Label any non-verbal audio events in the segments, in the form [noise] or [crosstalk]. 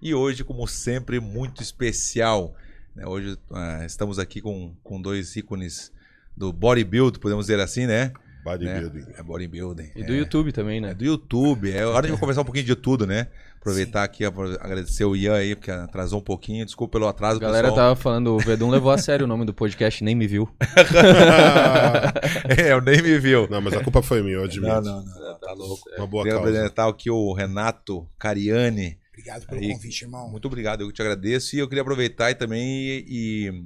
E hoje, como sempre, muito especial. né? Hoje ah, estamos aqui com, com dois ícones do bodybuild, podemos dizer assim, né? Bodybuilding. né? É bodybuilding. E do é. YouTube também, É né? do YouTube. É hora de eu conversar um pouquinho de tudo, né? Aproveitar aqui, apro- agradecer o Ian aí, porque atrasou um pouquinho. Desculpa pelo atraso, A galera pessoal. tava falando, o Verdun levou a sério o nome do podcast, nem me viu. [laughs] é, eu nem me viu. não, mas a culpa foi minha, eu admito. Não, não, não, tá louco. Uma boa Queria causa. apresentar aqui o Renato Cariani. Obrigado pelo Aí, convite, irmão. Muito obrigado, eu te agradeço. E eu queria aproveitar e também e,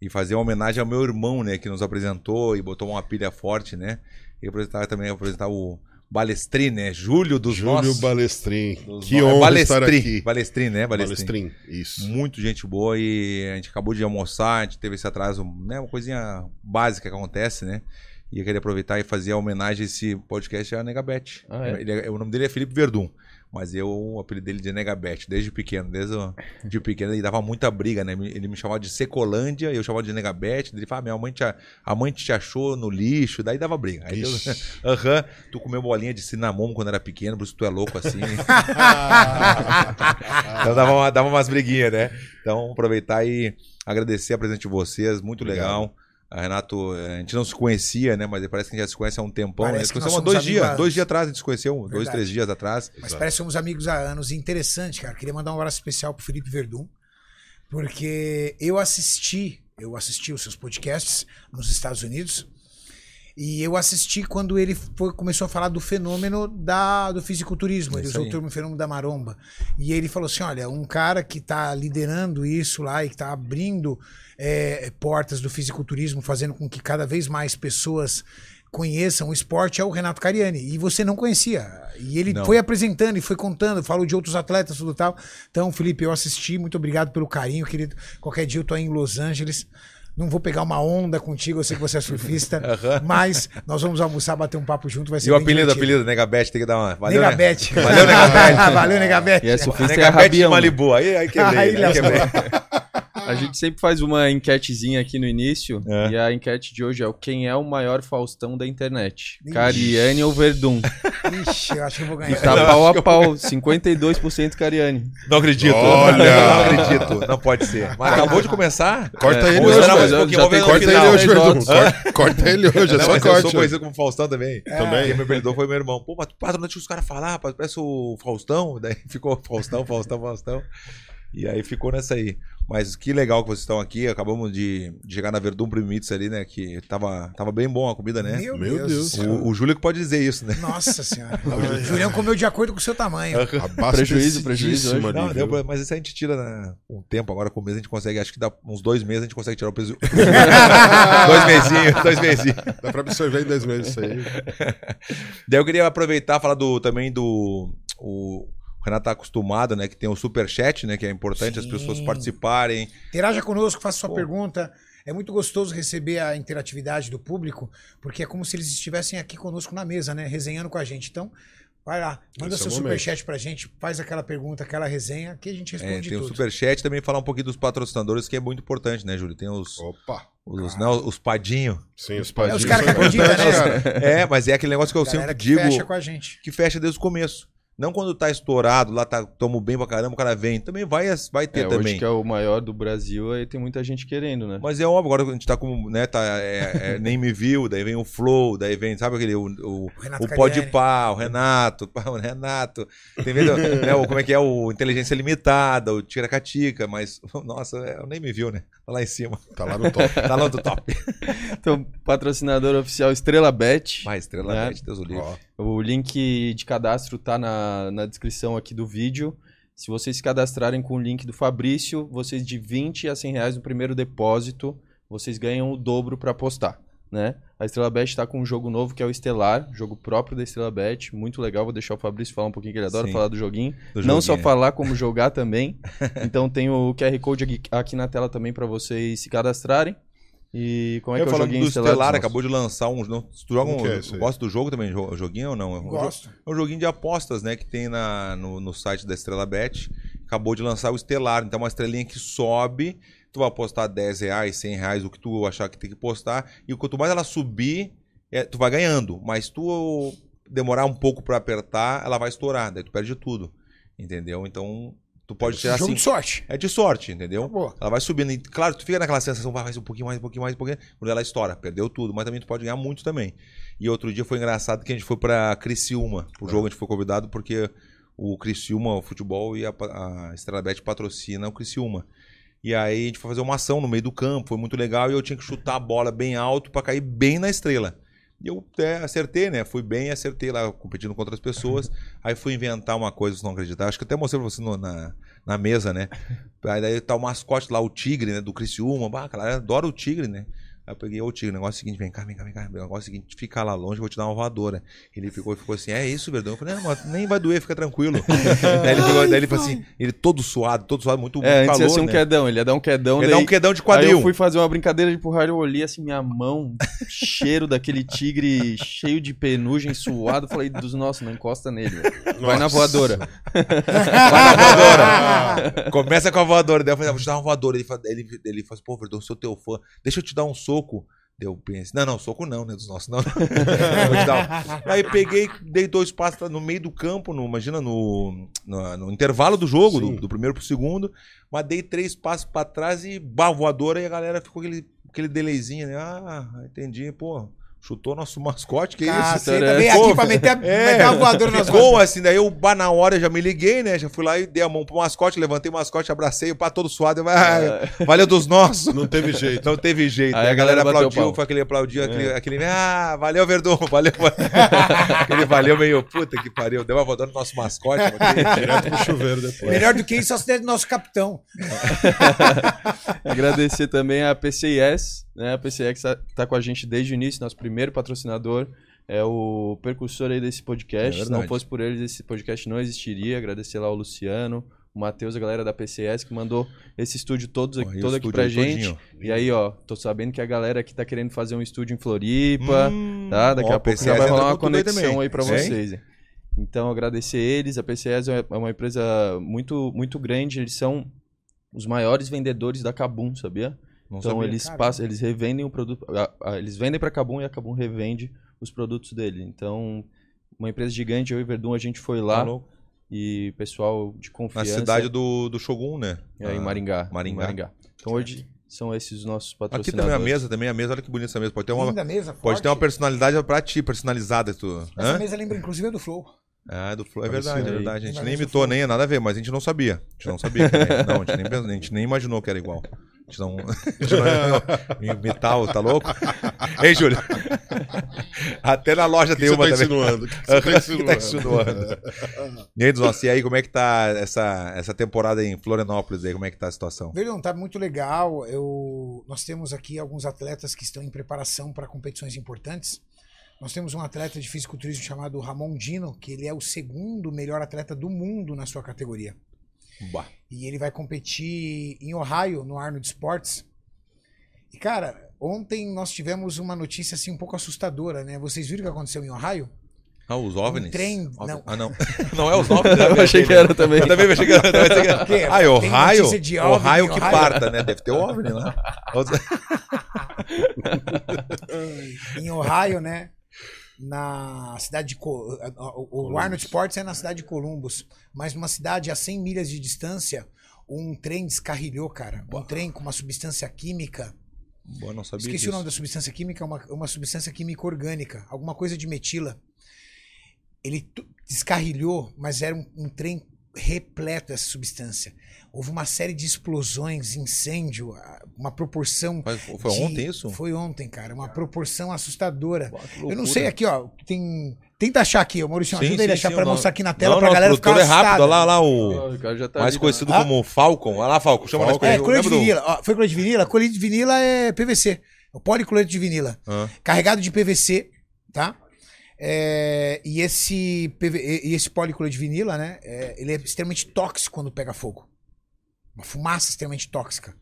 e fazer uma homenagem ao meu irmão, né, que nos apresentou e botou uma pilha forte, né? E aproveitar também apresentar o Balestrin, né? Júlio dos Júlio nossos. Balestrin. dos Que no- é honra estar Balestrin, aqui. Balestrin, né? Balestrin. Balestrin, isso. Muito gente boa e a gente acabou de almoçar, a gente teve esse atraso, né? Uma coisinha básica que acontece, né? E eu queria aproveitar e fazer a homenagem a esse podcast à Negabete. Ah, é? Ele é- o nome dele é Felipe Verdun. Mas eu, o apelido dele de Negabete, desde pequeno, desde o, de pequeno, ele dava muita briga, né? Ele me chamava de Secolândia, eu chamava de Negabete. Ele falava, "Ah, minha mãe te, a- mãe te achou no lixo, daí dava briga. Aí eu, Ixi. [laughs] aham, tu comeu bolinha de cinnamon quando era pequeno, por isso tu é louco assim. [laughs] Então dava, uma- dava umas briguinhas, né? Então, aproveitar e agradecer a presença de vocês, muito Obrigado. legal. A Renato, eh, a gente não se conhecia, né? Mas parece que a gente já se conhece há um tempão. Parece né? que Conhecemos nós há dois somos dias. Dois dias atrás a gente se conheceu, dois, Verdade. três dias atrás. Mas parece que somos amigos há anos. Interessante, cara. Queria mandar um abraço especial pro Felipe Verdun, porque eu assisti, eu assisti os seus podcasts nos Estados Unidos. E eu assisti quando ele foi- começou a falar do fenômeno da, do fisiculturismo. Ele usou aí. o termo fenômeno da maromba. E ele falou assim: olha, um cara que está liderando isso lá e que está abrindo é, portas do fisiculturismo, fazendo com que cada vez mais pessoas conheçam o esporte é o Renato Cariani. E você não conhecia. E ele Não. foi apresentando e foi contando, falou de outros atletas, tudo tal. Então, Felipe, eu assisti, muito obrigado pelo carinho, querido. Qualquer dia eu tô aí em Los Angeles. Não vou pegar uma onda contigo, eu sei que você é surfista, [laughs] mas nós vamos almoçar, bater um papo junto, vai ser E o apelido, divertido. apelido, Negabete, tem que dar uma. Valeu, Negabete. Né? Valeu, Negabete. Valeu, Negabete. [laughs] E é surfista é Negabete de rabião. Malibu. Aí, aí quebrei. Aí, aí Léo. quebrei. A gente sempre faz uma enquetezinha aqui no início. É. E a enquete de hoje é o quem é o maior Faustão da internet? Ixi. Cariani ou Verdun? Ixi, eu acho que eu vou E ganhar. tá pau a pau, 52% Cariani. Não acredito. Olha! Não acredito. Não pode ser. Mas acabou de começar. Corta É, ele hoje, mais um já Corta final. ele hoje, Verdun. Corta, corta ele hoje, é Não, só mas eu sou corte. conhecido como Faustão também. Também. Quem me perdoou foi meu irmão. Pô, mas patrão, deixa os caras falar, rapaz, parece o Faustão. Daí [laughs] ficou Faustão, Faustão, Faustão. E aí ficou nessa aí. Mas que legal que vocês estão aqui. Acabamos de, de chegar na Verdun Primitos ali, né? Que tava, tava bem bom a comida, né? Meu, Meu Deus. Deus. O, o Júlio que pode dizer isso, né? Nossa senhora. [laughs] O Julião comeu de acordo com o seu tamanho. Prejuízo, prejuízo hoje. Ali, Não, deu pra- mas isso a gente tira né, o tempo. Agora com o mês a gente consegue, acho que dá uns dois meses a gente consegue tirar o peso. [laughs] dois mesinhos, dois mesinhos. Dá pra absorver em dois meses isso aí. Daí eu queria aproveitar e falar do, também do. O Renato tá acostumado, né? Que tem o superchat, né? Que é importante as Sim. pessoas participarem. Interaja conosco, faça sua Pô. pergunta. É muito gostoso receber a interatividade do público, porque é como se eles estivessem aqui conosco na mesa, né? Resenhando com a gente. Então, vai lá, manda Esse é seu o momento. superchat pra gente, faz aquela pergunta, aquela resenha, que a gente É, responde tem o tudo. superchat também falar um pouquinho dos patrocinadores, que é muito importante, né, Júlio? Tem os, Opa. os, né, os padinhos. Sim, os É padinhos. os caras que acreditam, né? É, mas é aquele negócio que eu Galera sempre que digo. fecha com a gente. que fecha desde o começo. Não quando tá estourado, lá tá, tomo bem pra caramba, o cara vem. Também vai, vai ter É, também. hoje que é o maior do Brasil, aí tem muita gente querendo, né? Mas é óbvio, agora a gente tá com, né, tá, é, é, nem me viu, daí vem o Flow, daí vem, sabe aquele, o, o, O Renato o Pode Cariani. Pá, o Renato, o Renato, tem vendo, né, o, como é que é, o Inteligência Limitada, o Tiracatica, mas, [laughs] nossa, é, nem me viu, né, tá lá em cima, Tá lá no top. [laughs] tá lá do top. Então, patrocinador oficial Estrela Bet. Vai, estrela, É. mete, Deus o livre. Ó, O link de cadastro tá na, na descrição aqui do vídeo. Se vocês se cadastrarem com o link do Fabrício, vocês de 20 a 100 reais no primeiro depósito, vocês ganham o dobro para apostar, né? A Estrela Bet está com um jogo novo que é o Estelar, jogo próprio da Estrela Bet, muito legal. Vou deixar o Fabrício falar um pouquinho que ele adora Sim. falar do joguinho. Do Não só joguinho. falar, como jogar também. [laughs] Então tem o QR Code aqui, aqui na tela também para vocês se cadastrarem. E como é eu que é o joguinho do Estelar, acabou de lançar um. Não, tu joga um, é gosta do jogo também? jo- Joguinho ou não? É um Gosto. É um joguinho de apostas, né? Que tem na, no, no site da Estrela Bet. Acabou de lançar o Estelar. Então, é uma estrelinha que sobe. Tu vai apostar 10 reais, 100 reais, o que tu achar que tem que postar. E quanto mais ela subir, é, tu vai ganhando. Mas tu demorar um pouco pra apertar, ela vai estourar. Daí tu perde tudo. Entendeu? Então, Tu pode tirar assim. de sorte. É de sorte, entendeu? Ela vai subindo. E, claro, tu fica naquela sensação, vai mais um pouquinho mais, um pouquinho mais, um pouquinho. Quando ela estoura, perdeu tudo. Mas também tu pode ganhar muito também. E outro dia foi engraçado que a gente foi pra Criciúma. Pro jogo a gente foi convidado porque o Criciúma, o futebol e a, a Estrela Bet patrocina o Criciúma. E aí a gente foi fazer uma ação no meio do campo, foi muito legal. E eu tinha que chutar a bola bem alto pra cair bem na estrela. E eu até acertei, né? Fui bem acertei lá, competindo contra as pessoas. Aí fui inventar uma coisa, vocês não acreditar. Acho que até mostrei pra você no- na, na mesa, né? Aí daí tá o mascote lá, o tigre, né? Do Criciúma. Bah, cara, adora o tigre, né? Aí eu peguei o tigre, o negócio é o seguinte, vem cá, vem cá, vem cá. O negócio é o seguinte, fica lá longe, eu vou te dar uma voadora. Ele ficou, ficou assim, é isso, Verdão? Eu falei, não, mas nem vai doer, fica tranquilo. [laughs] daí ele pegou, daí ele falou assim, ele todo suado, todo suado, muito, É, muito antes ia calor, ser um né? quedão, ele ia dar um quedão. Ele dá daí- um quedão de Aí quadril. eu fui fazer uma brincadeira de empurrar, eu olhei assim, minha mão, cheiro daquele tigre cheio de penugem, suado. Falei, dos nossos, não encosta nele. Vai na voadora. [laughs] Vai na voadora. Começa com a voadora. Daí eu falei, ah, vou te dar uma voadora. Ele, ele, ele falou assim, pô, Verdão, sou teu fã. Deixa eu te dar um soco. Daí eu pensei, não, não, soco não, né? Dos nossos, não. [laughs] Um. Aí peguei, dei dois passos no meio do campo, no, imagina, no, no, no intervalo do jogo, do, do primeiro pro segundo. Mas dei três passos pra trás e bah, voadora. E a galera ficou aquele, aquele delayzinho, né? Ah, entendi, pô. Chutou nosso mascote, que isso? Caceta, vem Pô, aqui pra meter, a- [laughs] é, meter uma voadora nas Ficou assim, daí eu, na hora, já me liguei, né? Já fui lá e dei a mão pro mascote, levantei o mascote, abracei, o pá, todo suado. Eu, ah, valeu dos nossos. Não teve jeito. Não teve jeito. Aí Aí a a galera aplaudiu, foi aquele aplaudiu, aquele, aquele, ah, valeu, Verdun, [laughs] valeu. [laughs] aquele valeu meio, puta que pariu. Deu uma voadora no nosso mascote. Direto pro chuveiro depois. Melhor do que isso, só se der do nosso capitão. Agradecer também a PCIS, né? A PCIS tá, tá com a gente desde o início, nosso primeiro patrocinador. É o percursor aí desse podcast. É Se não fosse por eles, esse podcast não existiria. Agradecer lá ao Luciano, o Matheus, a galera da PCS que mandou esse estúdio todos, aqui, e o todo aqui pra aí gente. todinho. E aí, ó, tô sabendo que a galera aqui tá querendo fazer um estúdio em Floripa. Hum, tá? Daqui ó, a pouco PCS já vai entra rolar uma aí conexão aí pra Sim. vocês. Então, agradecer eles. A PCS é uma empresa muito, muito grande. Eles são os maiores vendedores da Kabum, sabia? Não então sabia. eles Caramba. passam, eles revendem o produto, a- a- eles vendem para Kabum e a Kabum revende os produtos dele. Então, uma empresa gigante, eu e Verdun, a gente foi lá Tá louco. e pessoal de Na confiança cidade do, do Shogun, né? é, em Ah, Maringá, Maringá. em Então hoje são esses os nossos Aqui também patrocinadores. a mesa, também a mesa, olha que bonita essa mesa. Pode ter uma, Linda mesa, pode ter uma personalidade pra ti, personalizada. Tu. Essa Hã? mesa lembra inclusive do Flow. Ah, do Flow, é verdade, é verdade. A gente nem imitou, nem nada a ver, mas a gente não sabia. A gente não sabia. que era- não, a gente, nem, a [laughs] gente nem imaginou que era igual. A gente não. [laughs] A gente não imitar, tá louco? [laughs] Hein, Júlio? Até na loja que tem você uma tá também. insinuando? O que [laughs] você tá que tá insinuando? E aí, e aí, como é que tá essa, essa temporada em Florianópolis aí? Como é que tá a situação? Verdão, tá muito legal. Eu, nós temos aqui alguns atletas que estão em preparação para competições importantes. Nós temos um atleta de fisiculturismo chamado Ramon Dino, que ele é o segundo melhor atleta do mundo na sua categoria. Bah. E ele vai competir em Ohio, no Arnold Sports. E, cara, ontem nós tivemos uma notícia assim um pouco assustadora, né? Vocês viram o que aconteceu em Ohio? Ah, os OVNIs? Um trem- não. Ah, não. [laughs] Não é os OVNIs? né? Eu achei que era também. Eu também achei que era. também achei que era. [laughs] Ah, Tem Ohio? notícia de OVNI Ohio que Ohio? parta, né? Deve ter OVNI lá. [laughs] em Ohio, né? Na cidade de. Co- O Arnold Sports é na cidade de Columbus, mas numa cidade a 100 milhas de distância, um trem descarrilhou, cara. Um trem com uma substância química. Boa, não sabia Esqueci disso. o nome da substância química, é uma, uma substância química orgânica, alguma coisa de metila. Ele descarrilhou, mas era um, um trem repleto dessa substância. Houve uma série de explosões, incêndio, ah, uma proporção. Mas foi de- ontem isso? Foi ontem, cara. Uma proporção assustadora. Que Eu não sei aqui, ó. Tem. Tenta achar aqui, Maurício. Sim, Ajuda ele a sim, achar sim, pra o nome- mostrar aqui na tela não, pra galera o ficar produtor é rápido. assustada. Olha lá, olha lá o... o cara já tá Mais ali, conhecido Ah? como Falcon. Olha lá, Falcon. Chama mais Falcon. É, colete de vinila. Ó, foi colete de vinila? Colete de vinila é PVC. É o policlorete de vinila. Ah, Carregado de PVC, tá? É, e esse, PV, e esse policlorete de vinila, né? é, ele é extremamente tóxico quando pega fogo. Uma fumaça extremamente tóxica.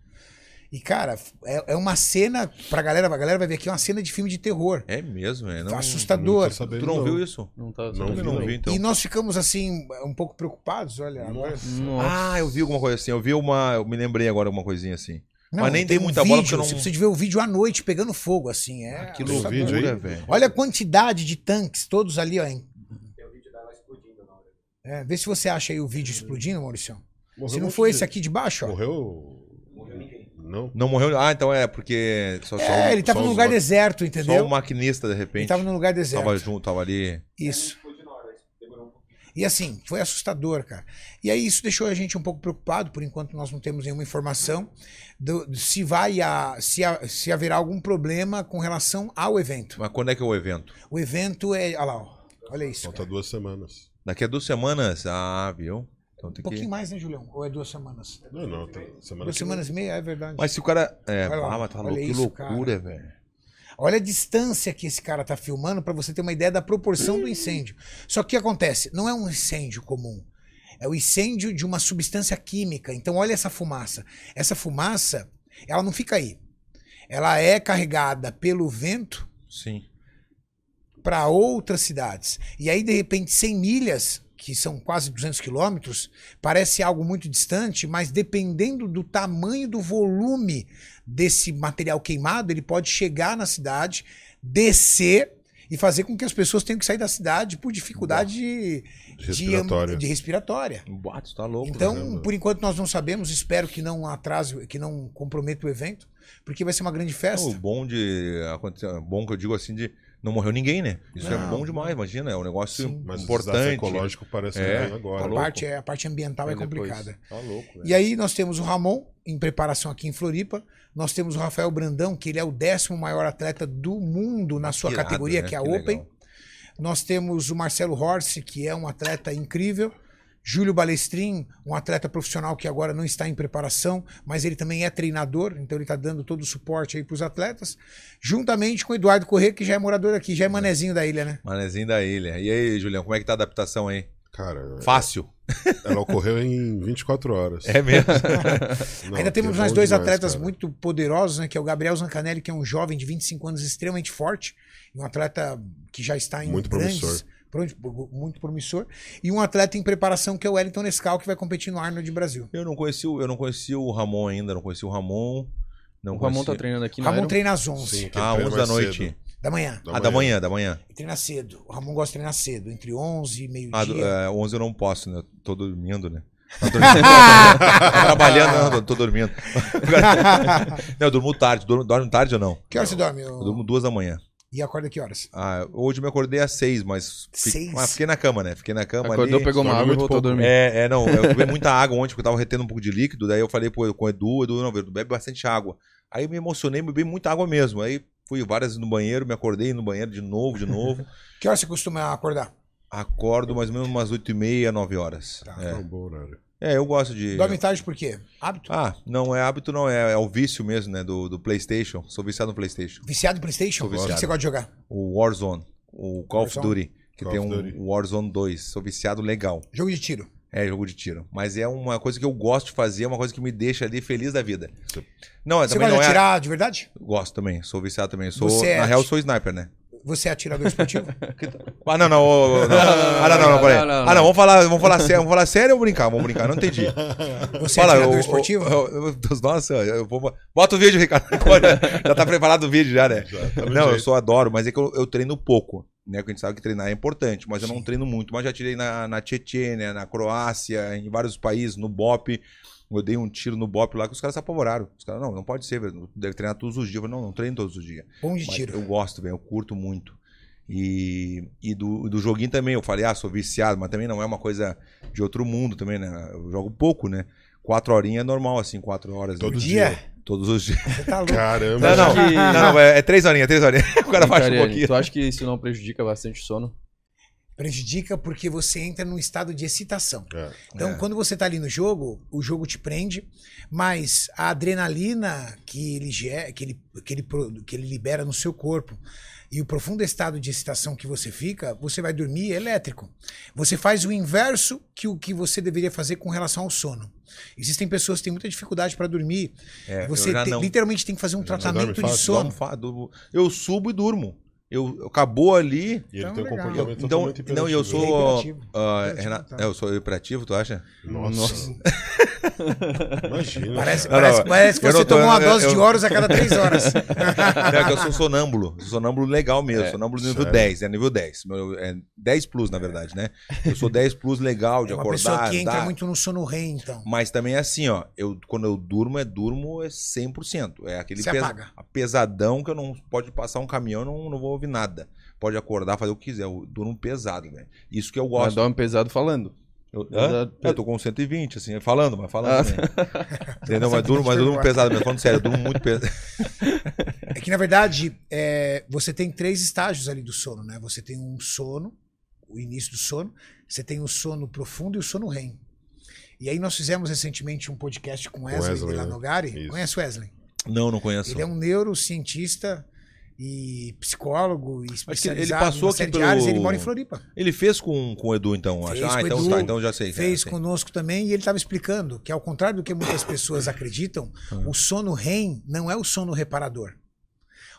E, cara, é, é uma cena, pra galera, a galera vai ver aqui, é uma cena de filme de terror. É mesmo, é. Não, assustador. não Tu não não. viu isso? Não tá Não vi, não não. vi, então. E nós ficamos, assim, um pouco preocupados, olha. agora- Nossa. Ah, eu vi alguma coisa assim. Eu vi uma... Eu me lembrei agora alguma coisinha assim. Não, Mas nem tem dei muita bola porque eu não- Você precisa de ver o vídeo à noite pegando fogo, assim. É Que assustador. vídeo aí. velho. Olha a quantidade de tanques, todos ali, ó. Em... É, vê se você acha aí o vídeo explodindo, Maurício. Morreu Se não de- esse aqui de baixo, ó. Morreu. Não. Não morreu. Ah, então é porque. Só, só, É, ele tava só num lugar deserto, só entendeu? o maquinista, de repente. Ele tava num lugar deserto. Tava junto, tava ali. Isso. E assim, foi assustador, cara. E aí isso deixou a gente um pouco preocupado, por enquanto nós não temos nenhuma informação do- se vai a, se, a- se haverá algum problema com relação ao evento. Mas quando é que é o evento? O evento é, olha lá, olha isso. Falta cara. duas semanas. Daqui a duas semanas. Ah, viu? Então tem Um pouquinho que. mais, né, Julião? Ou é duas semanas? Não, não. tá- Semana Duas semanas e meia, é verdade. Mas se o cara. É, Olha lá, ah, mas tá olha louco, que isso, loucura, velho. Olha a distância que esse cara tá filmando para você ter uma ideia da proporção do incêndio. Só que o que acontece? Não é um incêndio comum. É o incêndio de uma substância química. Então olha essa fumaça. Essa fumaça, ela não fica aí. Ela é carregada pelo vento Sim. para outras cidades. E aí, de repente, 100 milhas, que são quase 200 quilômetros, parece algo muito distante, mas dependendo do tamanho do volume desse material queimado, ele pode chegar na cidade, descer e fazer com que as pessoas tenham que sair da cidade por dificuldade de, respiratória. de respiratória. Boato tá louco. Então, caramba. por enquanto nós não sabemos, espero que não atrase, que não comprometa o evento, porque vai ser uma grande festa. O bom de acontecer, bom que eu digo assim de não morreu ninguém, né? Isso é Não. bom demais, imagina, é um negócio Sim. Mas importante. ecológico parece É, agora. tá a, louco. parte, é- a parte ambiental é depois- complicada. Tá louco. E aí nós temos o Ramon em preparação aqui em Floripa. Nós temos o Rafael Brandão, que ele é o décimo maior atleta do mundo na sua Irado, categoria, né? que é a Que Open. legal. Nós temos o Marcelo Horse, que é um atleta incrível. Júlio Balestrin, um atleta profissional que agora não está em preparação, mas ele também é treinador, então ele está dando todo o suporte aí para os atletas. Juntamente com o Eduardo Corrêa, que já é morador aqui, já é manezinho da ilha, né? Manezinho da ilha. E aí, Julião, como é que tá a adaptação aí? Cara, Fácil. [laughs] ela ocorreu em 24 horas. É mesmo. [laughs] Não, Ainda temos mais dois demais, atletas cara. muito poderosos, né? Que é o Gabriel Zancanelli, que é um jovem de 25 anos extremamente forte, e um atleta que já está em Muito grandes, promissor. Muito promissor, e um atleta em preparação que é o Wellington Nescau, que vai competir no Arnold Brasil. eu não conheci, o- eu não conheci o Ramon ainda, não conheci o Ramon. Não O Ramon conheci... tá treinando aqui Ramon Iron. treina às 11 Sim, Ah, treina 11 da noite. cedo. da manhã. Da ah, da manhã, da manhã. Ele treina cedo. O Ramon gosta de treinar cedo, entre 11 e meio-dia. Ah, do- é, 11 eu não posso, né? Tô dormindo, né? Tô, [laughs] dormindo. Trabalhando, não, tô, dormindo. [laughs] não, eu durmo tarde. Dorme tarde ou não? que horas você dorme? Eu durmo duas da manhã. E acorda que horas? Ah, hoje eu me acordei às seis, mas, Seis? mas fiquei na cama, né? Fiquei na cama Acordou, ali. pegou uma água e voltou a dormir. É, é, não, eu [laughs] bebi muita água ontem, porque eu tava retendo um pouco de líquido, daí eu falei pô, com o Edu, Edu, não, Edu, bebe bastante água. Aí eu me emocionei, bebi muita água mesmo. Aí fui várias no banheiro, me acordei no banheiro de novo, de novo. [laughs] Que horas você costuma acordar? Acordo mais ou menos umas 8 e meia, 9 horas. Tá. É um bom horário. É, eu gosto de. Dorme tarde por quê? Hábito? Ah, não é hábito, não, é, é o vício mesmo, né? Do, do PlayStation. Sou viciado no PlayStation. Viciado em Playstation? Sou O que viciado. você gosta de jogar? O Warzone, o Call of Warzone? Duty, que Call tem um Duty. Warzone 2. Sou viciado legal. Jogo de tiro. É jogo de tiro. Mas é uma coisa que eu gosto de fazer, é uma coisa que me deixa ali feliz da vida. Você- Não, Você também gosta não de é. atirar de verdade? Gosto também, sou viciado também. Sou, Você é na real, sou sniper, né? Você é atirador esportivo? [laughs] Ah, não, não. não. Ah, não, não, não, peraí. Ah, não, vamos falar, vamos falar sério, vamos falar sério ou brincar? Vamos brincar, não entendi. Você é Fala, atirador eu- esportivo? eu- eu- eu- nossa, eu vou. Bota o vídeo, Ricardo. [laughs] já tá preparado o vídeo já, né? Já, tá Não, eu jeito. só adoro, mas é que eu, eu treino pouco. Né? Que a gente sabe que treinar é importante, mas eu não treino muito. Mas já tirei na, na Chechênia, na Croácia, em vários países, no BOP. Eu dei um tiro no BOP lá que os caras se apavoraram. Os caras, não, não pode ser, velho. Deve treinar todos os dias. Eu falei, não, não treino todos os dias. Bom de Mas tiro. eu gosto, velho, eu curto muito. E, e do, do joguinho também, eu falei, ah, sou viciado, mas também não é uma coisa de outro mundo também, né? Eu jogo pouco, né? Quatro horinhas é normal, assim, quatro horas. Todo né? dia? Todos os dias. Você tá [laughs] louco. Caramba. Não, não, que- não, não, é, é três horinhas, três horinhas. [laughs] O cara baixa um pouquinho. tu acha que isso não prejudica bastante o sono? Prejudica porque você entra num estado de excitação. É. Então, É. quando você tá ali no jogo, o jogo te prende, mas a adrenalina que ele, que ele, que ele, que ele libera no seu corpo e o profundo estado de excitação que você fica, você vai dormir elétrico. Você faz o inverso que o que você deveria fazer com relação ao sono. Existem pessoas que têm muita dificuldade para dormir. É, você te- literalmente tem que fazer um tratamento de fácil, sono. Dormo Eu subo e durmo. Eu, acabou ali. E ele Então, tem um comportamento Então, totalmente não, e eu hiperativo, sou. Hiperativo. Hiperativo, Renato- tá. é, eu sou hiperativo, tu acha? né? Nossa. [laughs] Imagina. Parece, Não, parece, não, parece que eu você não tomou uma eu- dose eu- de horas a cada três horas. [laughs] É que eu sou sonâmbulo. Sou sonâmbulo legal mesmo. É, sonâmbulo nível sério? 10, é nível 10. Meu, é 10 plus, na verdade, né? Eu sou 10 plus legal de É uma acordar. pessoa que entra dar- muito no sono REM, então. Mas também é assim, ó. Eu, quando eu durmo, é durmo é 100%. É aquele Você pesa- apaga. a pesadão que eu não. Pode passar um caminhão, eu não, não vou ouvir nada. Pode acordar, fazer o que quiser. Eu durmo pesado, velho. Isso que eu Mas gosto. dorme pesado falando. Eu, Hã? Eu tô com 120, assim, falando, mas falando. Ah. [laughs] Entendeu? Mas durmo, mas eu durmo pesado mesmo. Falando sério, eu durmo muito pesado. É que, na verdade, é, você tem três estágios ali do sono, né? Você tem um sono, o início do sono, você tem o sono profundo e o sono REM. E aí nós fizemos recentemente um podcast com Wesley, Wesley, de né? Lanogari. Isso. Conhece o Wesley? Não, não conheço. Ele é um neurocientista e psicólogo e ele especializado passou em uma aqui pelo- áreas. Ele mora em Floripa. Ele fez com, com o Edu, então. Fez acho. Ah, então Edu, tá, então já sei. Fez é, sei. conosco também e ele estava explicando que, ao contrário do que muitas pessoas acreditam, o sono REM não é o sono reparador.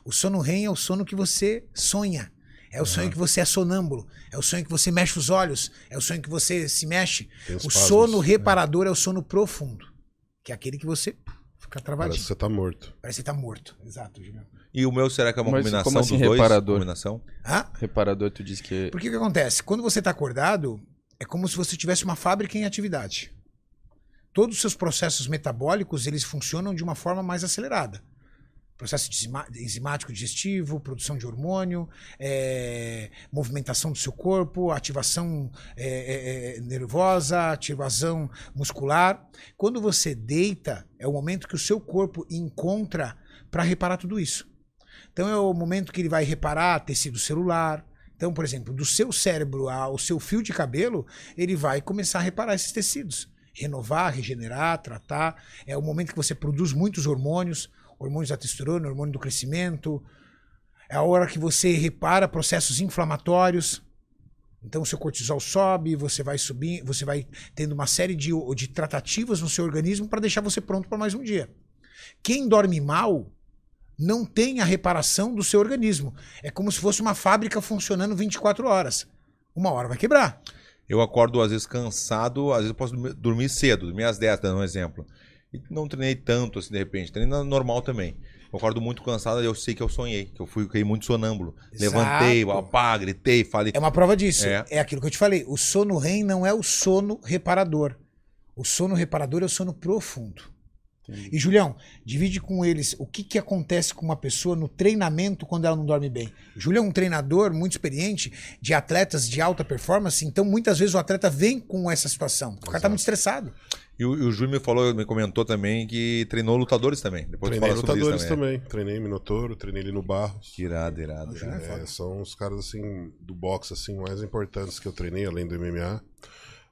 O sono REM é o sono que você sonha. É o sonho que você é sonâmbulo. É o sonho que você mexe os olhos. É o sonho que você se mexe. Tem O sono reparador é o sono profundo. Que é aquele que você fica Parece travadinho. que você tá morto. Parece que tá morto. Exato, Julião. E o meu, será que é uma Mas combinação como assim, dos dois? reparador? Combinação? Hã? Reparador, tu disse que. Porque o que acontece? Quando você está acordado, é como se você tivesse uma fábrica em atividade. Todos os seus processos metabólicos, eles funcionam de uma forma mais acelerada. Processo enzimático digestivo, produção de hormônio, é, movimentação do seu corpo, ativação é, é, é, nervosa, ativação muscular. Quando você deita, é o momento que o seu corpo encontra para reparar tudo isso. Então é o momento que ele vai reparar tecido celular. Então, por exemplo, do seu cérebro ao seu fio de cabelo, ele vai começar a reparar esses tecidos. Renovar, regenerar, tratar. É o momento que você produz muitos hormônios, hormônios da testosterona, hormônio do crescimento. É a hora que você repara processos inflamatórios. Então, o seu cortisol sobe, você vai subir, você vai tendo uma série de, de tratativas no seu organismo para deixar você pronto para mais um dia. Quem dorme mal não tem a reparação do seu organismo. É como se fosse uma fábrica funcionando 24 horas. Uma hora vai quebrar. Eu acordo, às vezes, cansado, às vezes eu posso dormir- cedo, dormir às 10, dando um exemplo. E não treinei tanto, assim, de repente. Treinei normal também. Eu acordo muito cansado e eu sei que eu sonhei, que eu fui fiquei muito sonâmbulo. Exato. Levantei, pá, gritei, falei. É uma prova disso. É. É. aquilo que eu te falei. O sono REM não é o sono reparador. O sono reparador é o sono profundo. E, Julião, divide com eles o que, que acontece com uma pessoa no treinamento quando ela não dorme bem. O Julião é um treinador muito experiente de atletas de alta performance, então muitas vezes o atleta vem com essa situação. O cara tá muito estressado. E o, e o Júlio me falou, me comentou também que treinou lutadores também. Depois Treinei fala sobre isso lutadores também. também. Treinei Minotouro, treinei ele no Barros. Irado, irado, irado. É, são os caras assim do boxe assim mais importantes que eu treinei, além do MMA.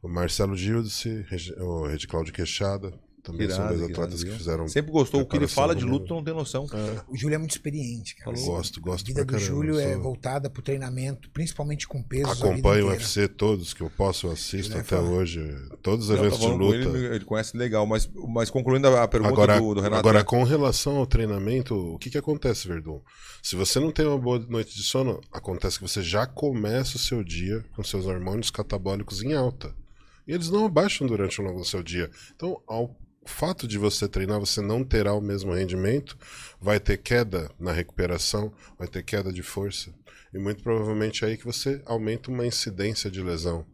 O Marcelo Gildice, Regi- o Rede Cláudio Queixada, também são Irado, dois irado, atletas que viu? fizeram. Sempre gostou. O que ele fala de luta, não tem noção. O Júlio é muito experiente, cara. Eu gosto, gosto A vida pra do caramba, Júlio é sou- voltada pro treinamento, principalmente com peso. Acompanho o UFC todos que eu posso, eu assisto é até foda. hoje. Todos os Não, eventos tá falando de luta. Ele, ele conhece legal, mas, mas concluindo a a pergunta Agora, do, do Renato. agora né? com relação ao treinamento, o que, que acontece, Verdun? Se você não tem uma boa noite de sono, acontece que você já começa o seu dia com seus hormônios catabólicos em alta. E eles não abaixam durante o longo do seu dia. Então, ao fato de você treinar, você não terá o mesmo rendimento, vai ter queda na recuperação, vai ter queda de força. E muito provavelmente é aí que você aumenta uma incidência de lesão.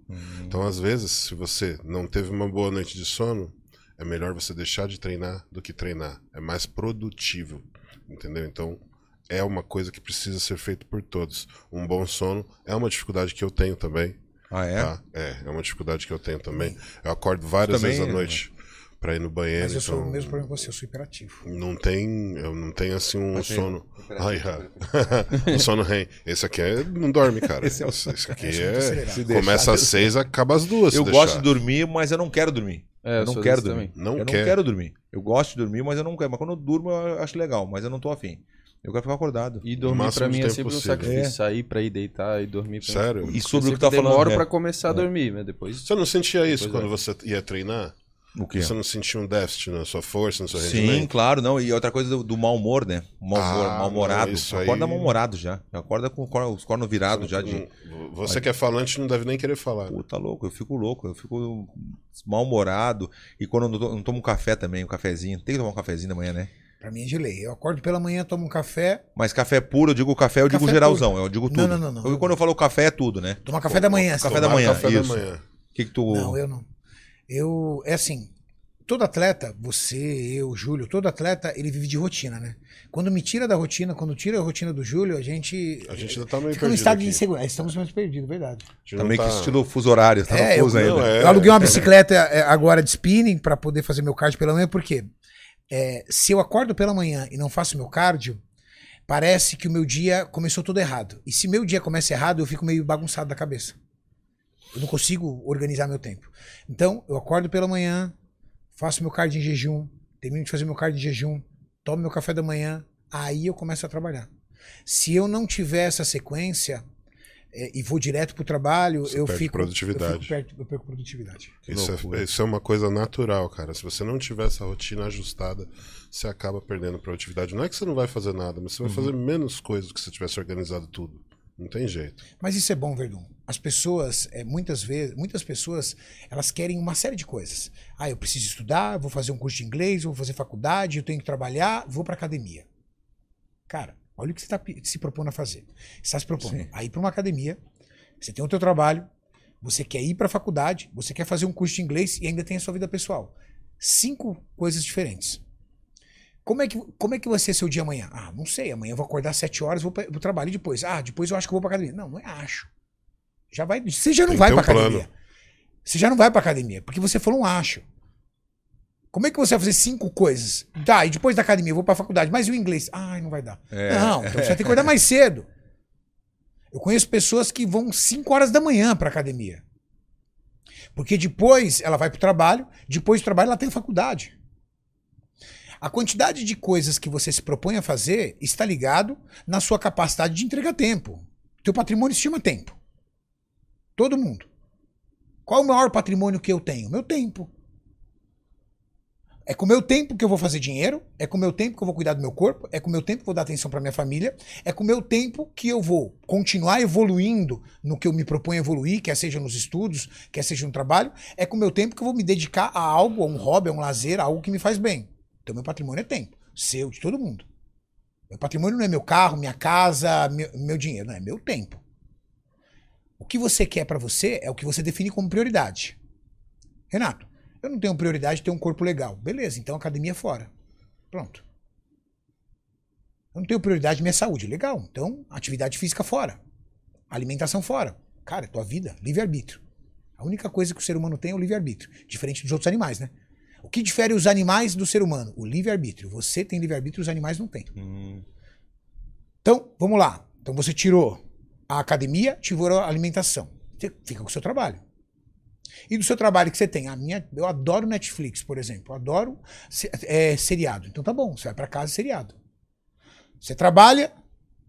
Então, às vezes, se você não teve uma boa noite de sono, é melhor você deixar de treinar do que treinar. É mais produtivo, entendeu? Então, é uma coisa que precisa ser feita por todos. Um bom sono é uma dificuldade que eu tenho também. Ah, é? Tá? É, é uma dificuldade que eu tenho também. Eu acordo várias Também, vezes à noite pra ir no banheiro. Mas eu sou então, o mesmo problema que você, eu sou hiperativo. Não tem, eu não tenho assim um Mas sono. Ai, ah. [laughs] um sono REM. Esse aqui é, não dorme, cara. Esse é o- esse aqui Esse é é. deixar, Começa às seis, acaba às duas. Eu gosto de dormir, mas eu não quero dormir. É, eu não quero dormir. Não eu quer. não quero dormir. Eu gosto de dormir, mas eu não quero. Mas quando eu durmo, eu acho legal, mas eu não tô afim. Eu quero ficar acordado. E dormir de mim é sempre um possível. sacrifício. É. Sair pra ir deitar e dormir. Pra Sério? E Eu sobre o que tá falando. demoro né? pra começar a dormir, mas depois... Você não sentia isso Pois é. quando você ia treinar? O quê? Você não sentiu um déficit na sua força, no seu Sim, rendimento? claro, não. E outra coisa do, do mau humor, né? Mau humor, Ah, mal-humorado. não, isso Acorda aí- mal-humorado já. Acorda com os cornos virados já de. Hum, Você que é falante não deve nem querer falar. né? Puta louco, eu fico louco, eu fico mal-humorado. E quando eu não, to- não tomo café também, um cafezinho. Tem que tomar um cafezinho da manhã, né? Pra mim é de lei. Eu acordo pela manhã, tomo um café, Mas café puro, eu digo café, eu digo Café geralzão, eu digo Não, tudo. não, não, não. Eu- quando eu falo café é tudo, né? tomar café da manhã. Café da manhã, café isso. da manhã. O que que tu... Não, eu não. Eu, é assim, todo atleta, você, eu, Júlio, todo atleta, ele vive de rotina, né? Quando me tira da rotina, quando tira a rotina do Júlio, a gente A gente ainda tá meio fica perdido estado de aqui. insegurança. Estamos mais perdidos, verdade. Tá meio que tá- estilo fuso horário, tá É, no fuso eu- ainda. não, é. Eu aluguei uma bicicleta é, agora de spinning pra poder fazer meu cardio pela manhã, porque é, se eu acordo pela manhã e não faço meu cardio, parece que o meu dia começou todo errado. E se meu dia começa errado, eu fico meio bagunçado da cabeça. Eu não consigo organizar meu tempo. Então, eu acordo pela manhã, faço meu cardio em jejum, termino de fazer meu cardio em jejum, tomo meu café da manhã, aí eu começo a trabalhar. Se eu não tiver essa sequência é, e vou direto pro trabalho, Você eu perde fico, produtividade. Eu, fico perto- eu perco produtividade. Isso é, isso é uma coisa natural, cara. Se você não tiver essa rotina ajustada, você acaba perdendo produtividade. Não é que você não vai fazer nada, mas você Uhum. vai fazer menos coisas do que se você tivesse organizado tudo. Não tem jeito. Mas isso é bom, Verdun. As pessoas, é, muitas vezes, muitas pessoas, elas querem uma série de coisas. Ah, eu preciso estudar, vou fazer um curso de inglês, vou fazer faculdade, eu tenho que trabalhar, vou pra academia. Cara, olha o que você está se propondo a fazer. Você está se propondo Sim. a ir para uma academia, você tem o teu trabalho, você quer ir pra faculdade, você quer fazer um curso de inglês e ainda tem a sua vida pessoal. Cinco coisas diferentes. Como é, que, como é que vai ser seu dia amanhã? Ah, não sei. Amanhã eu vou acordar às 7 horas, vou para o trabalho e depois. Ah, depois eu acho que eu vou pra academia. Não, não é acho. Já vai, você já não Tem vai pra um plano. academia. Você já não vai pra academia, porque você falou um acho. Como é que você vai fazer cinco coisas? Tá, e depois da academia eu vou pra faculdade, mas e o inglês? Ai, não vai dar. É. Não, então você vai ter que acordar mais cedo. Eu conheço pessoas que vão 5 horas da manhã pra academia. Porque depois ela vai pro trabalho, depois do trabalho ela tem faculdade. A quantidade de coisas que você se propõe a fazer está ligado na sua capacidade de entregar tempo. Teu patrimônio chama tempo. Todo mundo. Qual o maior patrimônio que eu tenho? Meu tempo. É com o meu tempo que eu vou fazer dinheiro, é com o meu tempo que eu vou cuidar do meu corpo, é com o meu tempo que eu vou dar atenção para minha família, é com o meu tempo que eu vou continuar evoluindo no que eu me proponho evoluir, quer seja nos estudos, quer seja no trabalho, é com o meu tempo que eu vou me dedicar a algo, a um hobby, a um lazer, a algo que me faz bem. Então meu patrimônio é tempo, seu, de todo mundo. Meu patrimônio não é meu carro, minha casa, meu, meu dinheiro, não é meu tempo. O que você quer para você é o que você define como prioridade. Renato, eu não tenho prioridade de ter um corpo legal. Beleza, então academia fora. Pronto. Eu não tenho prioridade de minha saúde. Legal, então atividade física fora. Alimentação fora. Cara, tua vida, livre-arbítrio. A única coisa que o ser humano tem é o livre-arbítrio. Diferente dos outros animais, né? O que difere os animais do ser humano? O livre-arbítrio. Você tem livre-arbítrio, os animais não têm. Hum, Então, vamos lá. Então você tirou a academia, tirou a alimentação. Você fica com o seu trabalho. E do seu trabalho que você tem? A minha, eu adoro Netflix, por exemplo. Eu adoro é, seriado. Então tá bom, você vai pra casa seriado. Você trabalha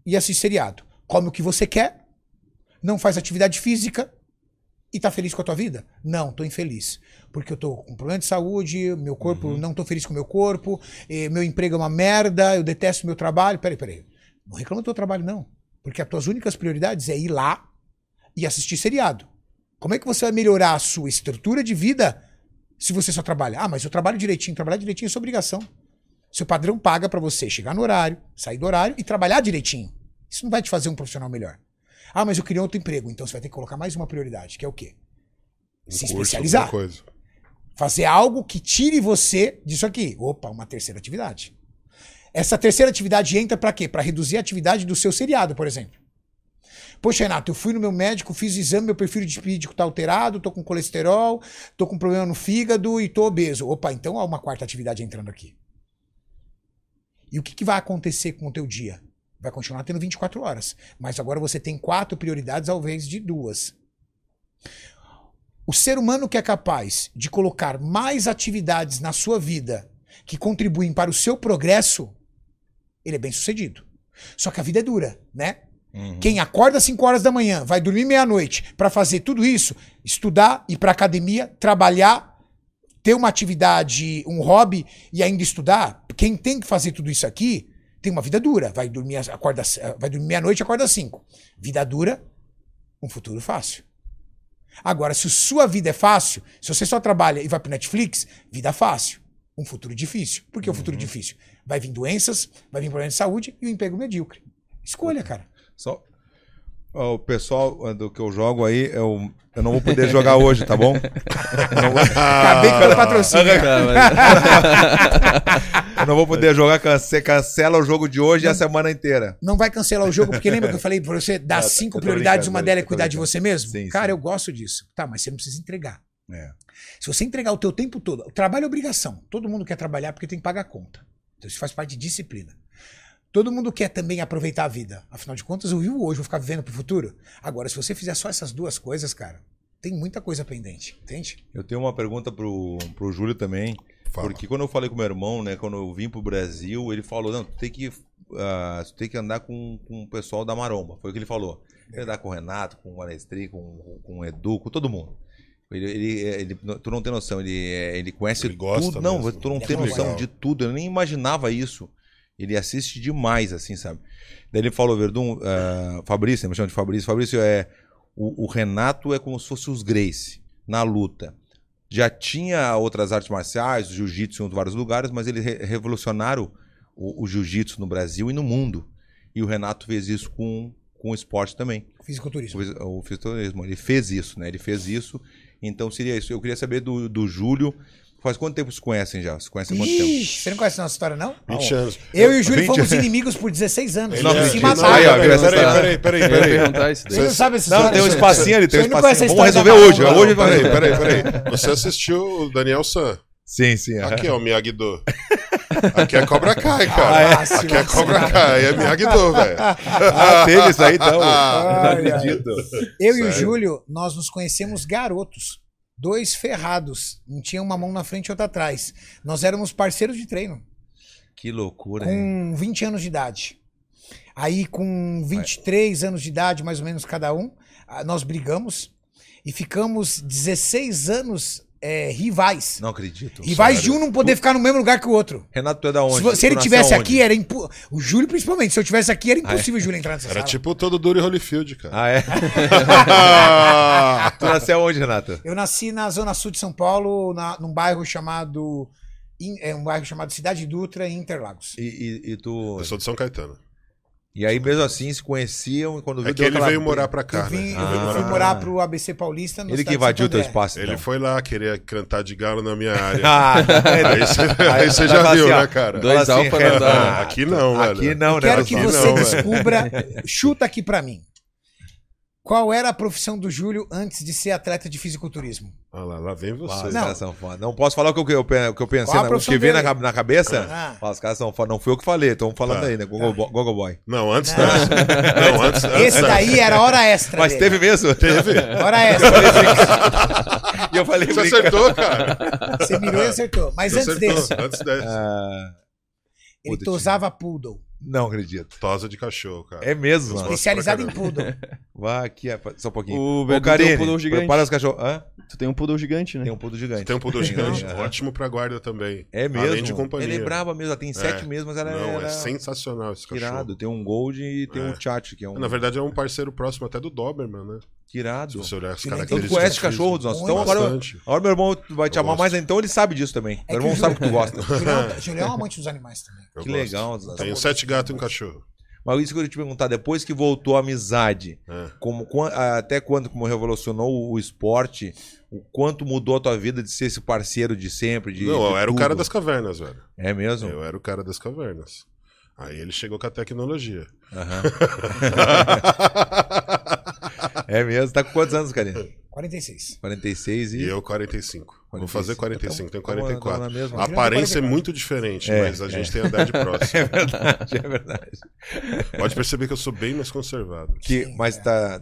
e assiste seriado. Come o que você quer, não faz atividade física e tá feliz com a tua vida? Não, tô infeliz. Porque eu tô com problema de saúde, meu corpo, não tô feliz com o meu corpo, eh, meu emprego é uma merda, eu detesto meu trabalho. Peraí, peraí. Não reclama do teu trabalho, não. Porque as tuas únicas prioridades é ir lá e assistir seriado. Como é que você vai melhorar a sua estrutura de vida se você só trabalha? Ah, mas eu trabalho direitinho. Trabalhar direitinho é sua obrigação. Seu padrão paga pra você chegar no horário, sair do horário e trabalhar direitinho. Isso não vai te fazer um profissional melhor. Ah, mas eu queria outro emprego. Então você vai ter que colocar mais uma prioridade, que é o quê? Um Se curso, especializar. Fazer algo que tire você disso aqui. Opa, uma terceira atividade. Essa terceira atividade entra pra quê? Pra reduzir a atividade do seu seriado, por exemplo. Poxa, Renato, eu fui no meu médico, fiz o exame, meu perfil lipídico tá alterado, tô com colesterol, tô com problema no fígado e tô obeso. Opa, então há uma quarta atividade entrando aqui. E o que, que vai acontecer com o teu dia? Vai continuar tendo 24 horas. Mas agora você tem quatro prioridades ao invés de duas. O ser humano que é capaz de colocar mais atividades na sua vida que contribuem para o seu progresso, ele é bem sucedido. Só que a vida é dura, né? uhum. Quem acorda às 5 horas da manhã, vai dormir meia-noite para fazer tudo isso, estudar, ir para academia, trabalhar, ter uma atividade, um hobby e ainda estudar, quem tem que fazer tudo isso aqui tem uma vida dura. Vai dormir, acorda, vai dormir meia-noite e acorda às cinco. Vida dura, um futuro fácil. Agora, se sua vida é fácil, se você só trabalha e vai pro Netflix, vida fácil. Um futuro difícil. Por que o futuro difícil? Vai vir doenças, vai vir problemas de saúde e o emprego medíocre. Escolha, cara. Só. O pessoal do que eu jogo aí, eu, eu não vou poder jogar hoje, tá bom? [laughs] Acabei com o patrocínio. [laughs] Eu não vou poder jogar, cance- cancela o jogo de hoje e a semana inteira. Não vai cancelar o jogo, porque lembra que eu falei pra você dar Ah, cinco prioridades, uma delas é cuidar de você mesmo? Sim, Cara, sim. eu gosto disso. Tá, mas você não precisa entregar. É. Se você entregar o teu tempo todo, o trabalho é obrigação. Todo mundo quer trabalhar porque tem que pagar a conta. Então isso faz parte de disciplina. Todo mundo quer também aproveitar a vida. Afinal de contas, eu vivo hoje, vou ficar vivendo pro futuro. Agora, se você fizer só essas duas coisas, cara, tem muita coisa pendente, entende? Eu tenho uma pergunta pro, pro Júlio também. Fala. Porque quando eu falei com meu irmão, né, quando eu vim pro Brasil, ele falou: não, tu tem que, ah, tu tem que andar com, com o pessoal da Maromba. Foi o que ele falou. Ele andar com o Renato, com o Manestri, com, com o Edu, com todo mundo. Ele, ele, ele- tu não tem noção, ele, é, ele conhece Ele gosta tudo. Não, mesmo. tu não Ele é tem noção legal. de tudo. Eu nem imaginava isso. Ele assiste demais, assim, sabe? Daí ele falou, Verdun, ah, Fabrício, me chama de Fabrício. Fabrício é. O, o Renato é como se fosse os Grace na luta. Já tinha outras artes marciais, o jiu-jitsu em vários lugares, mas eles re- revolucionaram o, o jiu-jitsu no Brasil e no mundo. E o Renato fez isso com, com o esporte também. Fisiculturismo. O, o fisiculturismo. Ele fez isso, né? Ele fez isso. Então seria isso. Eu queria saber do, do Júlio. Faz quanto tempo vocês conhecem já? Vocês conhecem há quanto tempo? Você não conhece a nossa história, não? 20 anos. Eu e o Júlio 20 fomos inimigos por 16 anos. Ele Não, é- se mataram. Aí, ó, peraí, peraí, peraí, peraí, peraí. Você não sabe essa Não, história? tem um espacinho ali, tem um Você não espacinho. conhece a Vamos história resolver hoje. Maromba? Hoje Peraí, peraí, peraí. Você assistiu o Daniel San. Sim, sim. Aqui é o Miyagi-Do. [laughs] Aqui é Cobra Kai, cara. Ah, se Aqui é. Cobra Kai, é Miyagi-Do, velho. Ah, teve isso aí então. Ai, não acredito. Eu e o Sério? Júlio, nós nos conhecemos garotos. Dois ferrados. Um tinha uma mão na frente e outra atrás. Nós éramos parceiros de treino. Que loucura, hein? Com 20 anos de idade. Aí, com 23 anos de idade, mais ou menos cada um, ah, nós brigamos e ficamos 16 anos é, rivais. Não acredito. Rivais de Sério? um não poder ficar no mesmo lugar que o outro. Renato, tu é da onde? Se, se ele Tu tivesse aqui, era impo... O Júlio, principalmente. Se eu tivesse aqui, era impossível o Júlio entrar nessa Era sala. tipo todo Dury Holyfield, cara. Ah, é? [laughs] tu nasceu onde, Renato? Eu nasci na zona sul de São Paulo, na, num bairro chamado. In- É um bairro chamado Cidade Dutra, em Interlagos. E, e, e tu. Eu sou de São Caetano. E aí, mesmo assim, se conheciam e quando viu É que ele aquela- veio morar pra cá, eu vim, né? eu Ah. fui morar pro ABC Paulista. no Ele que invadiu teu espaço. Então. Ele foi lá querer cantar de galo na minha área. [laughs] Ah, [laughs] Aí você, aí você já viu, assim, né, cara? Dois assim, alfa não dá. Renato, Aqui não, velho. Aqui não, né? Quero que Aqui você não, descubra. [laughs] Chuta aqui pra mim. Qual era a profissão do Júlio antes de ser atleta de fisiculturismo? Olha lá, lá vem Ah, você. os Não. caras são foda. Não posso falar o que eu, o que eu pensei, Qual a né? o que veio na, na cabeça. Ah. Os caras são foda. Não fui eu que falei, estão falando Tá. aí, né? Bo- Gogo Boy. Não, antes Não. dessa. Não, antes, antes Esse daí era hora extra. Mas dele. teve mesmo? Teve. Hora extra. E eu falei, Você brincando. acertou, cara. Você mirou e acertou. Mas Você antes acertou. desse, Antes dessa. Ah, ele tosava poodle. Não acredito. Tosa de cachorro, cara. É mesmo, mano. Especializado em poodle. [laughs] Vai aqui, só um pouquinho. O Ô, Verdun tem um Karine, poodle gigante. prepara os cachorros. Hã? Tu tem um poodle gigante, né? Tem um poodle gigante. Tem um poodle [laughs] gigante. Aham. Ótimo pra guarda também. É mesmo? Além de companhia. Ele é braba mesmo, ela tem sete É. meses, mas ela Não, era é sensacional esse cachorro. irado. Tem um Gold e tem É. um Chat, que é um Na verdade, é um parceiro próximo até do Doberman, né? Se irado. você olhar as tu conhece cachorro dos nossos. Então agora, Bastante. agora meu irmão vai te Eu amar gosto. mais, então ele sabe disso também. É meu que irmão o sabe que tu gosta. Julião, Julião é um amante dos animais também. Eu Que gosto. legal. Tenho sete gatos e um cachorro. Mas isso que eu queria te perguntar, depois que voltou a amizade, É. como, até quando como revolucionou o, o esporte, o quanto mudou a tua vida de ser esse parceiro de sempre? De, Não, eu de era o tudo? cara das cavernas, velho. É mesmo? Eu era o cara das cavernas. Aí ele chegou com a tecnologia. Aham. [laughs] é mesmo. Tá com quantos anos, Karina? 46. 46 e. E eu 45. Vou fazer 45, tenho Tamo- tamo 44. na mesma. A aparência é muito diferente, É, mas a gente tem a idade próxima. [laughs] É verdade, é verdade. Pode perceber que eu sou bem mais conservado. Que, mas é. tá.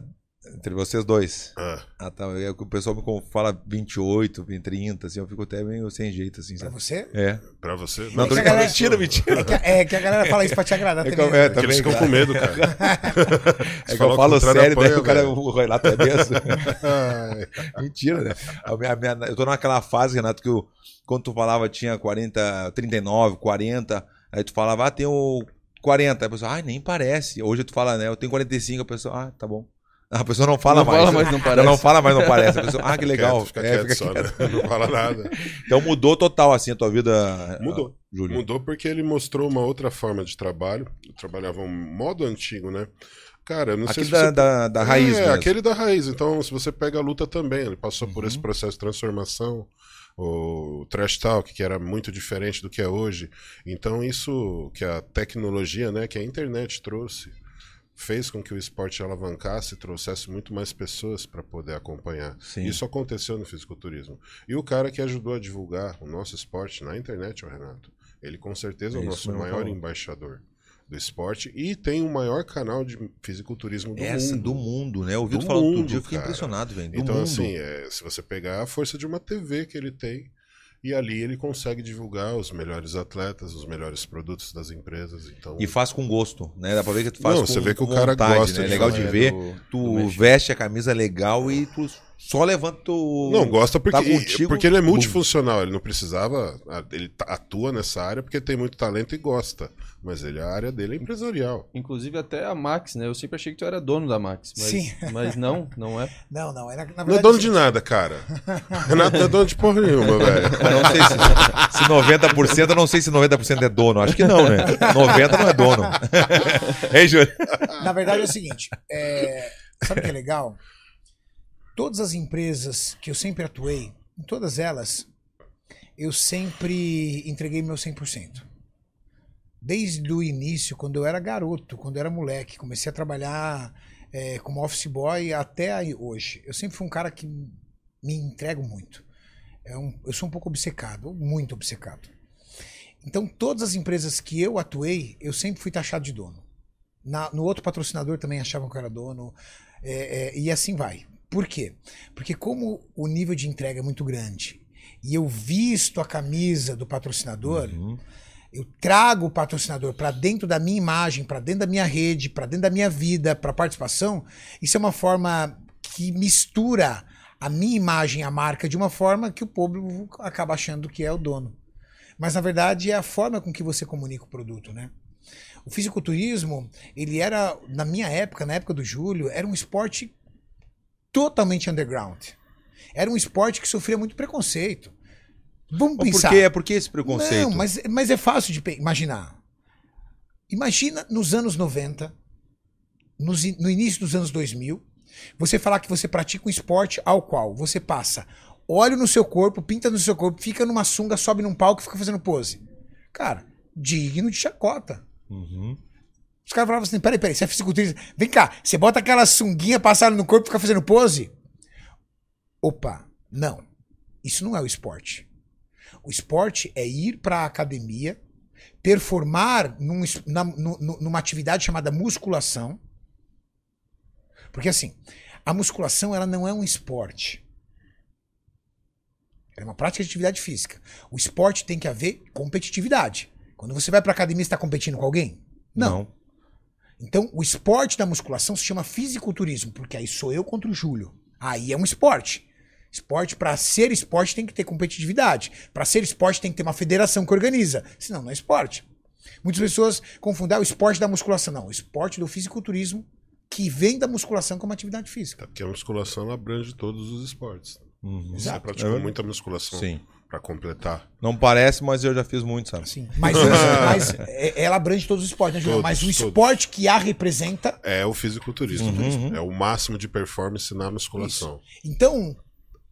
Entre vocês dois. Ah, Ah, tá. É que o pessoal me fala 28, 30, assim, eu fico até meio sem jeito, assim, Pra sabe? você? É. pra você? Não, tô galera- Mentira, mentira. É que, a- é que a galera fala isso pra te agradar É também. que eu- é, né? Porque eles também, ficam com medo, cara. [laughs] É que eu o falo sério, daí apanha, o cara, o Renato é desse. [laughs] [laughs] Mentira, né? A minha- a minha- eu tô naquela fase, Renato, que eu, quando tu falava tinha 40, 39, 40, aí tu falava, ah, tenho 40. Aí a pessoa, ah, nem parece. Hoje tu fala, né, eu tenho 45, a pessoa, ah, tá bom. A pessoa não fala Não mais. fala, mas não [laughs] parece. Não fala, mas não parece. A pessoa, ah, que legal. Fica É, quieto, fica só, quieto. né? Não fala nada. [laughs] Então mudou total, assim, a tua vida, Mudou. Júlio. Mudou porque ele mostrou uma outra forma de trabalho. Eu trabalhava um modo antigo, né? Cara, não sei Aquele se da, você... da, da raiz É, mesmo. aquele da raiz. Então, se você pega a luta também, ele passou por Uhum. esse processo de transformação. O trash talk, que era muito diferente do que é hoje. Então, isso que a tecnologia, né, que a internet trouxe, fez com que o esporte alavancasse e trouxesse muito mais pessoas para poder acompanhar. Sim. Isso aconteceu no fisiculturismo. E o cara que ajudou a divulgar o nosso esporte na internet, é o Renato. Ele com certeza é o É nosso mesmo, maior falou. embaixador do esporte e tem o maior canal de fisiculturismo do Essa mundo. do mundo, né? Eu ouvi Do tu falando outro mundo, dia, eu fiquei cara. impressionado, velho. Então, mundo. assim, é, se você pegar a força de uma TV que ele tem, e ali ele consegue divulgar os melhores atletas, os melhores produtos das empresas. Então, E faz com gosto, né? Dá pra ver que tu faz Não, com você vê que o com cara vontade, gosta né? É legal de ver. do- Tu do veste a camisa legal e tu só levanta o... Não, gosta porque, Tá contigo, porque ele é bum. multifuncional. Ele não precisava. Ele atua nessa área porque tem muito talento e gosta. Mas ele, a área dele é empresarial. Inclusive até a Max, né? Eu sempre achei que tu era dono da Max. Mas, Sim. mas não, não é. [laughs] Não, não. É na, na Não é verdade, dono assim, de nada, cara. Renato não é dono de porra nenhuma, velho. [laughs] Eu não sei se, se 90%, eu não sei se 90% é dono. Acho que não, né? 90% não é dono. [laughs] Hein, Júlio? Na verdade é o seguinte, é, sabe o que é legal? Todas as empresas que eu sempre atuei, em todas elas, eu sempre entreguei meu 100%. Desde o início, quando eu era garoto, quando eu era moleque, comecei a trabalhar é, como office boy até hoje. Eu sempre fui um cara que me entrego muito. É um- eu sou um pouco obcecado, muito obcecado. Então, todas as empresas que eu atuei, eu sempre fui taxado de dono. Na- no outro patrocinador também achavam que eu era dono. é, é, e assim vai. Por quê? Porque como o nível de entrega é muito grande e eu visto a camisa do patrocinador, eu trago o patrocinador para dentro da minha imagem, para dentro da minha rede, para dentro da minha vida, para participação, isso é uma forma que mistura a minha imagem, a marca, de uma forma que o público acaba achando que é o dono. Mas na verdade é a forma com que você comunica o produto, né? O fisiculturismo, ele era, na minha época, na época do Júlio, era um esporte totalmente underground. Era um esporte que sofria muito preconceito. Vamos pensar. por que, por que esse preconceito? Não, mas, mas é fácil de imaginar. Imagina nos anos 90, nos no início dos anos 2000, você falar que você pratica um esporte ao qual você passa óleo no seu corpo, pinta no seu corpo, fica numa sunga, sobe num palco e fica fazendo pose. Cara, digno de chacota. Uhum. Os caras falavam assim: peraí, peraí, você é fisiculturista. Vem cá, você bota aquela sunguinha passada no corpo e fica fazendo pose? Opa, não. Isso não é o esporte. O esporte é ir para a academia, performar num na- nu- numa atividade chamada musculação. Porque assim, a musculação ela não é um esporte. Ela é uma prática de atividade física. O esporte tem que haver competitividade. Quando você vai para academia, você está competindo com alguém? Não. Então, o esporte da musculação se chama fisiculturismo, porque aí sou eu contra o Júlio. Aí é um esporte. Esporte, para ser esporte, tem que ter competitividade. Para ser esporte, tem que ter uma federação que organiza. Senão, não é esporte. Muitas pessoas confundem ah, o esporte da musculação. Não, o esporte do fisiculturismo, que vem da musculação como atividade física. Porque a musculação abrange todos os esportes. Uhum. Você Exato. praticou É. muita musculação Sim. Para completar. Não parece, mas eu já fiz muito, sabe? Sim. Mas, [laughs] mas é- ela abrange todos os esportes, né, Júlio? Todos, Mas o todos. esporte que a representa É o fisiculturismo. Uhum. É o máximo de performance na musculação. Então,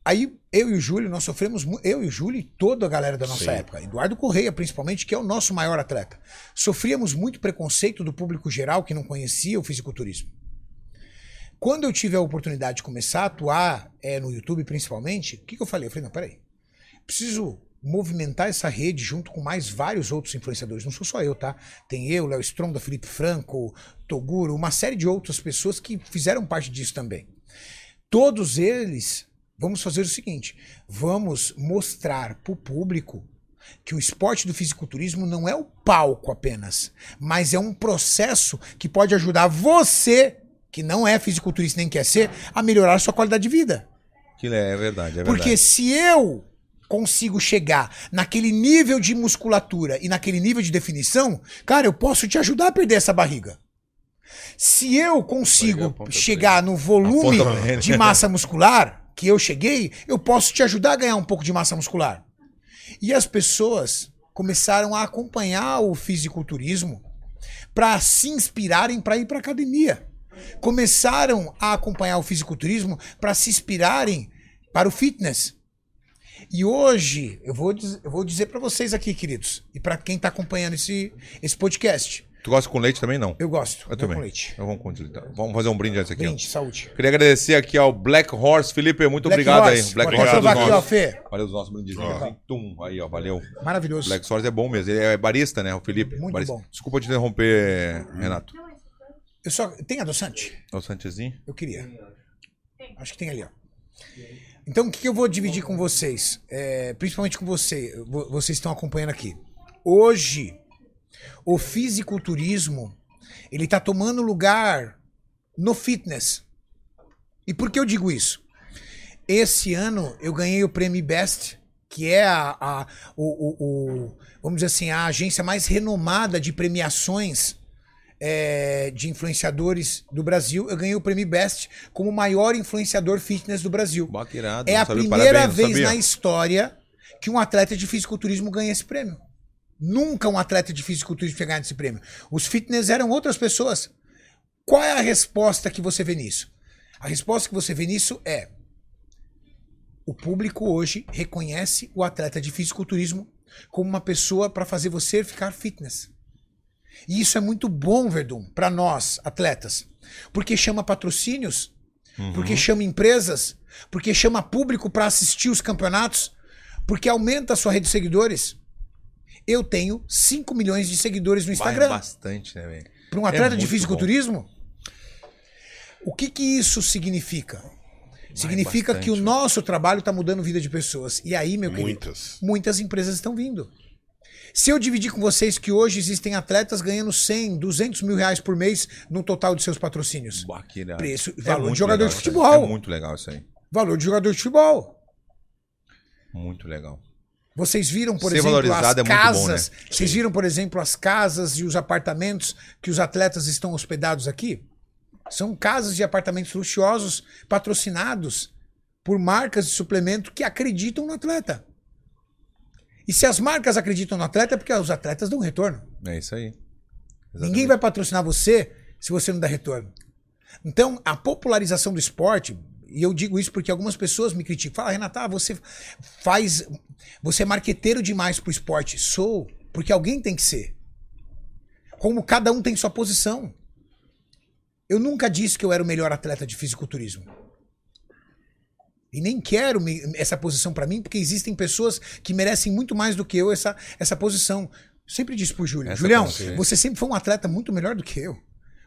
aí eu e o Júlio, nós sofremos, eu e o Júlio e toda a galera da nossa Sim. época, Eduardo Correia principalmente, que é o nosso maior atleta, sofríamos muito preconceito do público geral que não conhecia o fisiculturismo. Quando eu tive a oportunidade de começar a atuar é, no YouTube principalmente, o que, que eu falei? Eu falei, não, peraí, preciso movimentar essa rede junto com mais vários outros influenciadores. Não sou só eu, tá? Tem eu, Léo Stronda, Felipe Franco, Toguro, uma série de outras pessoas que fizeram parte disso também. todos eles, vamos fazer o seguinte: vamos mostrar para o público que o esporte do fisiculturismo não é o palco apenas, mas é um processo que pode ajudar você, que não é fisiculturista nem quer ser, a melhorar a sua qualidade de vida. Que é verdade, é Porque verdade. se eu consigo chegar naquele nível de musculatura e naquele nível de definição, cara, eu posso te ajudar a perder essa barriga. Se eu consigo ponta chegar no volume de massa muscular que eu cheguei, eu posso te ajudar a ganhar um pouco de massa muscular. E as pessoas começaram a acompanhar o fisiculturismo para se inspirarem para ir para academia. Começaram a acompanhar o fisiculturismo para se inspirarem para o fitness. E hoje, eu vou, diz- eu vou dizer para vocês aqui, queridos, e para quem está acompanhando esse, esse podcast, Tu gosta com leite também, não? eu gosto. Eu também. com leite. Então vamos continuar. então. Vamos fazer um brinde antes aqui. ó. Brinde, saúde. Queria agradecer aqui ao Black Horse. Felipe, muito Black obrigado Horse. aí. Black Horse é dos aqui, ó. Fê. Valeu os nossos brindezinhos. assim. Tum, aí, ó, valeu. Maravilhoso. Black Horse é bom mesmo. Ele é barista, né, o Felipe? Muito Barista. bom. Desculpa te interromper, Renato. Eu só, tem adoçante? O Santezinho? Eu queria. Acho que tem ali, ó. Então, o que eu vou dividir com vocês? É, principalmente com você, vo- vocês estão acompanhando aqui. Hoje, o fisiculturismo, ele tá tomando lugar no fitness. E por que eu digo isso? Esse ano eu ganhei o prêmio Best, que é a, a- o, o- o- vamos dizer assim, a agência mais renomada de premiações é, de influenciadores do Brasil. Eu ganhei o prêmio Best como maior influenciador fitness do Brasil. Baqueirado. É a sabia. primeira Parabéns, vez sabia. na história que um atleta de fisiculturismo ganha esse prêmio. Nunca um atleta de fisiculturismo tinha ganhado esse prêmio. Os fitness eram outras pessoas. Qual é a resposta que você vê nisso? A resposta que você vê nisso é: o público hoje reconhece o atleta de fisiculturismo como uma pessoa para fazer você ficar fitness. E isso é muito bom, Verdun, para nós, atletas. Porque chama patrocínios, porque chama empresas, porque chama público para assistir os campeonatos, porque aumenta a sua rede de seguidores. Eu tenho 5 milhões de seguidores no Vai Instagram. bastante, né, velho? Para um atleta de muito fisiculturismo? O que que isso significa? Significa bastante, que o nosso trabalho está mudando a vida de pessoas. E aí, meu querido, Muitas. muitas empresas estão vindo. Se eu dividir com vocês que hoje existem atletas ganhando 100, 200 mil reais por mês no total de seus patrocínios. Preço- É valor de jogador legal de futebol. É muito legal isso aí. Valor de jogador de futebol. Muito legal. Vocês viram, por Ser exemplo, as é muito bom, casas. né? Vocês viram, por exemplo, as casas e os apartamentos que os atletas estão hospedados aqui? São casas e apartamentos luxuosos patrocinados por marcas de suplemento que acreditam no atleta. E se as marcas acreditam no atleta, é porque os atletas dão retorno. É isso aí. Ninguém vai patrocinar você se você não dá retorno. Então, a popularização do esporte, e eu digo isso porque algumas pessoas me criticam. Fala, Renata, você faz. Você é marqueteiro demais pro esporte. Sou, porque alguém tem que ser. Como cada um tem sua posição. Eu nunca disse que eu era o melhor atleta de fisiculturismo. E nem quero me- essa posição pra mim, porque existem pessoas que merecem muito mais do que eu essa, essa posição. Sempre disse pro Júlio, Essa Julião, você sempre foi um atleta muito melhor do que eu.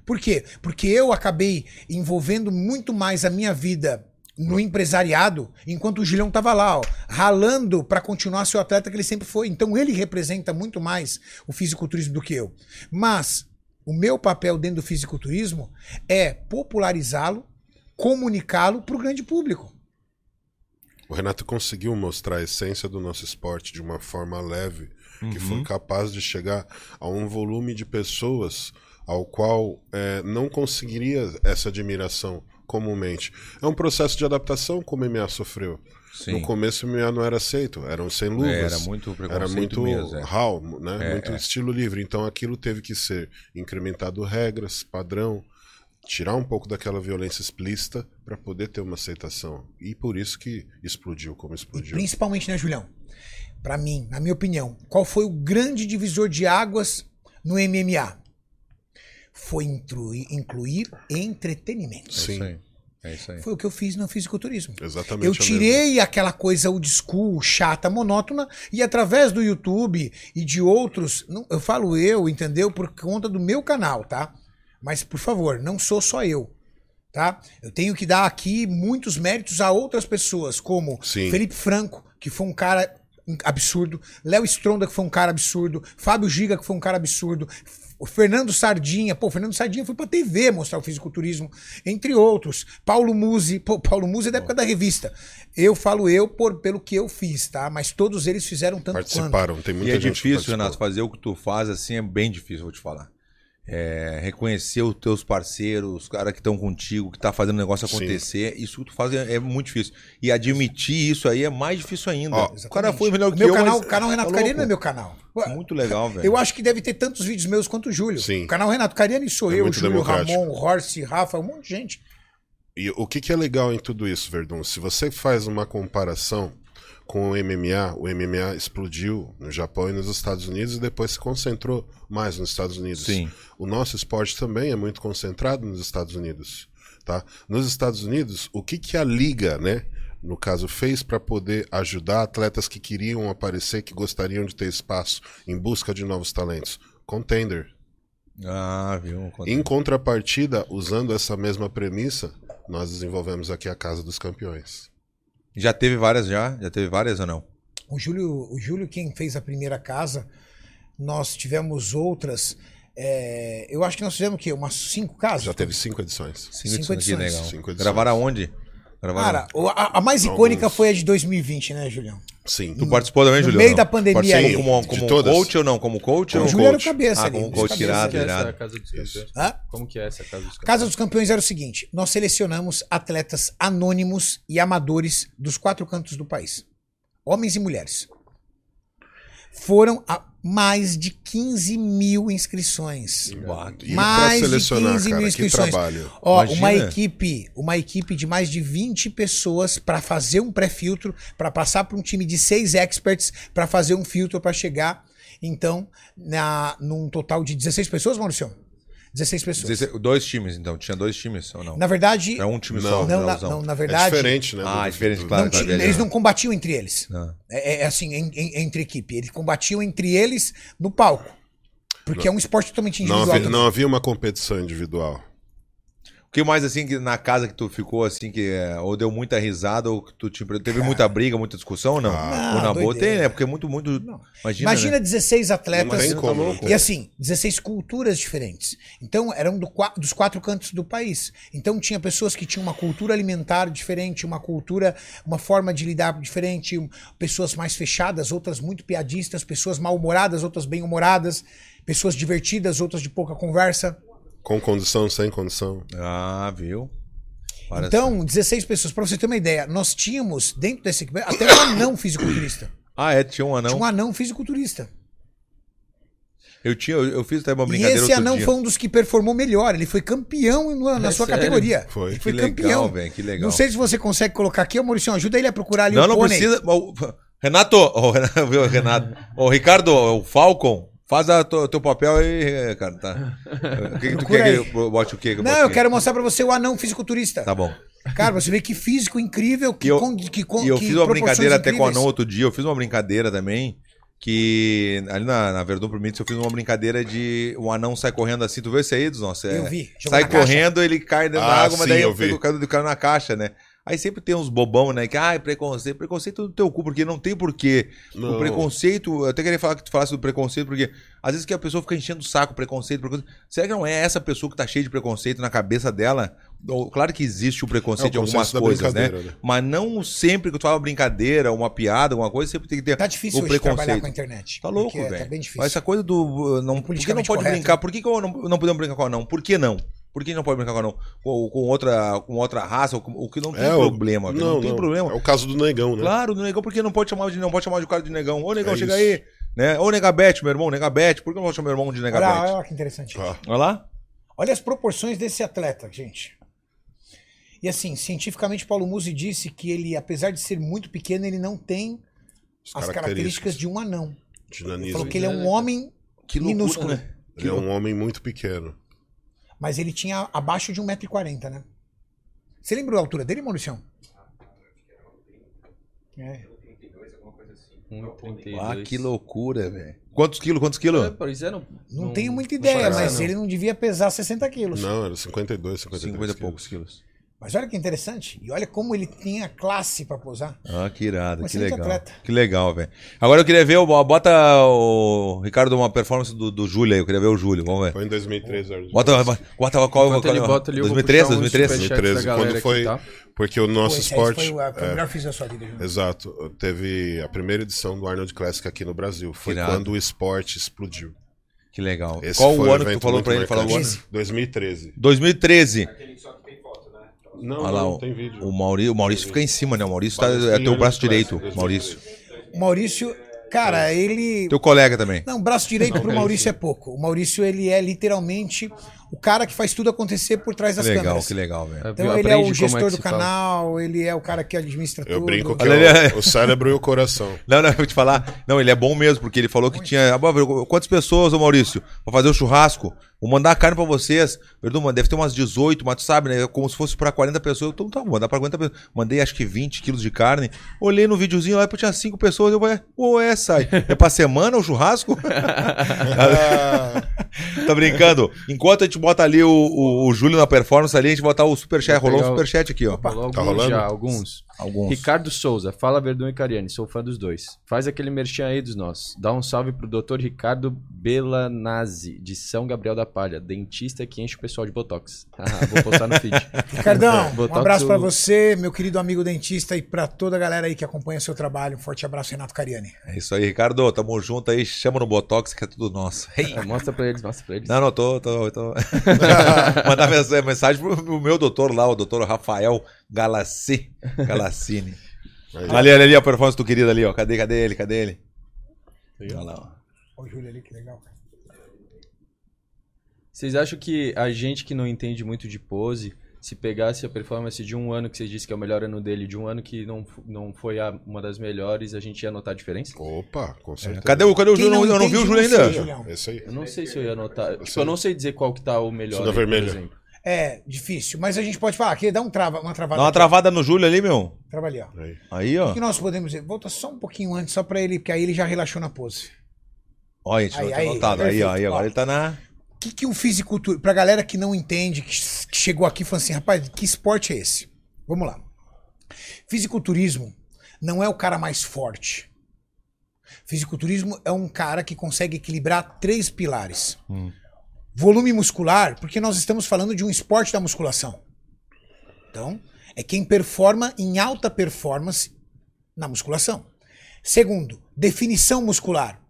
Por quê? Porque eu acabei envolvendo muito mais a minha vida no empresariado, enquanto o Julião tava lá, ó, ralando pra continuar seu atleta que ele sempre foi. Então ele representa muito mais o fisiculturismo do que eu. Mas o meu papel dentro do fisiculturismo é popularizá-lo, comunicá-lo pro grande público. O Renato conseguiu mostrar a essência do nosso esporte de uma forma leve, que foi capaz de chegar a um volume de pessoas ao qual eh, não conseguiria essa admiração comumente. É um processo de adaptação como o MMA sofreu. Sim. No começo o MMA não era aceito, eram sem luvas. Era muito Era muito mesmo, é. né? É, muito é. estilo livre. Então aquilo teve que ser incrementado regras, padrão, tirar um pouco daquela violência explícita para poder ter uma aceitação. E por isso que explodiu como E explodiu. principalmente, né, Julião? Pra mim, na minha opinião, qual foi o grande divisor de águas no MMA? Foi incluir, incluir entretenimento. É isso Sim. aí. É isso aí. Foi o que eu fiz no fisiculturismo. Exatamente. Eu tirei aquela coisa old school, chata, monótona, e através do YouTube e de outros, eu falo eu, entendeu? Por conta do meu canal, tá? Mas, por favor, não sou só eu. tá? Eu tenho que dar aqui muitos méritos a outras pessoas, como Sim. Felipe Franco, que foi um cara absurdo, Léo Stronda, que foi um cara absurdo, Fábio Giga, que foi um cara absurdo, o Fernando Sardinha, pô, o Fernando Sardinha foi pra TV mostrar o fisiculturismo, entre outros. Paulo Musi, pô, Paulo Musi é da época da revista. Eu falo eu por, pelo que eu fiz, tá? Mas todos eles fizeram tanto quanto. Participaram, tem muita E é difícil. Renato, fazer o que tu faz assim é bem difícil, vou te falar. É, reconhecer os teus parceiros, os caras que estão contigo, que tá fazendo o negócio Sim. acontecer, isso que tu faz é, é muito difícil. E admitir isso aí é mais difícil ainda. Ó, o cara foi melhor O que meu eu, canal, mas o canal Renato tá louco. não é meu canal. Muito legal, velho. Eu acho que deve ter tantos vídeos meus quanto o Júlio. Sim. O canal Renato Cariani sou É eu, Júlio. Ramon, Horse, Rafa, um monte de gente. E o que, que é legal em tudo isso, Verdun? Se você faz uma comparação com o MMA, o MMA explodiu no Japão e nos Estados Unidos e depois se concentrou mais nos Estados Unidos. Sim. O nosso esporte também é muito concentrado nos Estados Unidos. Tá? Nos Estados Unidos, o que, que a liga, né, no caso, fez para poder ajudar atletas que queriam aparecer, que gostariam de ter espaço em busca de novos talentos? Contender. Ah, viu? Em contrapartida, usando essa mesma premissa, nós desenvolvemos aqui a Casa dos Campeões. Já teve várias já? Já teve várias ou não? O Júlio, o Júlio quem fez a primeira casa, nós tivemos outras. é, eu acho que nós fizemos o quê? Umas cinco casas? Já teve cinco edições. Cinco, Cinco edições, que legal. Cinco edições. Gravaram aonde? Cara, a, a mais icônica Alguns. foi a de 2020, né, Julião? Sim. Tu participou também, no Juliano? meio da pandemia Participou aí. como, como todas? coach ou não? Como coach ou O não? Júlio era o cabeça Ah, ali. como coach cabeças. irado, Como que é essa irado. Casa dos Isso. Campeões? Hã? Como que é essa Casa dos Campeões? Casa dos Campeões era o seguinte: nós selecionamos atletas anônimos e amadores dos quatro cantos do país, homens e mulheres. Foram a mais de 15 mil inscrições. E Mais pra de selecionar, 15 mil cara, que inscrições. trabalho. Ó, Imagina. uma equipe, uma equipe de mais de 20 pessoas para fazer um pré-filtro, para passar para um time de seis experts para fazer um filtro para chegar, então, na num total de 16 pessoas, Maurício? 16 pessoas. 16 Dois times, então. Tinha dois times ou não? Na verdade, É um time Não. só. não, na, não, na É verdade, diferente, né? Ah, do- é diferente, do- claro, não claro. tá eles não combatiam entre eles. Não. É, é assim, em- em- entre equipe. Eles combatiam entre eles no palco. Porque é um esporte totalmente Não individual. havia, também. não havia uma competição individual. O que mais, assim, que na casa que tu ficou, assim, que é, ou deu muita risada, ou que tu te... teve muita briga, muita discussão ou não? Ah, ou na boa tem, né? Porque é muito, muito... Imagina, Imagina né? 16 atletas. Como, louco. E assim, 16 culturas diferentes. Então, eram do dos quatro cantos do país. Então, tinha pessoas que tinham uma cultura alimentar diferente, uma cultura, uma forma de lidar diferente, pessoas mais fechadas, outras muito piadistas, pessoas mal-humoradas, outras bem-humoradas, pessoas divertidas, outras de pouca conversa. Com condição, sem condição. Ah, viu? Parece- Então, 16 pessoas. Pra você ter uma ideia, nós tínhamos dentro desse equipamento até um anão fisiculturista. Ah, é? Tinha um anão. Tinha um anão fisiculturista. Eu tinha, eu, eu fiz até uma E brincadeira esse outro anão dia. foi um dos que performou melhor. Ele foi campeão na, na É sua sério? categoria. Foi. Ele Que foi legal, campeão. velho, que legal. Não sei se você consegue colocar aqui, ô Maurício, ajuda ele a procurar ali Não, o não pônei. precisa. [laughs] o- Renato, ô, Renato, viu, Renato. Ô, Ricardo, o Falcon, faz tua- teu papel aí, cara, tá? O que, que tu quer aí. que eu bote o quê? que eu Não, eu aqui? quero mostrar pra você o anão fisiculturista. Tá bom. Cara, você vê que físico incrível, que E eu, con- que con- e eu que fiz uma brincadeira até com o incríveis. anão outro dia. Eu fiz uma brincadeira também. Que ali na, na Verdun Permits eu fiz uma brincadeira de um anão sai correndo assim. Tu viu esse aí dos nossos? É, Eu vi, Sai na caixa. correndo, ele cai dentro da Ah, água, mas sim, daí eu eu vi. fico caindo caiu na caixa, né? Aí sempre tem uns bobão, né? Que, ai, preconceito. Preconceito do teu cu, porque não tem porquê. O Não. preconceito, eu até queria falar que tu falasse do preconceito, porque às vezes que a pessoa fica enchendo o saco, preconceito, preconceito. Será que não é essa pessoa que tá cheia de preconceito na cabeça dela? Claro que existe o preconceito É o de algumas coisas, né? né? Mas não sempre que tu fala uma brincadeira, uma piada, alguma coisa, sempre tem que ter Tá difícil o hoje trabalhar preconceito. com a internet. Tá louco, porque velho. Tá bem difícil. Mas essa coisa do. Não, por que não politicamente pode correto, brincar? Por que, que eu não, não podemos brincar com anão? Por que não? Por que não pode brincar com anão? Com, com outra, com outra raça, com- o que não tem É, o- problema, velho, não, tem problema. É o caso do negão, né? Claro, do negão, por que não pode chamar de não pode chamar de cara de negão? Ô, negão, É chega isso. aí. Né? Ô, negabete, meu irmão, negabete. Por que não vou chamar meu irmão de Olha, negabete? olha que interessante. Ah, Olha lá. Olha as proporções desse atleta, gente. E assim, cientificamente, Paulo Musi disse que ele, apesar de ser muito pequeno, ele não tem as características de um anão. Ele Dinanismo. falou que ele é um homem Que loucura, minúsculo. né? Ele é um homem muito pequeno. Mas ele tinha abaixo de 1,40m, né? Você lembra a altura dele, Maurício? É. 1,32. Ah, que loucura, velho. Quantos quilos? Quantos quilos? É, pois é, não, Não, tenho muita ideia, parece, mas não. ele não devia pesar 60 quilos. Não, era 52, 53 50 e quilos. poucos quilos. Mas olha que interessante. E olha como ele tem a classe pra posar. Ah, que irado, que legal. atleta. Que legal, velho. Agora eu queria ver, o- bota o Ricardo uma performance do, do Júlio aí, eu queria ver o Júlio, vamos ver. Foi em 2013. era de Bota, bota, bota qual, Enquanto qual, ele bota ali, eu vou 2013, puxar uns 2013? superchats da 2013, galera quando foi. tá? Porque o nosso Pô, aí esporte. Foi, a- foi o é, melhor fiz da sua vida. Júnior. Exato. Teve a primeira edição do Arnold Classic aqui no Brasil. Foi Irado. quando o esporte explodiu. Que legal. Esse qual o ano que tu falou pra ele? Falou o ano? marcante. 2013. 2013. Não, Olha lá, não, o, tem vídeo. o Maurício, o Maurício fica em cima, né? O Maurício tá, é teu braço Classic, direito, 2013. Maurício. O Maurício, cara, ele. Teu colega também. Não, braço direito pro Maurício é pouco. O Maurício, ele é literalmente o cara que faz tudo acontecer por trás das Que legal, câmeras. que legal, velho. Então ele é o como gestor que do canal, ele é o cara que administra Eu tudo. brinco que é o, o cérebro e o coração. Não, não, eu vou te falar. Não, ele é bom mesmo, porque ele falou que tinha. Quantas pessoas, ô Maurício, pra fazer o churrasco? Vou mandar a carne pra vocês. Verdun, mano, deve ter umas 18, mas tu sabe, né? Como se fosse pra 40 pessoas. Eu tô, tá, vou mandar pra 40 pessoas. Mandei acho que 20 quilos de carne. Olhei no videozinho lá, tinha 5 pessoas. Eu falei, pô, é, sai. É pra semana o churrasco? [laughs] [laughs] tá brincando? Enquanto a gente bota ali o, o, o Júlio na performance ali, a gente botar o superchat. Vou Rolou um pegar o- superchat aqui, ó. Rolou alguns Tá rolando? já, alguns. Alguns. Ricardo Souza, fala Verdun e Cariani, sou fã dos dois. Faz aquele merchan aí dos nossos. Dá um salve pro Dr. Ricardo Belanazzi, de São Gabriel da Palha, dentista que enche o pessoal de Botox. Ah, vou postar no feed. [laughs] Ricardão, um Botox abraço pra o- você, meu querido amigo dentista, e pra toda a galera aí que acompanha seu trabalho. Um forte abraço, Renato Cariani. É isso aí, Ricardo. Tamo junto aí. Chama no Botox que é tudo nosso. Hey. É, mostra pra eles, mostra pra eles. Não, não, tô, tô, tô. [laughs] [laughs] Mandar mens- mensagem pro, pro meu doutor lá, o doutor Rafael Galassi, Galassini. [laughs] Ali, ali, ali, a performance do querido ali, ó. Cadê, cadê ele? Cadê ele? Olha lá, ó. Ó, o Júlio ali, que legal. cara. Vocês acham que a gente que não entende muito de pose, se pegasse a performance de um ano que vocês disse que é o melhor ano dele, de um ano que não, não foi a- uma das melhores, a gente ia notar a diferença? Opa, com certeza. Cadê o, cadê o Júlio? Eu não vi o Júlio ainda. Esse aí. Eu não sei se eu ia notar. Tipo, eu não sei dizer qual que tá o melhor. Isso da aí, por vermelha. exemplo. É, difícil, mas a gente pode falar aqui, dá um trava, uma travada. Dá uma aqui, travada no Júlio ali, meu. Trava ali, ó. Aí. Aí, ó. O que nós podemos dizer? Volta só um pouquinho antes, só pra ele, porque aí ele já relaxou na pose. Ó, a gente Aí, aí, tá notado. Aí, ó. Aí agora Ó. ele tá na. O que, que o fisiculturismo. Pra galera que não entende, que, chegou aqui e falou assim, rapaz, que esporte é esse? Vamos lá. Fisiculturismo não é o cara mais forte. Fisiculturismo é um cara que consegue equilibrar três pilares: volume muscular, porque nós estamos falando de um esporte da musculação. Então, é quem performa em alta performance na musculação. Segundo, definição muscular.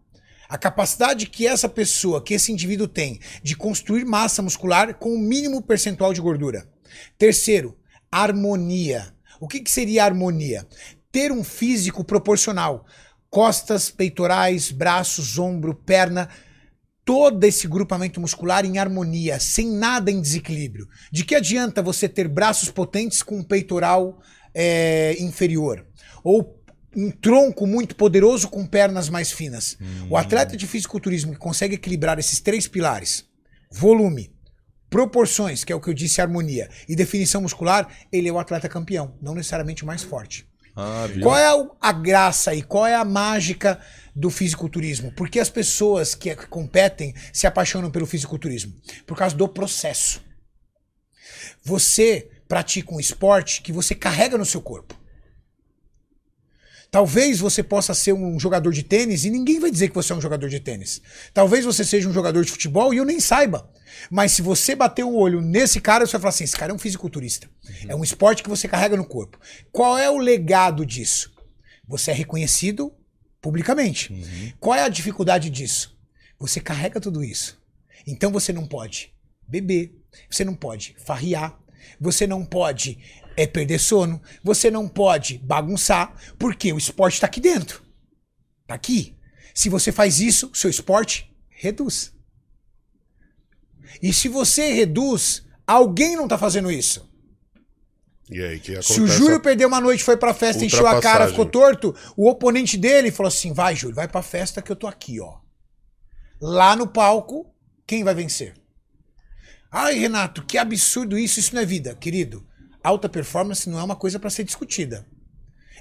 A capacidade que essa pessoa, que esse indivíduo tem de construir massa muscular com o mínimo percentual de gordura. Terceiro, harmonia. O que, que seria harmonia? Ter um físico proporcional. Costas, peitorais, braços, ombro, perna, todo esse grupamento muscular em harmonia, sem nada em desequilíbrio. De que adianta você ter braços potentes com um peitoral é, inferior? Ou um tronco muito poderoso com pernas mais finas? O atleta de fisiculturismo que consegue equilibrar esses três pilares, volume, proporções, que é o que eu disse, harmonia, e definição muscular, ele é o atleta campeão, não necessariamente o mais forte. Ah? Qual é a graça e qual é a mágica do fisiculturismo? Por que as pessoas que competem se apaixonam pelo fisiculturismo? Por causa do processo. Você pratica um esporte que você carrega no seu corpo. Talvez você possa ser um jogador de tênis e ninguém vai dizer que você é um jogador de tênis. Talvez você seja um jogador de futebol e eu nem saiba. Mas se você bater o olho nesse cara, você vai falar assim: esse cara é um fisiculturista. É um esporte que você carrega no corpo. Qual é o legado disso? Você é reconhecido publicamente. Qual é a dificuldade disso? Você carrega tudo isso. Então você não pode beber, você não pode farriar, você não pode é, perder sono, você não pode bagunçar, porque o esporte está aqui dentro. Tá aqui. Se você faz isso, seu esporte reduz. E se você reduz, alguém não tá fazendo isso. E aí, que? Se o Júlio perdeu uma noite, foi pra festa, encheu a cara, ficou torto, o oponente dele falou assim: vai, Júlio, vai pra festa que eu tô aqui, ó. Lá no palco, quem vai vencer? Ai, Renato, que absurdo isso, isso não é vida. Querido, alta performance não é uma coisa pra ser discutida.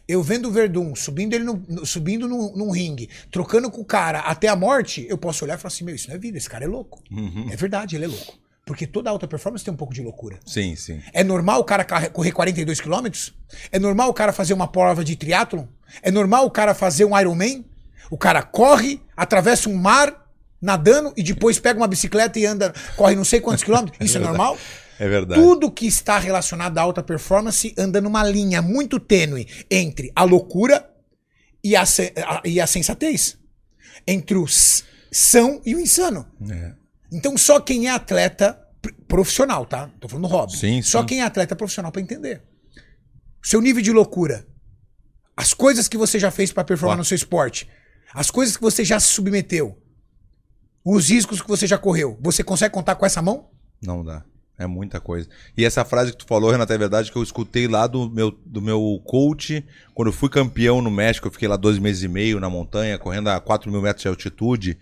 eu vendo o Verdun subindo ele no- subindo num, num ringue, trocando com o cara até a morte, eu posso olhar e falar assim: meu, isso não é vida, esse cara é louco. Uhum. É verdade, ele é louco. Porque toda alta performance tem um pouco de loucura. Sim, sim. É normal o cara correr 42 quilômetros? É normal o cara fazer uma prova de triatlon? É normal o cara fazer um Ironman? O cara corre, atravessa um mar nadando e depois pega uma bicicleta e anda, corre não sei quantos quilômetros? [laughs] Isso é normal? É verdade. Tudo que está relacionado à alta performance anda numa linha muito tênue entre a loucura e a, a- e a sensatez. Entre o são e o insano. É. Então só quem é atleta profissional, tá? Tô falando hobby. Sim, só sim. quem é atleta profissional pra entender. Seu nível de loucura. As coisas que você já fez pra performar no seu esporte. As coisas que você já se submeteu. Os riscos que você já correu. Você consegue contar com essa mão? Não dá. É muita coisa. E essa frase que tu falou, Renata, é verdade que eu escutei lá do meu, do meu coach, quando eu fui campeão no México, eu fiquei lá dois meses e meio na montanha, correndo a 4 mil metros de altitude.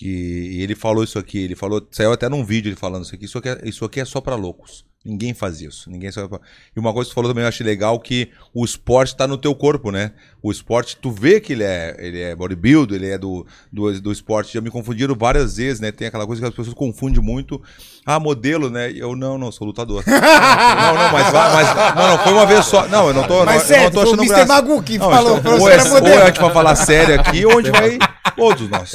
E, e ele falou isso aqui, ele falou, saiu até num vídeo ele falando isso aqui, isso aqui é, isso aqui é só pra loucos. Ninguém faz isso. Ninguém sabe. E uma coisa que tu falou também, eu achei legal, que o esporte tá no teu corpo, né? O esporte, tu vê que ele é, ele é bodybuilder, ele é do, do, do esporte. Já me confundiram várias vezes, né? Tem aquela coisa que as pessoas confundem muito. Ah, modelo, né? Eu não, não, sou lutador. [laughs] não, não, mas, mas não, não, foi uma vez só. Não, eu não tô, Mas não, eu sério, não tô foi o achando Mr. Magu que Não, falou, então, você ou, é, era modelo. ou a gente vai falar sério aqui, ou a gente vai. Todos nós.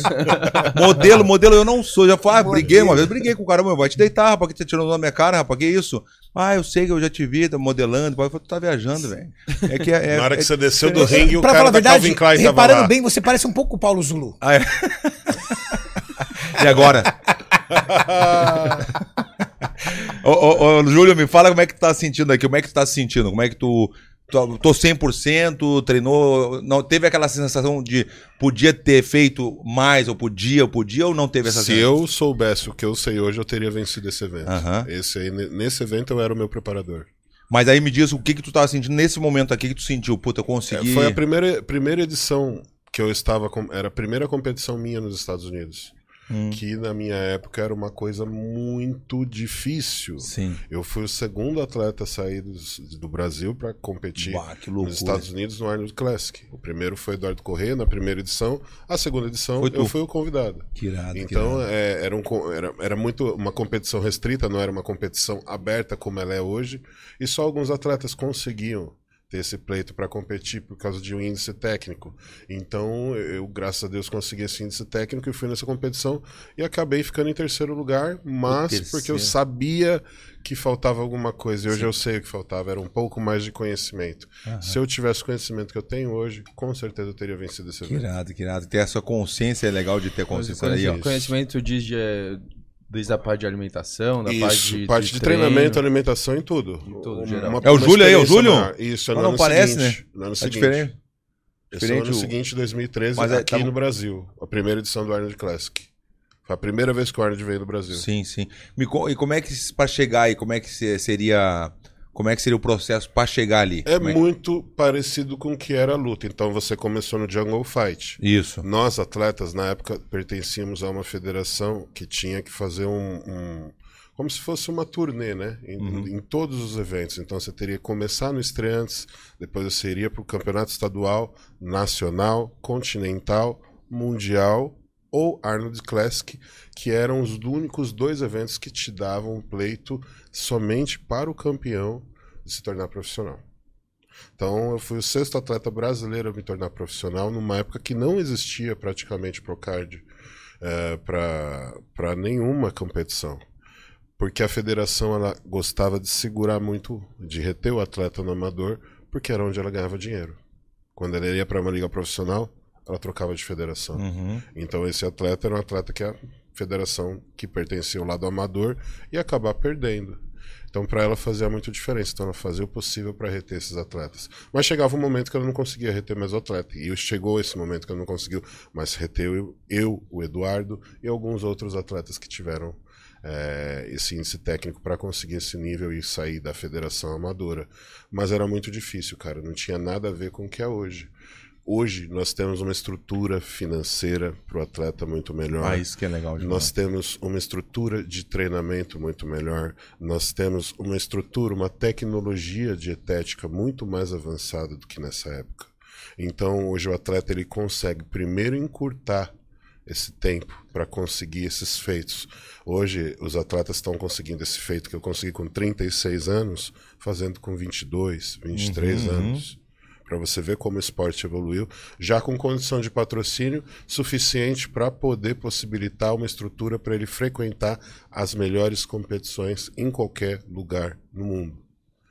Modelo, modelo, eu não sou. Já falei, ah, briguei uma vez, briguei com o cara, meu, vai te deitar, rapaz, que você tirou da minha cara, rapaz, que isso? Ah, eu sei que eu já te vi, tá modelando. Eu falei, tu tá viajando, velho. É que é, é- [laughs] Na hora que é- você desceu do ringue, o pra cara falar a da verdade, Calvin Klein tava reparando lá. bem, você parece um pouco o Paulo Zulu. Ah, é. [laughs] E agora? [laughs] ô, ô, ô, Júlio, me fala como é que tu tá sentindo aqui, como é que tu tá se sentindo, como é que tu... Tô, tô 100%, treinou, não teve aquela sensação de podia ter feito mais, ou podia, ou podia, ou não teve essa Se sensação? eu soubesse o que eu sei hoje, eu teria vencido esse evento. Aham. Esse aí, ne- nesse evento eu era o meu preparador. Mas aí me diz o que que tu tava sentindo nesse momento aqui que tu sentiu, puta, eu É, consegui... Foi a primeira, primeira edição que eu estava. com- Era a primeira competição minha nos Estados Unidos. Hum. Que na minha época era uma coisa muito difícil. Sim. Eu fui o segundo atleta a sair do, do Brasil para competir Bah, que nos. Estados Unidos no Arnold Classic. O primeiro foi Eduardo Corrêa na primeira edição, a segunda edição Foi tu. eu fui o convidado. Que irado, que Então irado. é, era, um, era, era muito uma competição restrita, não era uma competição aberta como ela é hoje, e só alguns atletas conseguiam ter esse pleito para competir por causa de um índice técnico. Então eu, graças a Deus, consegui esse índice técnico e fui nessa competição e acabei ficando em terceiro lugar, mas terceiro. porque eu sabia que faltava alguma coisa, e hoje eu sei o que faltava, era um pouco mais de conhecimento. Se eu tivesse o conhecimento que eu tenho hoje, com certeza eu teria vencido esse Que evento. irado, que irado. Ter essa consciência é legal de ter consciência aí, ó. Conhecimento, conhecimento diz de, é, desde a parte de alimentação, da parte Isso, de, parte de, treinamento, alimentação e tudo. tudo, Uma- geral. uma- É o Júlio aí, é o Júlio? maior. Isso, é no não ano parece, seguinte. né? No ano É seguinte. diferente. Esse é o ano o- seguinte, 2013, Mas é, aqui tá- no Brasil. A primeira edição do Arnold Classic. Foi a primeira vez que o Arnold veio no Brasil. Sim, sim. Me co- e como é que para chegar aí, como é que se- seria, como é que seria o processo para chegar ali? É Como muito parecido com o que era a luta. Então você começou no Jungle Fight. Isso. Nós, atletas, na época, pertencíamos a uma federação que tinha que fazer um. um- como se fosse uma turnê, né? Em, Uhum. em todos os eventos. Então você teria que começar no estreantes, depois você iria para o campeonato estadual, nacional, continental, mundial ou Arnold Classic, que eram os únicos dois eventos que te davam pleito somente para o campeão se tornar profissional. Então, eu fui o sexto atleta brasileiro a me tornar profissional numa época que não existia praticamente Procard é, para nenhuma competição. Porque a federação ela gostava de segurar muito, de reter o atleta no amador, porque era onde ela ganhava dinheiro. Quando ela ia para uma liga profissional, ela trocava de federação. Uhum. Então esse atleta era um atleta que a federação que pertencia ao lado amador ia acabar perdendo. Então para ela fazia muito diferença, então ela fazia o possível para reter esses atletas. Mas chegava um momento que ela não conseguia reter mais o atleta. E chegou esse momento que ela não conseguiu, mas reteu eu, eu o Eduardo e alguns outros atletas que tiveram é, esse índice técnico para conseguir esse nível e sair da federação amadora. Mas era muito difícil, cara. Não tinha nada a ver com o que é hoje. Hoje nós temos uma estrutura financeira para o atleta muito melhor. Ah, isso que é legal demais. Nós temos uma estrutura de treinamento muito melhor. Nós temos uma estrutura, uma tecnologia dietética muito mais avançada do que nessa época. Então, hoje o atleta ele consegue primeiro encurtar esse tempo para conseguir esses feitos. Hoje, os atletas estão conseguindo esse feito que eu consegui com 36 anos, fazendo com 22, 23 Uhum, anos. Para você ver como o esporte evoluiu, já com condição de patrocínio suficiente para poder possibilitar uma estrutura para ele frequentar as melhores competições em qualquer lugar no mundo.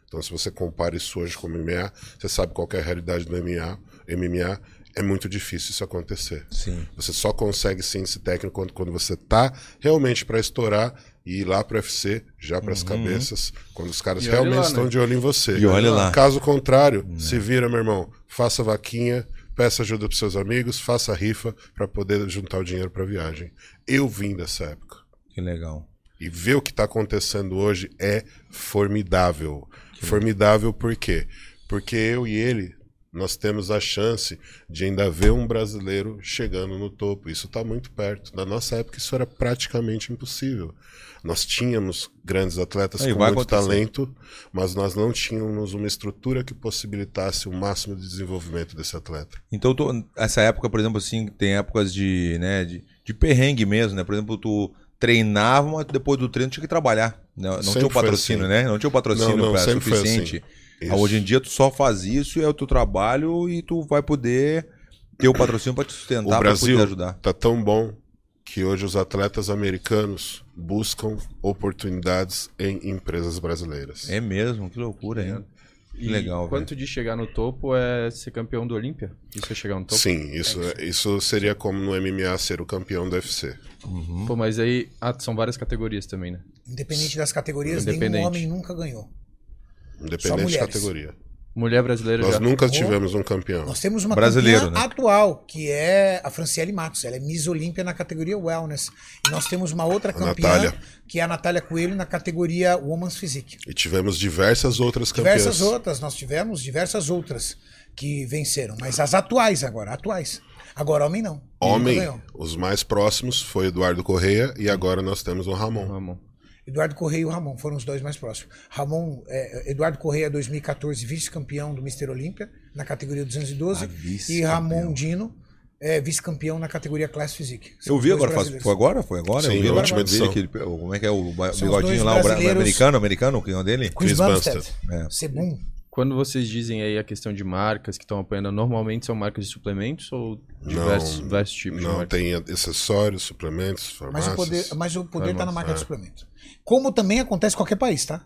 Então, se você compara isso hoje com o MMA, você sabe qual é a realidade do MMA. MMA é muito difícil isso acontecer. Sim. Você só consegue sim esse técnico quando, quando você tá realmente para estourar e ir lá para UFC, já para as cabeças, quando os caras E realmente lá, estão né? de olho em você. E olha lá. Caso contrário, se vira, meu irmão, faça vaquinha, peça ajuda para seus amigos, faça rifa para poder juntar o dinheiro para viagem. Eu vim dessa época. Que legal. E ver o que está acontecendo hoje é formidável. Formidável por quê? Porque eu e ele, nós temos a chance de ainda ver um brasileiro chegando no topo. Isso está muito perto. Na nossa época, isso era praticamente impossível. Nós tínhamos grandes atletas Aí, com muito acontecer. talento, mas nós não tínhamos uma estrutura que possibilitasse o máximo de desenvolvimento desse atleta. Então, tu- essa época, por exemplo, assim, tem épocas de, né, de, de perrengue mesmo, né? Por exemplo, tu treinava, mas depois do treino tinha que trabalhar. Não, não tinha o patrocínio, assim. né? Não tinha o patrocínio Não, não, pra- sempre foi suficiente. assim. Ah, Hoje em dia tu só faz isso e é o teu trabalho e tu vai poder ter o patrocínio para te sustentar, O para Brasil poder ajudar. tá tão bom que hoje os atletas americanos buscam oportunidades em empresas brasileiras. É mesmo, que loucura, hein? Que E legal, quanto de chegar no topo é ser campeão do Olímpia? Isso é chegar no topo? Sim, isso, isso seria como no MMA ser o campeão do UFC. Pô, mas aí ah, são várias categorias também, né? Independente das categorias, nenhum Independente. homem nunca ganhou. Independente de categoria. Mulher brasileira Nós já. nunca tivemos um campeão. Nós temos uma Brasileiro, campeã né? atual, que é a Franciele Matos. Ela é Miss Olímpia na categoria Wellness. E nós temos uma outra campeã, Natália. que é a Natália Coelho, na categoria Woman's Physique. E tivemos diversas outras campeãs. Diversas outras, nós tivemos diversas outras que venceram. Mas as atuais agora, atuais. Agora, homem não. Homem, os mais próximos foi Eduardo Correia e agora nós temos o Ramon. Ramon. Eduardo Correia e o Ramon foram os dois mais próximos. Ramon, é, Eduardo Correia, 2014, vice-campeão do Mr. Olímpia, na categoria 212. Ah, e. Ramon Dino, é, vice-campeão na categoria Class Physique. São Eu vi agora, faz, foi agora? Foi agora? Sim, eu vi agora última dele, edição. aquele- como é que é o bigodinho lá, o americano, americano, quem é o dele? Chris Chris Bumstead. É. Sebum. Quando vocês dizem aí a questão de marcas que estão apoiando, normalmente são marcas de suplementos ou diversos, Não, diversos tipos de Não, marcas? tem acessórios, suplementos, farmácias. o mas o poder tá na marca de é. suplemento. Como também acontece em qualquer país, tá?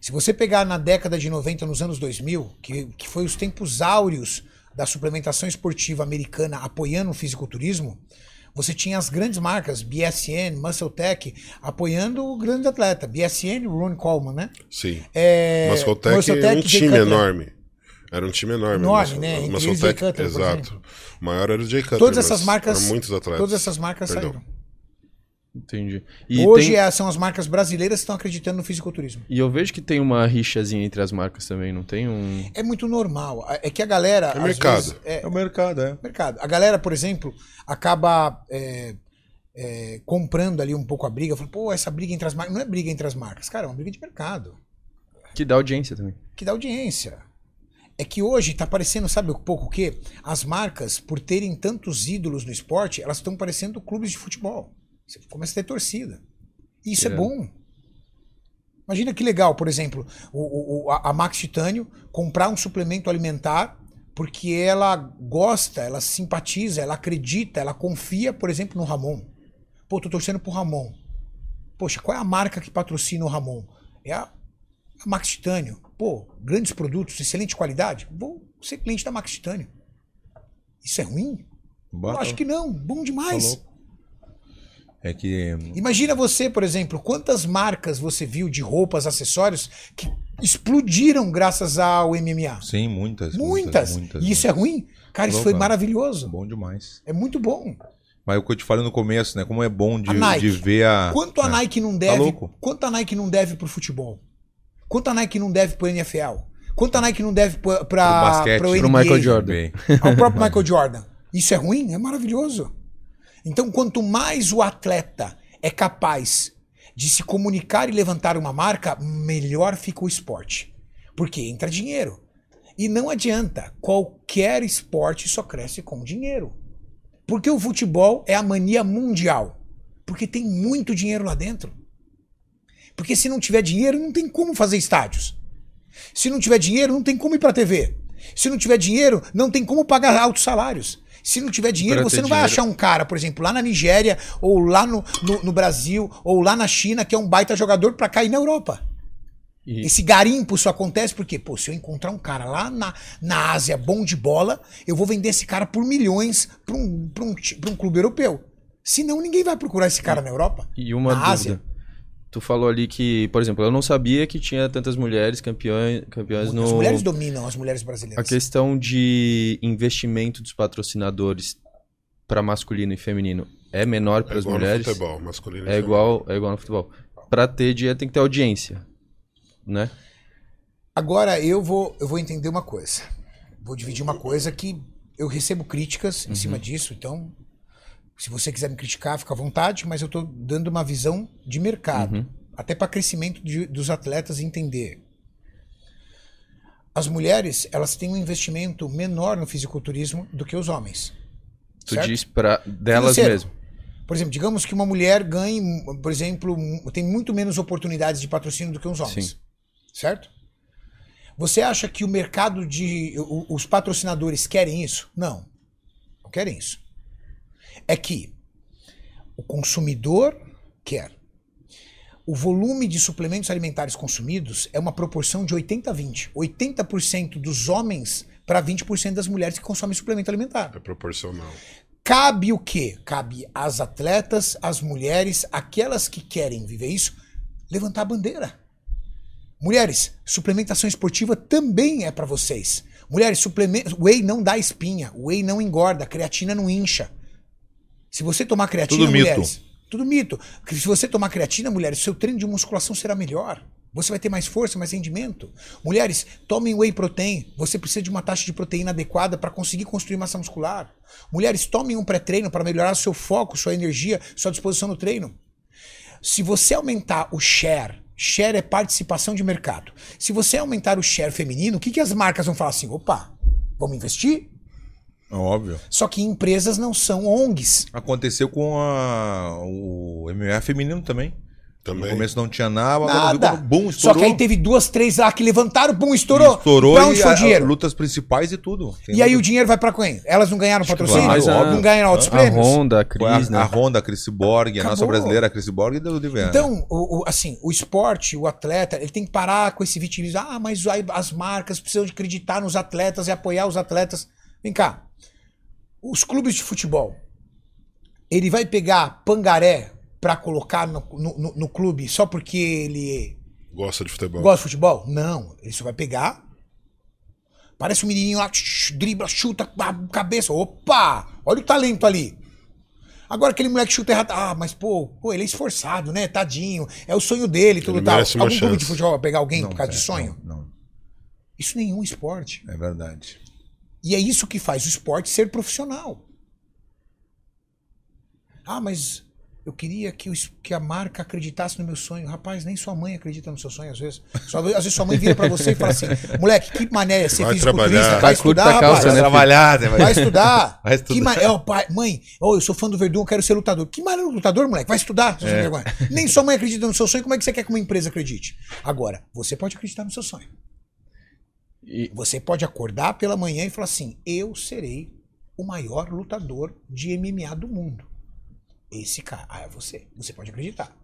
Se você pegar na década de 90, nos anos 2000, que, que foi os tempos áureos da suplementação esportiva americana apoiando o fisiculturismo, você tinha as grandes marcas, BSN, MuscleTech, apoiando o grande atleta. BSN, Ron Coleman, né? Sim. É, Mascotec Muscle é um time Cutler. enorme. Era um time enorme. Enorme, né? Jay Tech, Cutler, exato. O maior era o Jay Cutler. Todas essas marcas, muitos atletas. todas essas marcas Perdão. saíram. Entendi. E, Hoje tem- é- são as marcas brasileiras que estão acreditando no fisiculturismo. e eu vejo que tem uma rixazinha entre as marcas também, não tem um. É muito normal. É que a galera. às mercado. vezes, é, É o mercado, é. mercado. A galera, por exemplo, acaba é, é, comprando ali um pouco a briga. Fala, pô, essa briga entre as marcas. Não é briga entre as marcas, cara, é uma briga de mercado. Que dá audiência também. Que dá audiência. É que hoje tá parecendo, sabe um pouco o quê? As marcas, por terem tantos ídolos no esporte, elas estão parecendo clubes de futebol. Você começa a ter torcida. E isso é É. bom. Imagina que legal, por exemplo, o, o- a Max Titânio comprar um suplemento alimentar porque ela gosta, ela simpatiza, ela acredita, ela confia, por exemplo, no Ramon. Pô, tô torcendo pro Ramon. Poxa, qual é a marca que patrocina o Ramon? É a, a Max Titânio. Pô, grandes produtos, excelente qualidade. Vou ser cliente da Max Titânio. Isso é ruim? Eu acho que não. Bom Tá demais. louco. É que Imagina você, por exemplo, quantas marcas você viu de roupas, acessórios que explodiram graças ao MMA? sim, muitas, Muitas. muitas, e isso é ruim? Cara, isso foi maravilhoso. bom demais. É muito bom. Mas o que eu te falei no começo, né? Como é bom de, de ver a. Quanto a é. Nike não deve, louco. quanto a Nike não deve pro futebol? Quanto a Nike não deve pro NFL? Quanto a Nike não deve pra, Pro pra, basquete. pro Pro NBA? Michael Jordan. Ao próprio [laughs] Michael Jordan. Isso é ruim? É maravilhoso. Então, quanto mais o atleta é capaz de se comunicar e levantar uma marca, melhor fica o esporte. Porque entra dinheiro. E não adianta, qualquer esporte só cresce com dinheiro. Porque o futebol é a mania mundial. Porque tem muito dinheiro lá dentro. Porque se não tiver dinheiro, não tem como fazer estádios. Se não tiver dinheiro, não tem como ir pra TV. Se não tiver dinheiro, não tem como pagar altos salários. Se não tiver dinheiro, Pra você não vai dinheiro. achar um cara, por exemplo, lá na Nigéria, ou lá no, no, no Brasil, ou lá na China, que é um baita jogador pra cair na Europa. E- Esse garimpo só acontece porque, pô, se eu encontrar um cara lá na, na Ásia bom de bola, eu vou vender esse cara por milhões pra um, pra um, pra um clube europeu. Senão ninguém vai procurar esse cara na Europa. E uma Na dúvida. Ásia. Tu falou ali que, por exemplo, eu não sabia que tinha tantas mulheres campeões, campeãs no. As mulheres dominam as mulheres A brasileiras. questão de investimento dos patrocinadores para masculino e feminino é menor para É as igual mulheres? no futebol, masculino e É igual, é igual no futebol. Para ter dinheiro tem que ter audiência, né? Agora eu vou, eu vou entender uma coisa. Vou dividir uma coisa que eu recebo críticas em cima disso, então se você quiser me criticar, fica à vontade, mas eu tô dando uma visão de mercado, até para crescimento de- dos atletas entender. As mulheres, elas têm um investimento menor no fisiculturismo do que os homens. Tu certo? diz para delas Financeiro. mesmo. Por exemplo, digamos que uma mulher ganhe, por exemplo, tem muito menos oportunidades de patrocínio do que os homens. Sim. Certo? Você acha que o mercado de. os patrocinadores querem isso? Não. Não querem isso. É que o consumidor quer. O volume de suplementos alimentares consumidos é uma proporção de 80 a 20. 80% dos homens para 20% das mulheres que consomem suplemento alimentar. É proporcional. Cabe o quê? Cabe às atletas, às mulheres, aquelas que querem viver isso, levantar a bandeira. Mulheres, suplementação esportiva também é pra vocês. Mulheres, suplemento, whey não dá espinha, whey não engorda, creatina não incha. Se você tomar creatina, Tudo mito. mulheres, tudo mito. Que Se você tomar creatina, mulheres, seu treino de musculação será melhor. Você vai ter mais força, mais rendimento. Mulheres, tomem whey protein. Você precisa de uma taxa de proteína adequada para conseguir construir massa muscular. Mulheres, tomem um pré-treino para melhorar seu foco, sua energia, sua disposição no treino. Se você aumentar o share, share é participação de mercado. Se você aumentar o share feminino, o que, que as marcas vão falar assim? Opa, vamos investir? Óbvio. Só que empresas não são ONGs. Aconteceu com a, o MMA feminino também. Também. No começo não tinha nada, agora Nada. quando, bum, Só estourou. que aí teve duas, três lá que levantaram, bum, estourou. Estourou pra onde e foi o a- dinheiro? lutas principais e tudo. Tem E aí o dinheiro vai pra quem? Elas não ganharam patrocínio? vai, não ganharam altos A prêmios? Honda, a a, Cris, né? a Honda, a Chris Borg, a nossa Acabou. brasileira, a Chris Borg, deu de ver. Então, o, o- assim, o esporte, o atleta, ele tem que parar com esse vitimismo. Ah, mas as marcas precisam de acreditar nos atletas e apoiar os atletas. Vem cá. Os clubes de futebol, ele vai pegar pangaré pra colocar no, no- no- no clube só porque ele Gosta de futebol. gosta de futebol? Não. Ele só vai pegar. Parece um menininho lá, dribla, chuta, a cabeça. Opa! Olha o talento ali. Agora aquele moleque chuta errado. Ah, mas pô, pô, ele é esforçado, né? Tadinho. É o sonho dele, tudo Ele tal. Algum clube chance. de futebol vai pegar alguém Não, por causa de é, sonho? Não, não, Isso nenhum esporte. é verdade. E é isso que faz o esporte ser profissional. Ah, mas eu queria que, o que a marca acreditasse no meu sonho. Rapaz, nem sua mãe acredita no seu sonho às vezes. Só- às vezes sua mãe vira pra você e fala assim: moleque, que mané é ser Vai fisiculturista? trabalhar. Vai Vai estudar, a calça, rapaz. né, trabalhar, né, Vai estudar. Vai estudar. Que ma... é, ó, pai, mãe, eu sou fã do Verdun, eu quero ser lutador. Que maneiro lutador, moleque? Vai estudar, vergonha. Nem sua mãe acredita no seu sonho, como é que você quer que uma empresa acredite? Agora, você pode acreditar no seu sonho. E- Você pode acordar pela manhã e falar assim: eu serei o maior lutador de MMA do mundo. Esse cara, ah, é você. Você pode acreditar.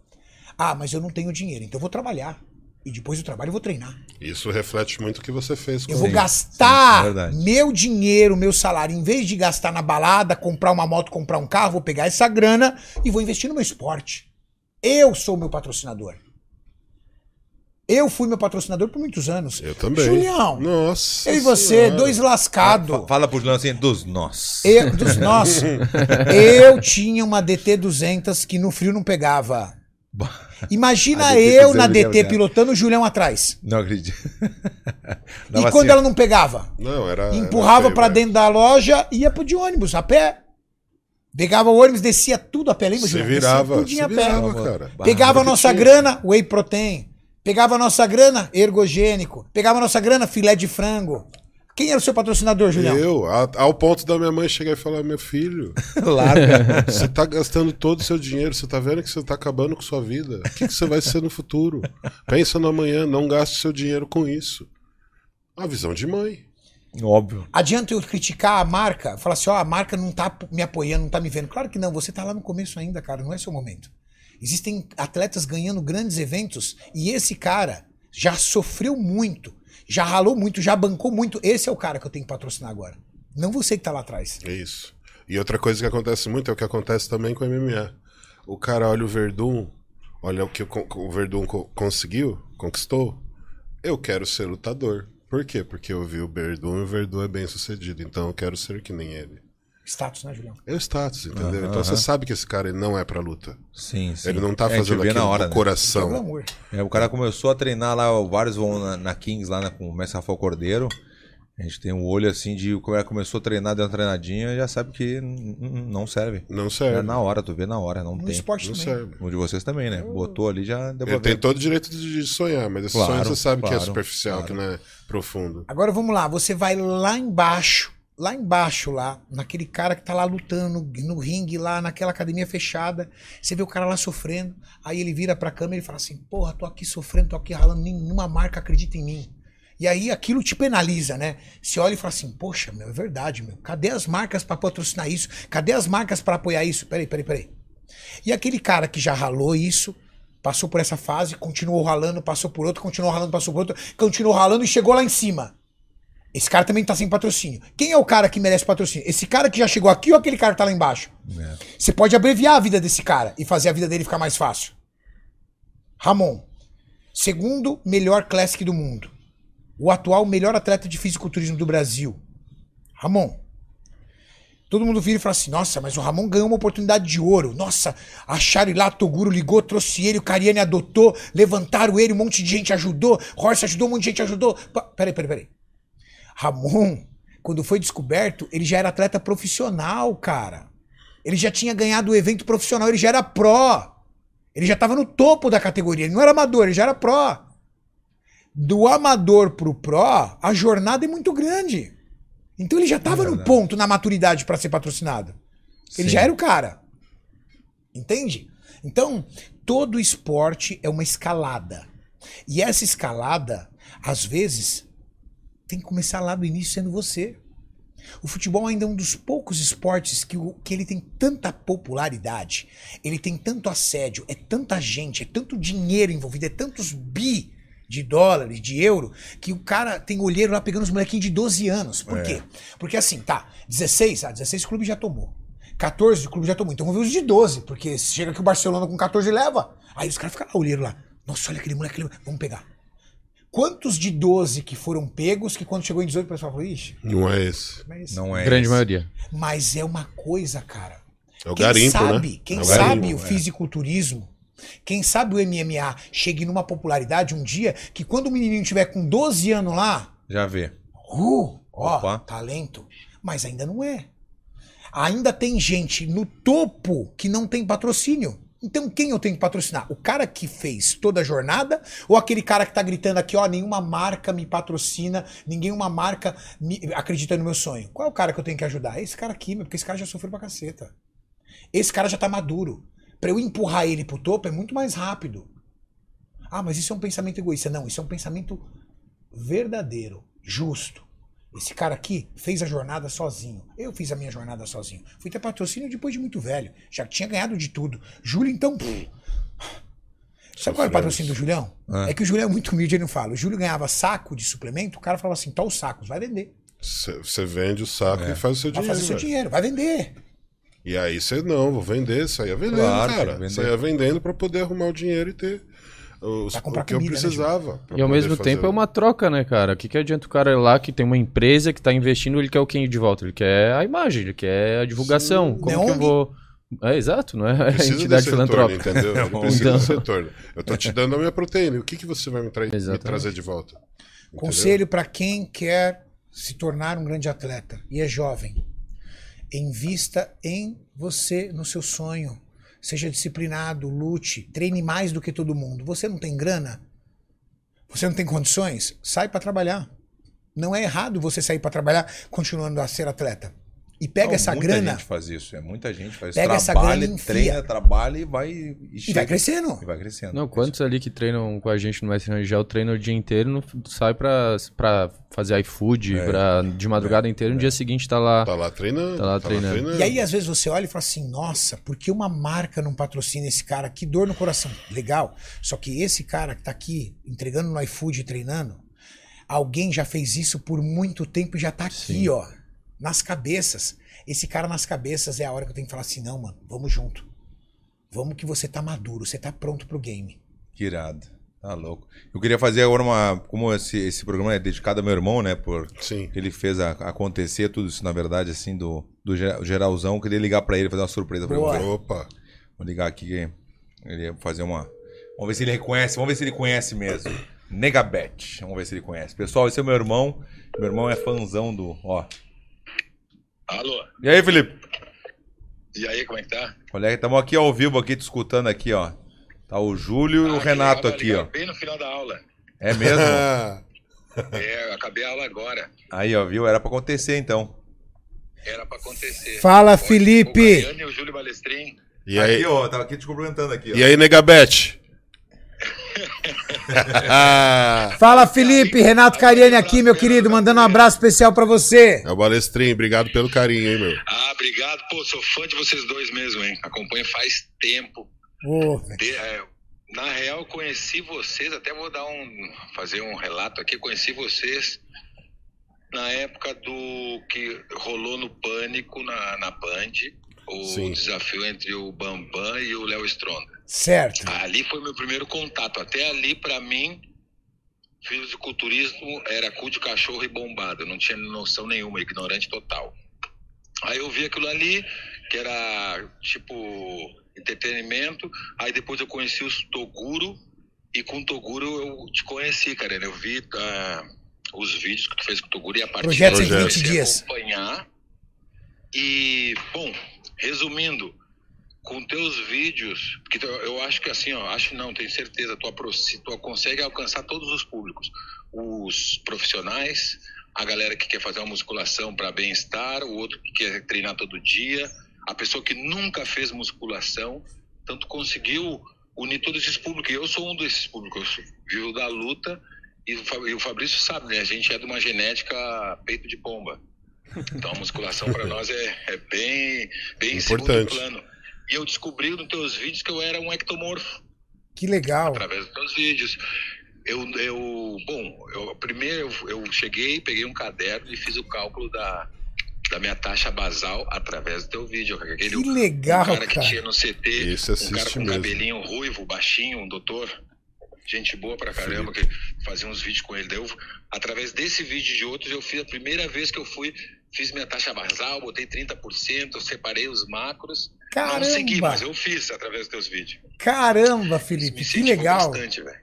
Ah, mas eu não tenho dinheiro, então eu vou trabalhar. E depois do trabalho eu vou treinar. Isso reflete muito o que você fez com Eu vou Sim, gastar sim, é meu dinheiro, meu salário, em vez de gastar na balada, comprar uma moto, comprar um carro, vou pegar essa grana e vou investir no meu esporte. Eu sou o meu patrocinador. Eu fui meu patrocinador por muitos anos. Eu também. Julião, Nossa. eu e você, Senhora. dois lascados. Fa- Fala pro Juliano assim, dos nós. Eu, dos nossos. [laughs] Eu tinha uma DT200 que no frio não pegava Imagina DT eu na DT pilotando o Julião atrás. Não acredito. [laughs] e quando assim, ela não pegava? Não, era. Empurrava pra feio, dentro da loja e ia pro de ônibus, a pé. Pegava o ônibus, descia tudo a pé, lembra, Você Julião? Descia virava, você a pé. virava, cara. Pegava a nossa tinha. grana, whey protein. Pegava a nossa grana, ergogênico. Pegava a nossa grana, filé de frango. Quem era o seu patrocinador, Julião? Eu, a- ao ponto da minha mãe chegar e falar: Meu filho, [laughs] Larga. você tá gastando todo o seu dinheiro, você tá vendo que você tá acabando com sua vida. O que, que você vai ser no futuro? Pensa no amanhã, não gaste seu dinheiro com isso. A visão de mãe. Óbvio. Adianta eu criticar a marca? Falar assim, ó, a marca não tá me apoiando, não tá me vendo. Claro que não, você tá lá no começo ainda, cara, não é seu momento. Existem atletas ganhando grandes eventos e esse cara já sofreu muito, já ralou muito, já bancou muito. Esse é o cara que eu tenho que patrocinar agora. Não você que tá lá atrás. É isso. E outra coisa que acontece muito é o que acontece também com o MMA. O cara olha o Verdun, olha o que o, Verdun co- conseguiu, conquistou. Eu quero ser lutador. Por quê? Porque eu vi o Verdun e o Verdun é bem sucedido. Então eu quero ser que nem ele. Status, né, Julião? É o status, entendeu? Aham, então você aham. sabe que esse cara ele não é pra luta. Sim, sim. Ele não tá É, fazendo vê aquilo na hora, do né? É o coração. É, o cara começou a treinar lá, vários vão na, na Kings lá né, com o Mestre Rafael Cordeiro. A gente tem um olho assim de o cara começou a treinar, deu uma treinadinha, já sabe que não serve. Não É serve. na hora, tu vê na hora, não No tem. esporte Não também. serve. O de vocês também, né? Botou ali já deu pra Ele tem todo o direito de sonhar, mas esse Claro, sonho você sabe que é claro, superficial, claro. que não é profundo. Agora vamos lá, você vai lá embaixo, lá embaixo, lá, naquele cara que tá lá lutando no, no ringue, lá naquela academia fechada. Você vê o cara lá sofrendo, aí ele vira pra câmera e fala assim: Porra, tô aqui sofrendo, tô aqui ralando, nenhuma marca acredita em mim. E aí aquilo te penaliza, né? Você olha e fala assim: Poxa, meu, é verdade, meu. Cadê as marcas pra patrocinar isso? Cadê as marcas pra apoiar isso? Peraí, peraí, peraí. E aquele cara que já ralou isso, passou por essa fase, continuou ralando, passou por outro, continuou ralando, passou por outro, continuou ralando e chegou lá em cima. Esse cara também tá sem patrocínio. Quem é o cara que merece patrocínio? Esse cara que já chegou aqui ou aquele cara que tá lá embaixo? É. Você pode abreviar a vida desse cara e fazer a vida dele ficar mais fácil. Ramon, segundo melhor classic do mundo. O atual melhor atleta de fisiculturismo do Brasil. Ramon. Todo mundo vira e fala assim: nossa, mas o Ramon ganhou uma oportunidade de ouro. Nossa, acharam lá, Toguro ligou, trouxe ele, o Cariani adotou, levantaram ele, um monte de gente ajudou, Horst ajudou, um monte de gente ajudou. Peraí, peraí, peraí. Ramon, quando foi descoberto, ele já era atleta profissional, cara. Ele já tinha ganhado o evento profissional, ele já era pró. Ele já estava no topo da categoria, ele não era amador, ele já era pró. Do amador pro pró, a jornada é muito grande. Então ele já estava no verdade. ponto, na maturidade para ser patrocinado. Ele Sim. já era o cara. Entende? Então, todo esporte é uma escalada. E essa escalada, às vezes, tem que começar lá do início sendo você. O futebol ainda é um dos poucos esportes que, o- que ele tem tanta popularidade, ele tem tanto assédio, é tanta gente, é tanto dinheiro envolvido, é tantos bi de dólares, de euro, que o cara tem olheiro lá pegando os molequinhos de 12 anos. Por quê? Porque assim, tá, 16, ah, 16 o clube já tomou. 14 o clube já tomou. Então vamos ver os de 12, porque chega que o Barcelona com 14 leva. Aí os caras ficam lá, olheiro lá. Nossa, olha aquele moleque, vamos pegar. Quantos de 12 que foram pegos que quando chegou em 18 o pessoal falou, ixi, Não é esse. não é isso. Não é. Grande esse. maioria. Mas é uma coisa, cara. É o quem garimpo, sabe, né? quem É o sabe garimpo, o é. fisiculturismo, quem sabe o MMA chegue numa popularidade um dia que quando o menininho tiver com 12 anos lá, Já vê. uh, ó, Opa. talento. Mas ainda não é. Ainda tem gente no topo que não tem patrocínio. Então quem eu tenho que patrocinar? O cara que fez toda a jornada ou aquele cara que tá gritando aqui, ó, nenhuma marca me patrocina, nenhuma marca me- acredita no meu sonho. Qual é o cara que eu tenho que ajudar? Esse cara aqui, porque esse cara já sofreu pra caceta. Esse cara já tá maduro. Pra eu empurrar ele pro topo é muito mais rápido. Ah, mas isso é um pensamento egoísta. Não, isso é um pensamento verdadeiro, justo. Esse cara aqui fez a jornada sozinho. Eu fiz a minha jornada sozinho. Fui ter patrocínio depois de muito velho. Já tinha ganhado de tudo. Júlio, então. pff. Sabe qual era o patrocínio do Julião? Ah. É que o Julião é muito humilde, ele não fala. O Júlio ganhava saco de suplemento, o cara falava assim: tá os sacos, vai vender. Você vende o saco É. e faz o seu Vai dinheiro. fazer seu velho. dinheiro, vai vender. E aí você não, vou vender, saia vendendo, Claro, cara. Saia vendendo pra poder arrumar o dinheiro e ter os, Pra comprar o que eu comida, né, precisava. pra E ao mesmo fazer tempo é uma troca, né, cara? O que, que adianta o cara ir lá que tem uma empresa que tá investindo, ele quer o quem de volta? Ele quer a imagem, ele quer a divulgação. Sim. Como que eu vou É exato, não é [laughs] a entidade retorno, filantrópica. entendeu? [laughs] Ele precisa Então- retorno. Eu tô te dando a minha proteína. O que, que você vai me, tra- me trazer de volta? Entendeu? Conselho para quem quer se tornar um grande atleta e é jovem. Invista em você, no seu sonho. Seja disciplinado, lute, treine mais do que todo mundo. Você não tem grana? Você não tem condições? Sai para trabalhar. Não é errado você sair para trabalhar continuando a ser atleta. E pega Não, essa muita grana gente faz isso. É muita gente faz Pega essa trabalha, grana e enfia. treina, trabalha e vai. E, e vai crescendo. E vai crescendo. Não, quantos ali que treinam com a gente no Mestre Rangel treinam o dia inteiro, não sai pra, pra fazer iFood, É. pra, de madrugada inteira, no dia seguinte tá lá. Tá lá treinando. Tá lá treinando. E aí, às vezes, você olha e fala assim: nossa, por que uma marca não patrocina esse cara? Que dor no coração. Legal. Só que esse cara que tá aqui entregando no iFood e treinando, alguém já fez isso por muito tempo e já tá aqui, Sim. ó. Nas cabeças. Esse cara nas cabeças é a hora que eu tenho que falar assim: não, mano, vamos junto. Vamos que você tá maduro, você tá pronto pro game. Que irado. Tá louco. Eu queria fazer agora uma. Como esse, esse programa é dedicado ao meu irmão, né? Por Sim. ele fez a- acontecer tudo isso, na verdade, assim, do, do ge- geralzão. Eu queria ligar pra ele, fazer uma surpresa pra Boa. ele. Opa. Vou ligar aqui que ele ia fazer uma. Vamos ver se ele reconhece, vamos ver se ele conhece mesmo. Negabet. Vamos ver se ele conhece. Pessoal, esse é o meu irmão. Meu irmão é fãzão do. Ó. Alô, E aí, Felipe? e aí, como é que tá? Olha, estamos aqui ao vivo, aqui te escutando aqui, ó. Tá o Júlio e o Ah, Renato legal, aqui, ó. Bem no final da aula. É mesmo? [laughs] É, eu acabei a aula agora. Aí, ó, viu? Era pra acontecer então. Era pra acontecer. Fala, O Felipe! Mariano e o Júlio Balestrin. e aí, Aqui, ó, tava aqui te cumprimentando aqui, ó. e aí Negabete? [laughs] Fala, Felipe! Renato Cariani aqui, meu querido, mandando um abraço especial pra você. É o Balestrinho. Obrigado pelo carinho, hein, meu? Ah, obrigado. Pô, sou fã de vocês dois mesmo, hein? Acompanho faz tempo. De- é, na real, eu conheci vocês, até vou dar um. fazer um relato aqui. Conheci vocês na época do que rolou no Pânico na, na Band. O Sim. desafio entre o Bambam e o Léo Stronda. certo. Ali foi meu primeiro contato. Até ali, pra mim, fisiculturismo era cu de cachorro e bombado. Eu não tinha noção nenhuma, ignorante total. Aí eu vi aquilo ali, que era tipo entretenimento. Aí depois eu conheci os Toguro. E com o Toguro eu te conheci, cara. Eu vi ah, os vídeos que tu fez com o Toguro e a partir Projeto daí eu 120 comecei a dias. acompanhar. E, bom, resumindo, com teus vídeos, que eu acho que assim, ó, acho não, tenho certeza, tu, tu consegue alcançar todos os públicos. Os profissionais, a galera que quer fazer uma musculação para bem-estar, o outro que quer treinar todo dia, a pessoa que nunca fez musculação, tanto conseguiu unir todos esses públicos. E eu sou um desses públicos, eu vivo da luta e e o Fabrício sabe, né? A gente é de uma genética peito de pomba. Então a musculação para nós é, é bem, bem em segundo Importante. plano. E eu descobri nos teus vídeos que eu era um ectomorfo Que legal. através dos teus vídeos. Eu, eu bom, eu, primeiro eu, eu cheguei, peguei um caderno e fiz o cálculo da, da minha taxa basal através do teu vídeo. Aquele, Que legal, um cara que cara. tinha no CT, Esse um assiste cara com mesmo. cabelinho ruivo, baixinho, um doutor, gente boa pra caramba, que fazia uns vídeos com ele. Daí eu, através desse vídeo e de outros, eu fiz a primeira vez que eu fui, fiz minha taxa basal, botei 30%, eu separei os macros. Não segui, Caramba! mas eu fiz através dos teus vídeos. Caramba, Felipe, que legal. bastante, velho.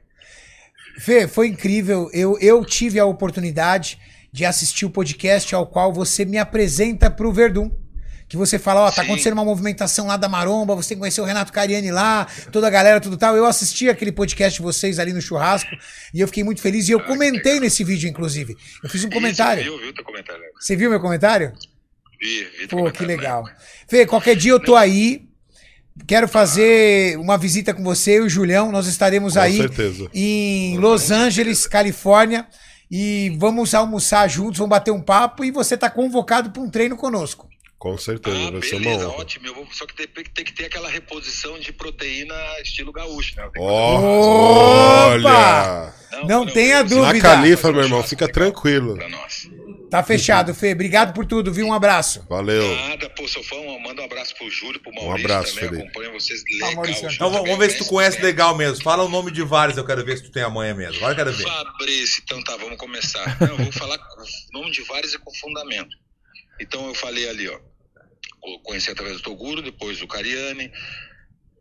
Fê, foi incrível. Eu, eu tive a oportunidade de assistir o podcast ao qual você me apresenta pro Verdun. Que você fala, ó, tá Sim. acontecendo uma movimentação lá da Maromba, você tem que conhecer o Renato Cariani lá, toda a galera, tudo tal. Eu assisti aquele podcast de vocês ali no churrasco e eu fiquei muito feliz. E eu comentei nesse vídeo, inclusive. Eu fiz um comentário. Isso, viu, viu teu comentário? né? Você viu meu comentário? Vi, vi teu Pô, que né? legal. Fê, qualquer dia eu tô aí. Quero fazer uma visita com você e o Julião. Nós estaremos Com aí certeza. em Los Angeles, Califórnia. E vamos almoçar juntos, vamos bater um papo. E você tá convocado para um treino conosco. Com certeza, Ah, vai ser uma beleza, honra. ótimo. Eu vou, só que tem, tem que ter aquela reposição de proteína estilo gaúcho, né? Opa! olha! fazer- não tenha eu- dúvida. Na califa, meu irmão, fica tranquilo. Tá fechado, Fê. Obrigado por tudo, viu? Um abraço. Valeu. Nada, pô, sou fã. Manda um abraço pro Júlio, pro Maurício Um abraço, também. Felipe. Acompanho vocês Ah, legal. Maurício, Júlio Então vamos, ver se tu conhece legal mesmo. Fala o nome de vários, eu quero ver se tu tem a manha mesmo. Agora eu quero ver. Fabrício, então tá, vamos começar. Não, eu vou falar com [laughs] o nome de vários e com fundamento. Então eu falei ali, ó. Conheci através do Toguro, depois do Cariani.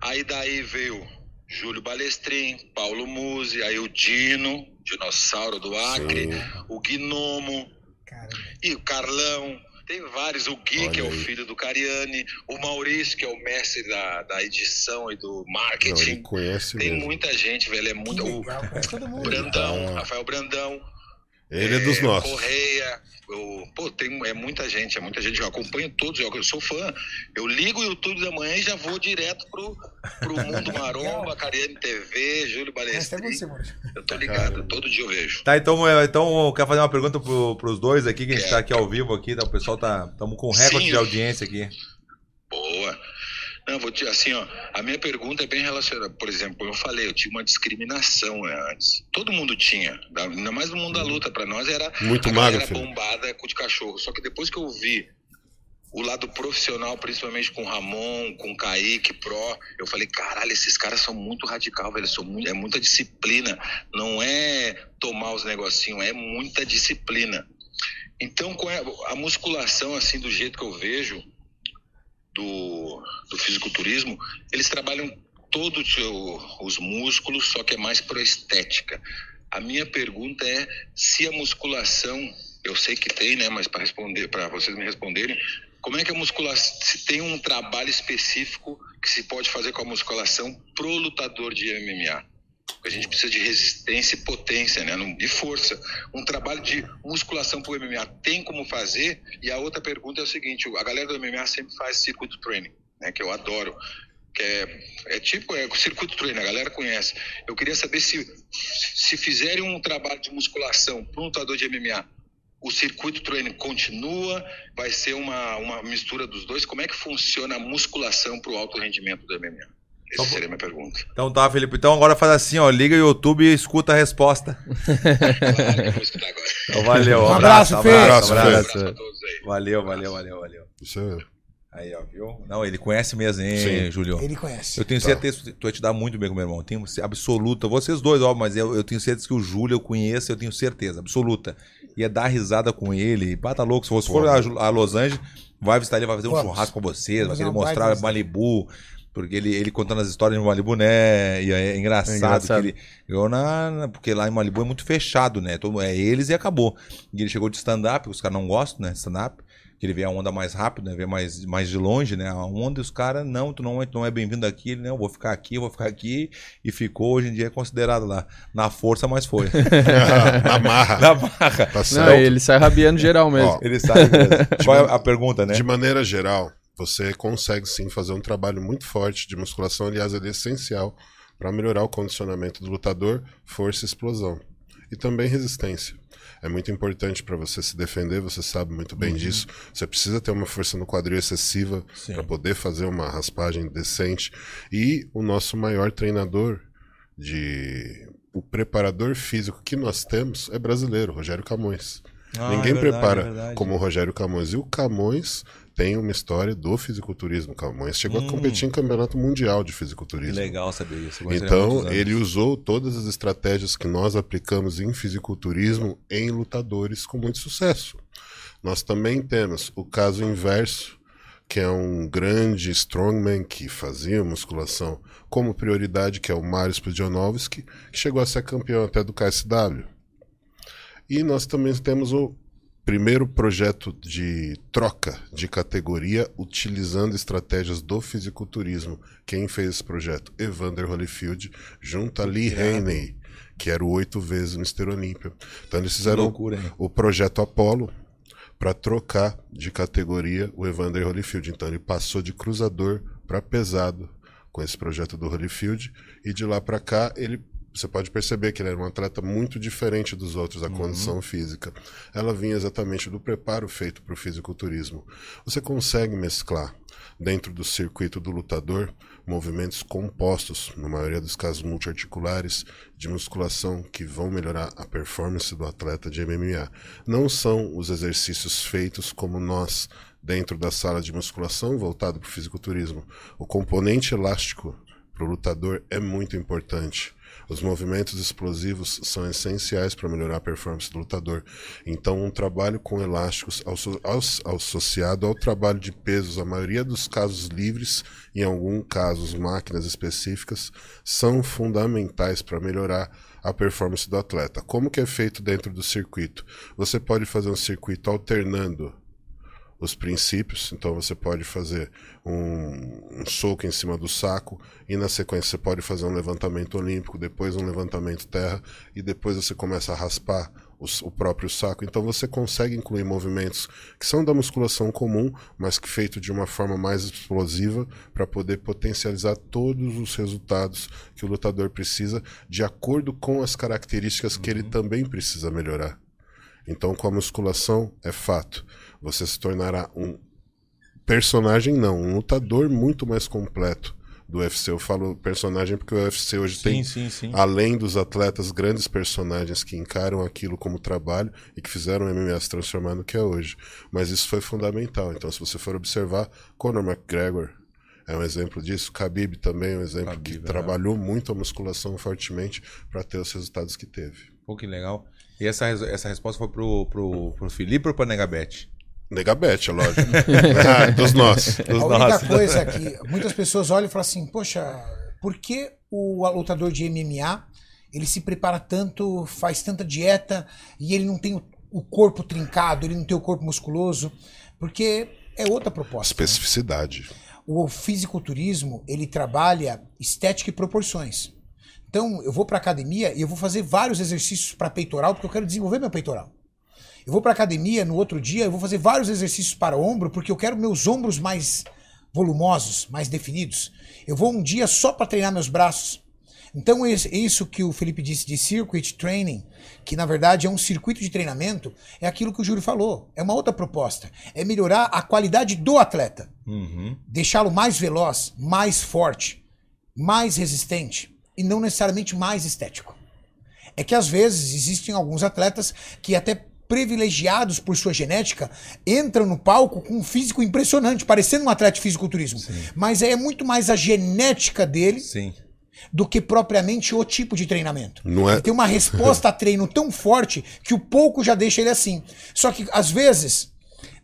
Aí daí veio Júlio Balestrin, Paulo Musi, aí o Dino, dinossauro do Acre, Sim. o Gnomo Caramba. e o Carlão. Tem vários, o Gui, Olha que é o filho do Cariani, o Maurício, que é o mestre da, da edição e do Não, ele marketing. conhece Tem mesmo. muita gente, velho. É muito. O legal, conhece todo mundo. Brandão, Ah. Rafael Brandão. Ele é dos nossos. Correia. o- pô, tem, é muita gente, é muita gente. Eu acompanho todos, eu, eu sou fã. Eu ligo o YouTube da manhã e já vou direto pro, pro [laughs] Mundo Maromba, Cariane TV, Júlio você, Maurício. Eu tô ligado, todo dia eu vejo. Tá, então, é, então quer fazer uma pergunta pro, pros dois aqui, que a gente tá aqui ao vivo aqui, tá? O pessoal tá. Estamos com recorde Sim. de audiência aqui. Boa. Não, vou te assim, ó. A minha pergunta é bem relacionada. Por exemplo, eu falei, eu tinha uma discriminação né, antes. Todo mundo tinha. da- Ainda mais no mundo da luta. Pra nós era Muito magro, filho. bombada com de cachorro. Só que depois que eu vi o lado profissional, principalmente com o Ramon, com o Kaique Pro, eu falei, caralho, esses caras são muito radical, velho. São muito, é muita disciplina. Não é tomar os negocinhos, é muita disciplina. Então, com a- a musculação, assim, do jeito que eu vejo, do, do fisiculturismo, eles trabalham todos os músculos, só que é mais para estética. A minha pergunta é se a musculação, eu sei que tem, né, mas para responder, para vocês me responderem, como é que a musculação, se tem um trabalho específico que se pode fazer com a musculação pro lutador de MMA? A gente precisa de resistência e potência, né? E força. Um trabalho de musculação para o MMA tem como fazer? E a outra pergunta é o seguinte: a galera do MMA sempre faz circuito training, né? Que eu adoro. Que é, é tipo é, circuito training, a galera conhece. Eu queria saber se se fizerem um trabalho de musculação para um lutador de MMA, o circuito training continua? Vai ser uma, uma mistura dos dois? Como é que funciona a musculação para o alto rendimento do MMA? Essa Só- seria a minha pergunta. Então tá, Felipe. Então agora faz assim, ó. Liga o YouTube e escuta a resposta. Claro, [laughs] vou escutar agora. Então valeu. Um abraço, Fê. abraço, Abraço, Um abraço. abraço a todos aí. Valeu, valeu, valeu, valeu. Isso é... Aí, ó, viu? Não, ele conhece mesmo, hein, Sim. Júlio? Ele conhece. Eu tenho Tá. certeza que tu vai te dar muito bem com meu irmão. Eu tenho absoluta. Vocês dois, ó, mas eu, eu tenho certeza que o Júlio eu conheço, eu tenho certeza, absoluta. Ia dar risada com ele. Pá, tá louco. Se você for a, a Los Angeles, vai visitar ele, vai fazer um Vamos. churrasco com vocês, vai querer mostrar Malibu. Porque ele, ele contando as histórias de Malibu, né? E é engraçado, É engraçado. que ele ganhou na, na- Porque lá em Malibu é muito fechado, né? Todo, é eles e acabou. E ele chegou de stand-up, os caras não gostam, né? Stand-up. Que ele vê a onda mais rápido, né? Vê mais, mais de longe, né? A onda e os caras, não, tu não é, tu não é bem-vindo aqui. Ele, não, eu vou ficar aqui, eu vou ficar aqui. E ficou, hoje em dia é considerado lá. Na força, mas foi. [laughs] Na marra. na barra. Tá Não, ele sai rabiando geral mesmo. Ó, Ele sabe mesmo. [laughs] Qual é a pergunta, né? De maneira geral, você consegue sim fazer um trabalho muito forte de musculação. Aliás, ele é essencial para melhorar o condicionamento do lutador, força e explosão. E também resistência. É muito importante para você se defender, você sabe muito bem disso. Você precisa ter uma força no quadril excessiva para poder fazer uma raspagem decente. E o nosso maior treinador de o preparador físico que nós temos é brasileiro, Rogério Camões. Ah, Ninguém é verdade, prepara é como o Rogério Camões. E o Camões tem uma história do fisiculturismo. Camões chegou Hum. a competir em campeonato mundial de Que fisiculturismo. legal saber isso. Então, ele usou todas as estratégias que nós aplicamos em fisiculturismo em lutadores com muito sucesso. Nós também temos o caso inverso, que é um grande strongman que fazia musculação como prioridade, que é o Mário Spudionovski, que chegou a ser campeão até do KSW. E nós também temos o primeiro projeto de troca de categoria utilizando estratégias do fisiculturismo. Quem fez esse projeto? Evander Holyfield, junto a Lee Haney, que era o oito vezes Mr. Olímpia. Então eles fizeram loucura, o projeto Apollo para trocar de categoria o Evander Holyfield. Então ele passou de cruzador para pesado com esse projeto do Holyfield e de lá para cá ele você pode perceber que ele era um atleta muito diferente dos outros, a condição física. Ela vinha exatamente do preparo feito para o fisiculturismo. Você consegue mesclar dentro do circuito do lutador movimentos compostos, na maioria dos casos multiarticulares, de musculação que vão melhorar a performance do atleta de MMA. Não são os exercícios feitos como nós dentro da sala de musculação voltado para o fisiculturismo. O componente elástico para o lutador é muito importante. Os movimentos explosivos são essenciais para melhorar a performance do lutador. Então, um trabalho com elásticos associado ao trabalho de pesos, a maioria dos casos livres, em alguns casos máquinas específicas, são fundamentais para melhorar a performance do atleta. Como que é feito dentro do circuito? Você pode fazer um circuito alternando os princípios. Então você pode fazer um, um, soco em cima do saco e na sequência você pode fazer um levantamento olímpico, depois um levantamento terra e depois você começa a raspar os, o próprio saco. Então você consegue incluir movimentos que são da musculação comum, mas que feito de uma forma mais explosiva para poder potencializar todos os resultados que o lutador precisa de acordo com as características que ele uhum. também precisa melhorar. Então, com a musculação, é fato você se tornará um personagem, não, um lutador muito mais completo do UFC. Eu falo personagem porque o UFC hoje sim, tem, sim, sim. além dos atletas, grandes personagens que encaram aquilo como trabalho e que fizeram o MMA se transformar no que é hoje. Mas isso foi fundamental. Então, se você for observar, Conor McGregor é um exemplo disso, Khabib também é um exemplo Khabib, que é. trabalhou muito a musculação fortemente para ter os resultados que teve. Pô, que legal. E essa, essa resposta foi pro, pro, pro Felipe ou pro Negabete? Negabete, é lógico. [laughs] [laughs] ah, dos nossos. Dos a única coisa é que muitas pessoas olham e falam assim, poxa, por que o lutador de MMA ele se prepara tanto, faz tanta dieta e ele não tem o corpo trincado, ele não tem o corpo musculoso? Porque é outra proposta. Né? Especificidade. Né? O fisiculturismo, ele trabalha estética e proporções. Então, eu vou para academia e eu vou fazer vários exercícios para peitoral porque eu quero desenvolver meu peitoral. Eu vou para academia no outro dia, eu vou fazer vários exercícios para ombro, porque eu quero meus ombros mais volumosos, mais definidos. Eu vou um dia só para treinar meus braços. Então, isso que o Felipe disse de circuit training, que na verdade é um circuito de treinamento, é aquilo que o Júlio falou. É uma outra proposta. É melhorar a qualidade do atleta. Uhum. Deixá-lo mais veloz, mais forte, mais resistente. E não necessariamente mais estético. É que às vezes existem alguns atletas que até privilegiados por sua genética entram no palco com um físico impressionante, parecendo um atleta de fisiculturismo. Sim. Mas é muito mais a genética dele Sim. do que propriamente o tipo de treinamento. Não é... Ele tem uma resposta a treino [laughs] tão forte que o pouco já deixa ele assim. Só que, às vezes,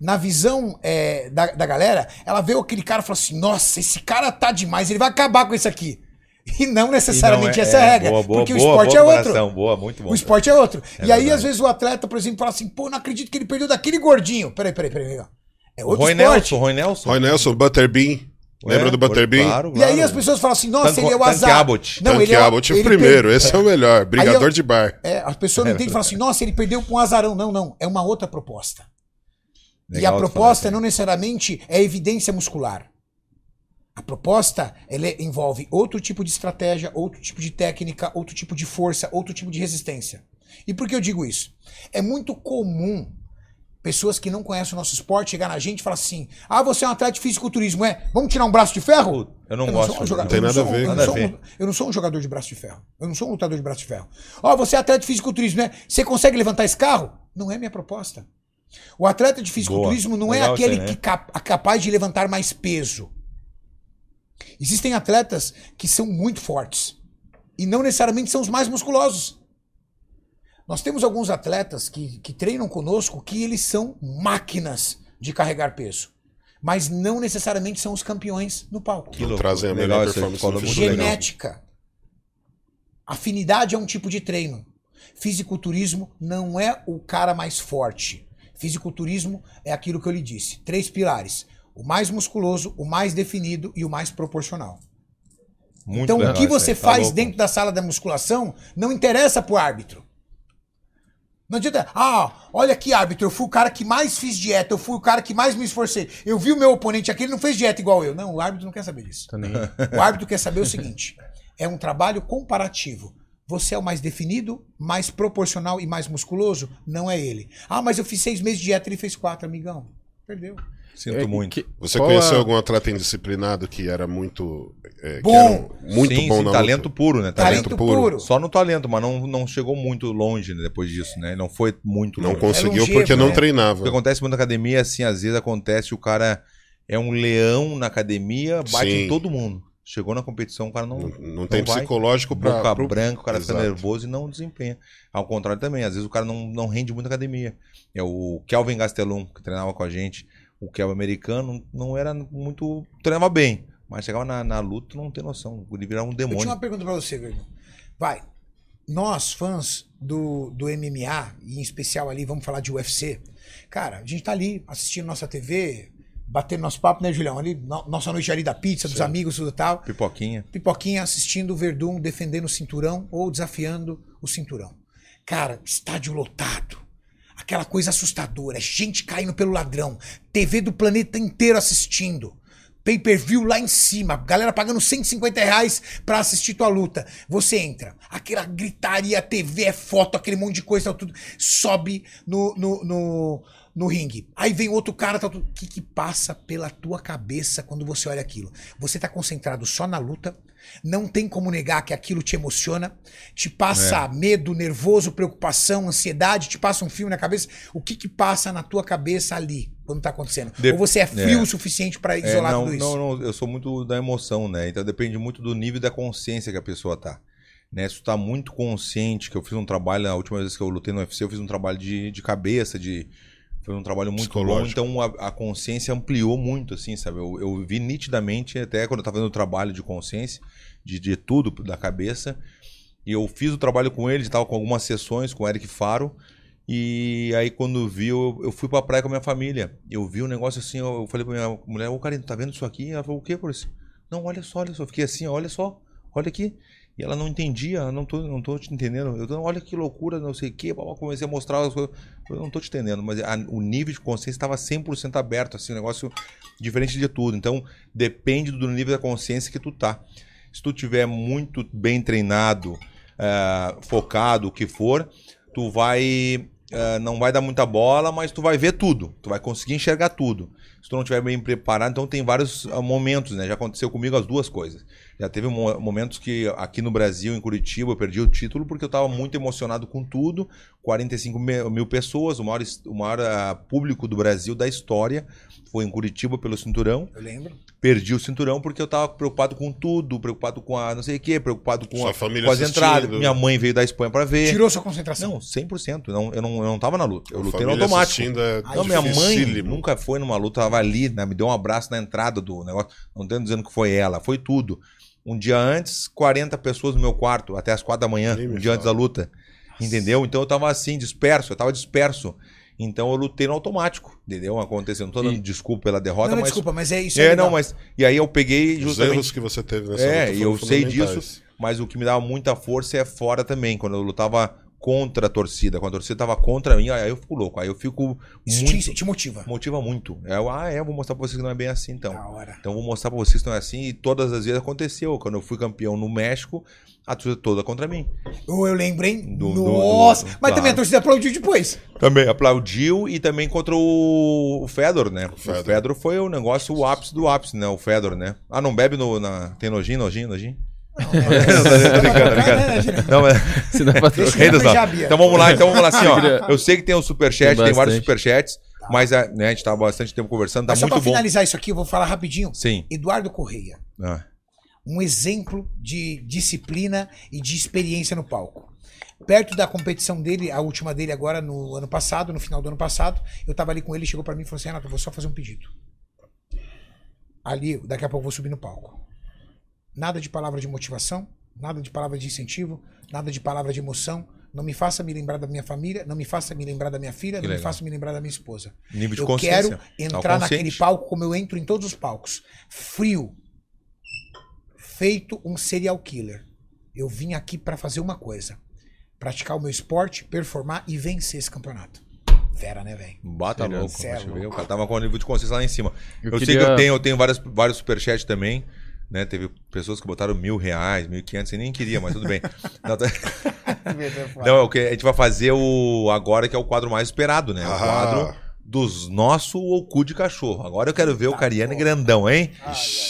na visão é, da, da galera, ela vê aquele cara e fala assim: nossa, esse cara tá demais, ele vai acabar com isso aqui. [laughs] E não necessariamente e não é, essa é a regra. Boa, boa, porque boa, o esporte é outro. Boa, muito bom. O esporte é outro. É e aí, às vezes, o atleta, por exemplo, fala assim: pô, não acredito que ele perdeu daquele gordinho. Peraí, peraí, peraí. É outro Roy esporte. Nelson, Roy Nelson. Roy Nelson, Butterbean. Lembra é, do Butterbean? Claro, claro. E aí as pessoas falam assim, nossa, ele é o azar. Abbott. Não, ele é, Abbott é o primeiro, per... esse é o melhor, brigador de bar. É, as pessoas não entendem e falam assim, nossa, ele perdeu com um azarão. Não, não, é uma outra proposta. Legal e a proposta não necessariamente é evidência muscular. A proposta ela envolve outro tipo de estratégia, outro tipo de técnica, outro tipo de força, outro tipo de resistência. E por que eu digo isso? É muito comum pessoas que não conhecem o nosso esporte chegar na gente e falar assim: ah, você é um atleta de fisiculturismo, é? Vamos tirar um braço de ferro? Eu não, eu não gosto. Um jogador, não tem nada a ver. Eu não, um, eu não sou um jogador de braço de ferro. Eu não sou um lutador de braço de ferro. Ó, oh, você é atleta de fisiculturismo, né? Você consegue levantar esse carro? Não é minha proposta. O atleta de fisiculturismo Boa. não é Legal é aquele né? que é capaz de levantar mais peso. Existem atletas que são muito fortes e não necessariamente são os mais musculosos. Nós temos alguns atletas que, que treinam conosco que eles são máquinas de carregar peso, mas não necessariamente são os campeões no palco. Que trazem a melhor performance Genética. Afinidade é um tipo de treino. Fisiculturismo não é o cara mais forte. Fisiculturismo é aquilo que eu lhe disse. Três pilares: o mais musculoso, o mais definido e o mais proporcional. Muito então, o que você tá faz dentro da sala da musculação não interessa pro árbitro. Não adianta, ah, olha aqui, árbitro, eu fui o cara que mais fiz dieta, eu fui o cara que mais me esforcei. Eu vi o meu oponente aqui, ele não fez dieta igual eu. Não, o árbitro não quer saber disso. O árbitro quer saber o seguinte: é um trabalho comparativo. Você é o mais definido, mais proporcional e mais musculoso? Não é ele. Ah, mas eu fiz seis meses de dieta, ele fez quatro, amigão. Perdeu. Sinto é, muito. Que, Você conheceu a... algum atleta indisciplinado que era muito. É, bom! Era muito sim, bom sim, talento luta? puro, né? Talento, talento puro. puro. Só no talento, mas não, não chegou muito longe né, depois disso, né? Não foi muito longe. Não conseguiu é longevo, porque não né? treinava. O que acontece muito na academia, assim, às vezes acontece o cara é um leão na academia, bate sim. em todo mundo. Chegou na competição, o cara não. Não, não tem vai. psicológico pra. Boca pro- branca, o cara fica Exato. nervoso e não desempenha. Ao contrário também, às vezes o cara não, não rende muito na academia. É o Kelvin Gastelum, que treinava com a gente, o Kelvin americano, não era muito. treinava bem. Mas chegava na, na luta, não tem noção. Ele virava um Eu tinha demônio. uma pergunta pra você, Vergo. Vai. Nós, fãs do, do MMA, e em especial ali, vamos falar de UFC. Cara, a gente tá ali assistindo nossa TV, batendo nosso papo, né, Julião? Ali, no- nossa noite ali da pizza, dos amigos, tudo tal. Pipoquinha. Pipoquinha assistindo o Verdun defendendo o cinturão ou desafiando o cinturão. Cara, estádio lotado. Aquela coisa assustadora. Gente caindo pelo ladrão. TV do planeta inteiro assistindo. Pay per view lá em cima. Galera pagando 150 reais pra assistir tua luta. Você entra. Aquela gritaria, TV, é foto, aquele monte de coisa, tal, tudo. Sobe no, no, no, no ringue. Aí vem outro cara, tal, tudo. O que, que passa pela tua cabeça quando você olha aquilo? Você tá concentrado só na luta. Não tem como negar que aquilo te emociona, te passa medo, nervoso, preocupação, ansiedade, te passa um filme na cabeça. O que que passa na tua cabeça ali quando tá acontecendo? De- Ou você é frio é. o suficiente pra É, isolar não, tudo isso? não, não, eu sou muito da emoção, né? Então depende muito do nível da consciência que a pessoa tá. Né? Se tu tá muito consciente, que eu fiz um trabalho, a última vez que eu lutei no UFC, eu fiz um trabalho de, de cabeça, de. Foi um trabalho muito bom, então a, a consciência ampliou muito, assim, sabe? Eu, eu vi nitidamente, até quando eu tava fazendo o trabalho de consciência, de, de tudo da cabeça, e eu fiz o trabalho com ele, tava com algumas sessões com o Eric Faro, e aí quando vi, eu, eu fui pra praia com a minha família. Eu vi um negócio assim, eu, eu falei pra minha mulher, ô Karine, tá vendo isso aqui? Ela falou, o que, por isso? Não, olha só, olha só. Eu fiquei assim, olha só, olha aqui. E ela não entendia, eu não tô, não tô te entendendo. Eu olha que loucura, não sei o quê. Comecei a mostrar as coisas. Eu não tô te entendendo, mas a- o nível de consciência estava 100% aberto, assim, um negócio diferente de tudo. Então, depende do nível da consciência que tu tá. Se tu tiver muito bem treinado, eh, focado, o que for, tu vai eh, não vai dar muita bola, mas tu vai ver tudo. Tu vai conseguir enxergar tudo. Se tu não estiver bem preparado, então tem vários ah, momentos, né? Já aconteceu comigo as duas coisas. Já teve mo- momentos que aqui no Brasil, em Curitiba, eu perdi o título porque eu estava muito emocionado com tudo. 45 me- mil pessoas, o maior, o maior ah, público do Brasil da história foi em Curitiba pelo cinturão Eu lembro. perdi o cinturão porque eu tava preocupado com tudo, preocupado com a não sei o que, preocupado com, Sua a, família com as assistindo. entradas. Minha mãe veio da Espanha pra ver. Tirou sua concentração. Não, 100%. Não, eu, não, eu não tava na luta. Eu A lutei no automático. é Não, minha mãe nunca foi numa luta, tava ali, né, me deu um abraço na entrada do negócio. Não tô dizendo que foi ela, foi tudo. Um dia antes, 40 pessoas no meu quarto, até as 4 da manhã, Nem um dia antes da luta. Entendeu? Então eu tava assim, disperso, eu tava disperso. Então eu lutei no automático, entendeu? Aconteceu. Não tô dando E- desculpa pela derrota, não, não, mas. desculpa, mas é isso. É, não, mas. E aí eu peguei Os justamente. erros que você teve nessa É, luta foram eu sei disso, mas o que me dava muita força é fora também. Quando eu lutava contra a torcida, quando a torcida tava contra mim, aí eu fico louco. Aí eu fico Isso muito. te, te motiva. Motiva muito. É, eu, ah, é, eu vou mostrar pra vocês que não é bem assim, então. Da hora. Então eu vou mostrar pra vocês que não é assim. E todas as vezes aconteceu. Quando eu fui campeão no México, a torcida toda contra mim. Eu lembro, hein? Do- do- Nossa! do- mas claro. também a torcida aplaudiu depois. Também aplaudiu e também contra o, o Fedor, né? O Fedor. Fedor. foi o negócio, o ápice do ápice, né? O Fedor, né? Ah, não bebe no. Na... Tem nojinho, nojinho, nojinho? Não, mas... Se não é. Bia. Então vamos lá, então vamos lá assim, ó. Eu sei que tem o superchat, Tem tem, vários superchats, mas a, né, a gente tá bastante tempo conversando, tá Mas só muito pra bom. finalizar isso aqui, eu vou falar rapidinho. Sim. Eduardo Correia. Ah, um exemplo de disciplina e de experiência no palco. Perto da competição dele, a última dele agora no ano passado, no final do ano passado, eu tava ali com ele, chegou pra mim e falou assim: Renato, vou só fazer um pedido. Ali, daqui a pouco eu vou subir no palco. Nada de palavra de motivação, nada de palavra de incentivo, nada de palavra de emoção. Não me faça me lembrar da minha família, não me faça me lembrar da minha filha, Que não me legal. faça me lembrar da minha esposa. nível de Eu quero Tá entrar naquele consciente. palco como eu entro em todos os palcos. Frio. Feito um serial killer. Eu vim aqui pra fazer uma coisa: praticar o meu esporte, performar e vencer esse campeonato. Fera, né, velho? Bata Sério? louco, é louco. O cara tava com o nível de consciência lá em cima. Eu, Eu sei queria- que eu tenho, eu tenho várias, vários superchats também. Né? Teve pessoas que botaram mil reais, mil e quinhentos, e nem queria, mas tudo bem. [laughs] Não, [laughs] tá- Não, é o que a gente vai fazer o agora que é o quadro mais esperado, né? O Ah. quadro dos nosso ou cu de cachorro. Agora eu quero ver o Cariani grandão, hein?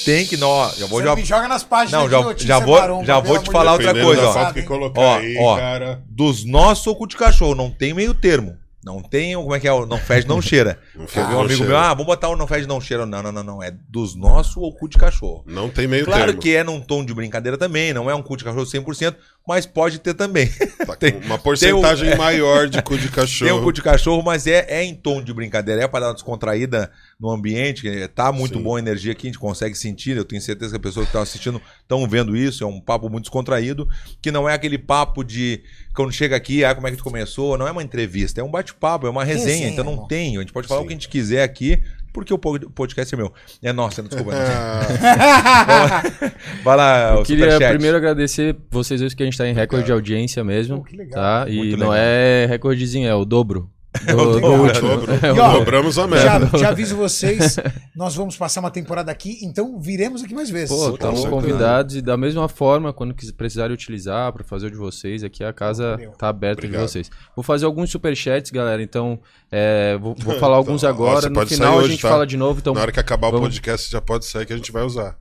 Tem que não, já vou Você já me joga nas páginas Não, já- já vou- já vou te falar outra coisa, ó. Ó, aí, ó. cara. dos nossos ou cu de cachorro, não tem meio termo. Não tem, como é que é? o Não fede, não cheira. [laughs] Não fede, um não amigo cheira. meu, ah, vamos botar o não fede, não cheira. Não, não, não, não. É dos nossos ou cu de cachorro. Não tem meio Claro termo. que é num tom de brincadeira também, não é um cu de cachorro 100%, mas pode ter também. Tá [laughs] tem- uma porcentagem maior de [laughs] cu de cachorro. Tem um cu de cachorro, mas é, é em tom de brincadeira, é para dar uma descontraída no ambiente, tá muito Sim. boa a energia aqui, a gente consegue sentir, eu tenho certeza que as pessoas que estão assistindo estão vendo isso, é um papo muito descontraído, que não é aquele papo de quando chega aqui, ah, como é que tu começou, não é uma entrevista, é um bate-papo, é uma resenha, Resenha, então não tem, a gente pode falar Sim. o que a gente quiser aqui, porque o pod- podcast é meu. É nosso, desculpa. Ah, [laughs] Vai lá, Eu o queria superchat. primeiro agradecer vocês dois que a gente tá em recorde de audiência mesmo. Pô, que legal. Tá? E Muito não legal. é recordezinho, é o dobro. Do, o do dobro, último. dobro. É o ó, Dobramos a Já, meta. [laughs] já aviso vocês, [laughs] nós vamos passar uma temporada aqui, então viremos aqui mais vezes. Pô, estamos certeza. convidados e da mesma forma, quando precisarem utilizar para fazer o de vocês, aqui a casa Valeu. tá aberta Obrigado. de vocês. Vou fazer alguns superchats, galera, então é, vou, vou [laughs] falar alguns Então, ó, agora, você no final sair a hoje, gente tá? fala de novo, então Na hora que acabar o vamos- podcast, já pode sair que a gente vai usar.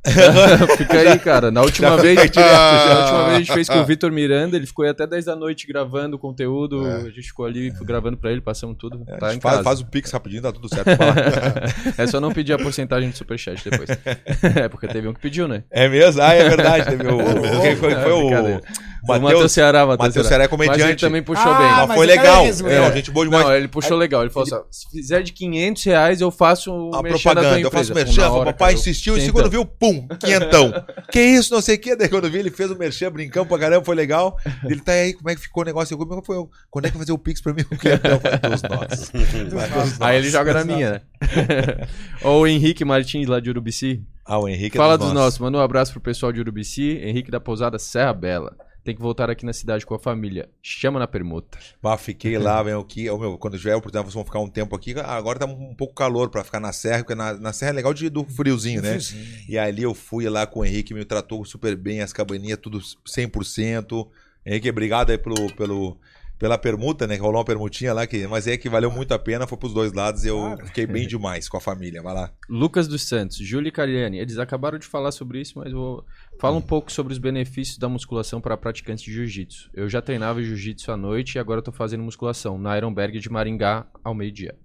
fica aí, cara. Na última vez, direto, na já. última vez a gente fez com o Vitor Miranda, ele ficou aí até 10 da noite gravando conteúdo, É. a gente ficou ali gravando pra ele, tudo, É, tá em faz, casa. faz o pix rapidinho, dá tudo certo. [laughs] É só não pedir a porcentagem de superchat depois. [laughs] é, porque teve um que pediu, né? É mesmo? Ah, é verdade. Teve o, quem foi, É, foi brincadeira. O Matheus Matheus Ceará, Matheus Ceará. Ceará é Mas ele comediante. também puxou Ah, bem. Mas mas foi é legal. É, é. gente boa demais. Não, ele puxou legal. Ele falou assim: ó, se fizer de 500 reais, eu faço o a propaganda. Eu faço merchan, o hora, papai cara, insistiu, e quando viu, pum, quinhentão. [laughs] que isso, não sei o que. Daí quando vi, ele fez o merchan, brincamos pra caramba, foi legal. Ele tá aí, como é que ficou o negócio? Eu, como é que foi? Quando é que vai fazer o Pix pra mim? O quinhentão? Dos nossos. Vai dos [laughs] nossos. Aí ele joga na minha, né? [laughs] Ou o Henrique Martins, lá de Urubici. Ah, o Henrique é Fala dos nossos. Manda um abraço pro pessoal de Urubici. Henrique da Pousada Serra Bela. Tem que voltar aqui na cidade com a família. Chama na permuta. Bah, fiquei lá, velho, que, ô, meu, quando tiver oportunidade, vocês vão ficar um tempo aqui. Agora tá um pouco calor pra ficar na serra, porque na, na serra é legal de, do friozinho, né? Friozinho. E ali eu fui lá com o Henrique, me tratou super bem, as cabaninhas tudo 100%. Henrique, obrigado aí pelo, pelo, pela permuta, né? Que rolou uma permutinha lá, que, mas é que valeu muito a pena, foi pros dois lados e eu Claro. fiquei bem demais com a família. Vai lá. Lucas dos Santos, Júlia e Cariani. Eles acabaram de falar sobre isso, mas vou. Fala um pouco sobre os benefícios da musculação para praticantes de jiu-jitsu. Eu já treinava jiu-jitsu à noite e agora eu tô fazendo musculação na Ironberg de Maringá ao meio-dia.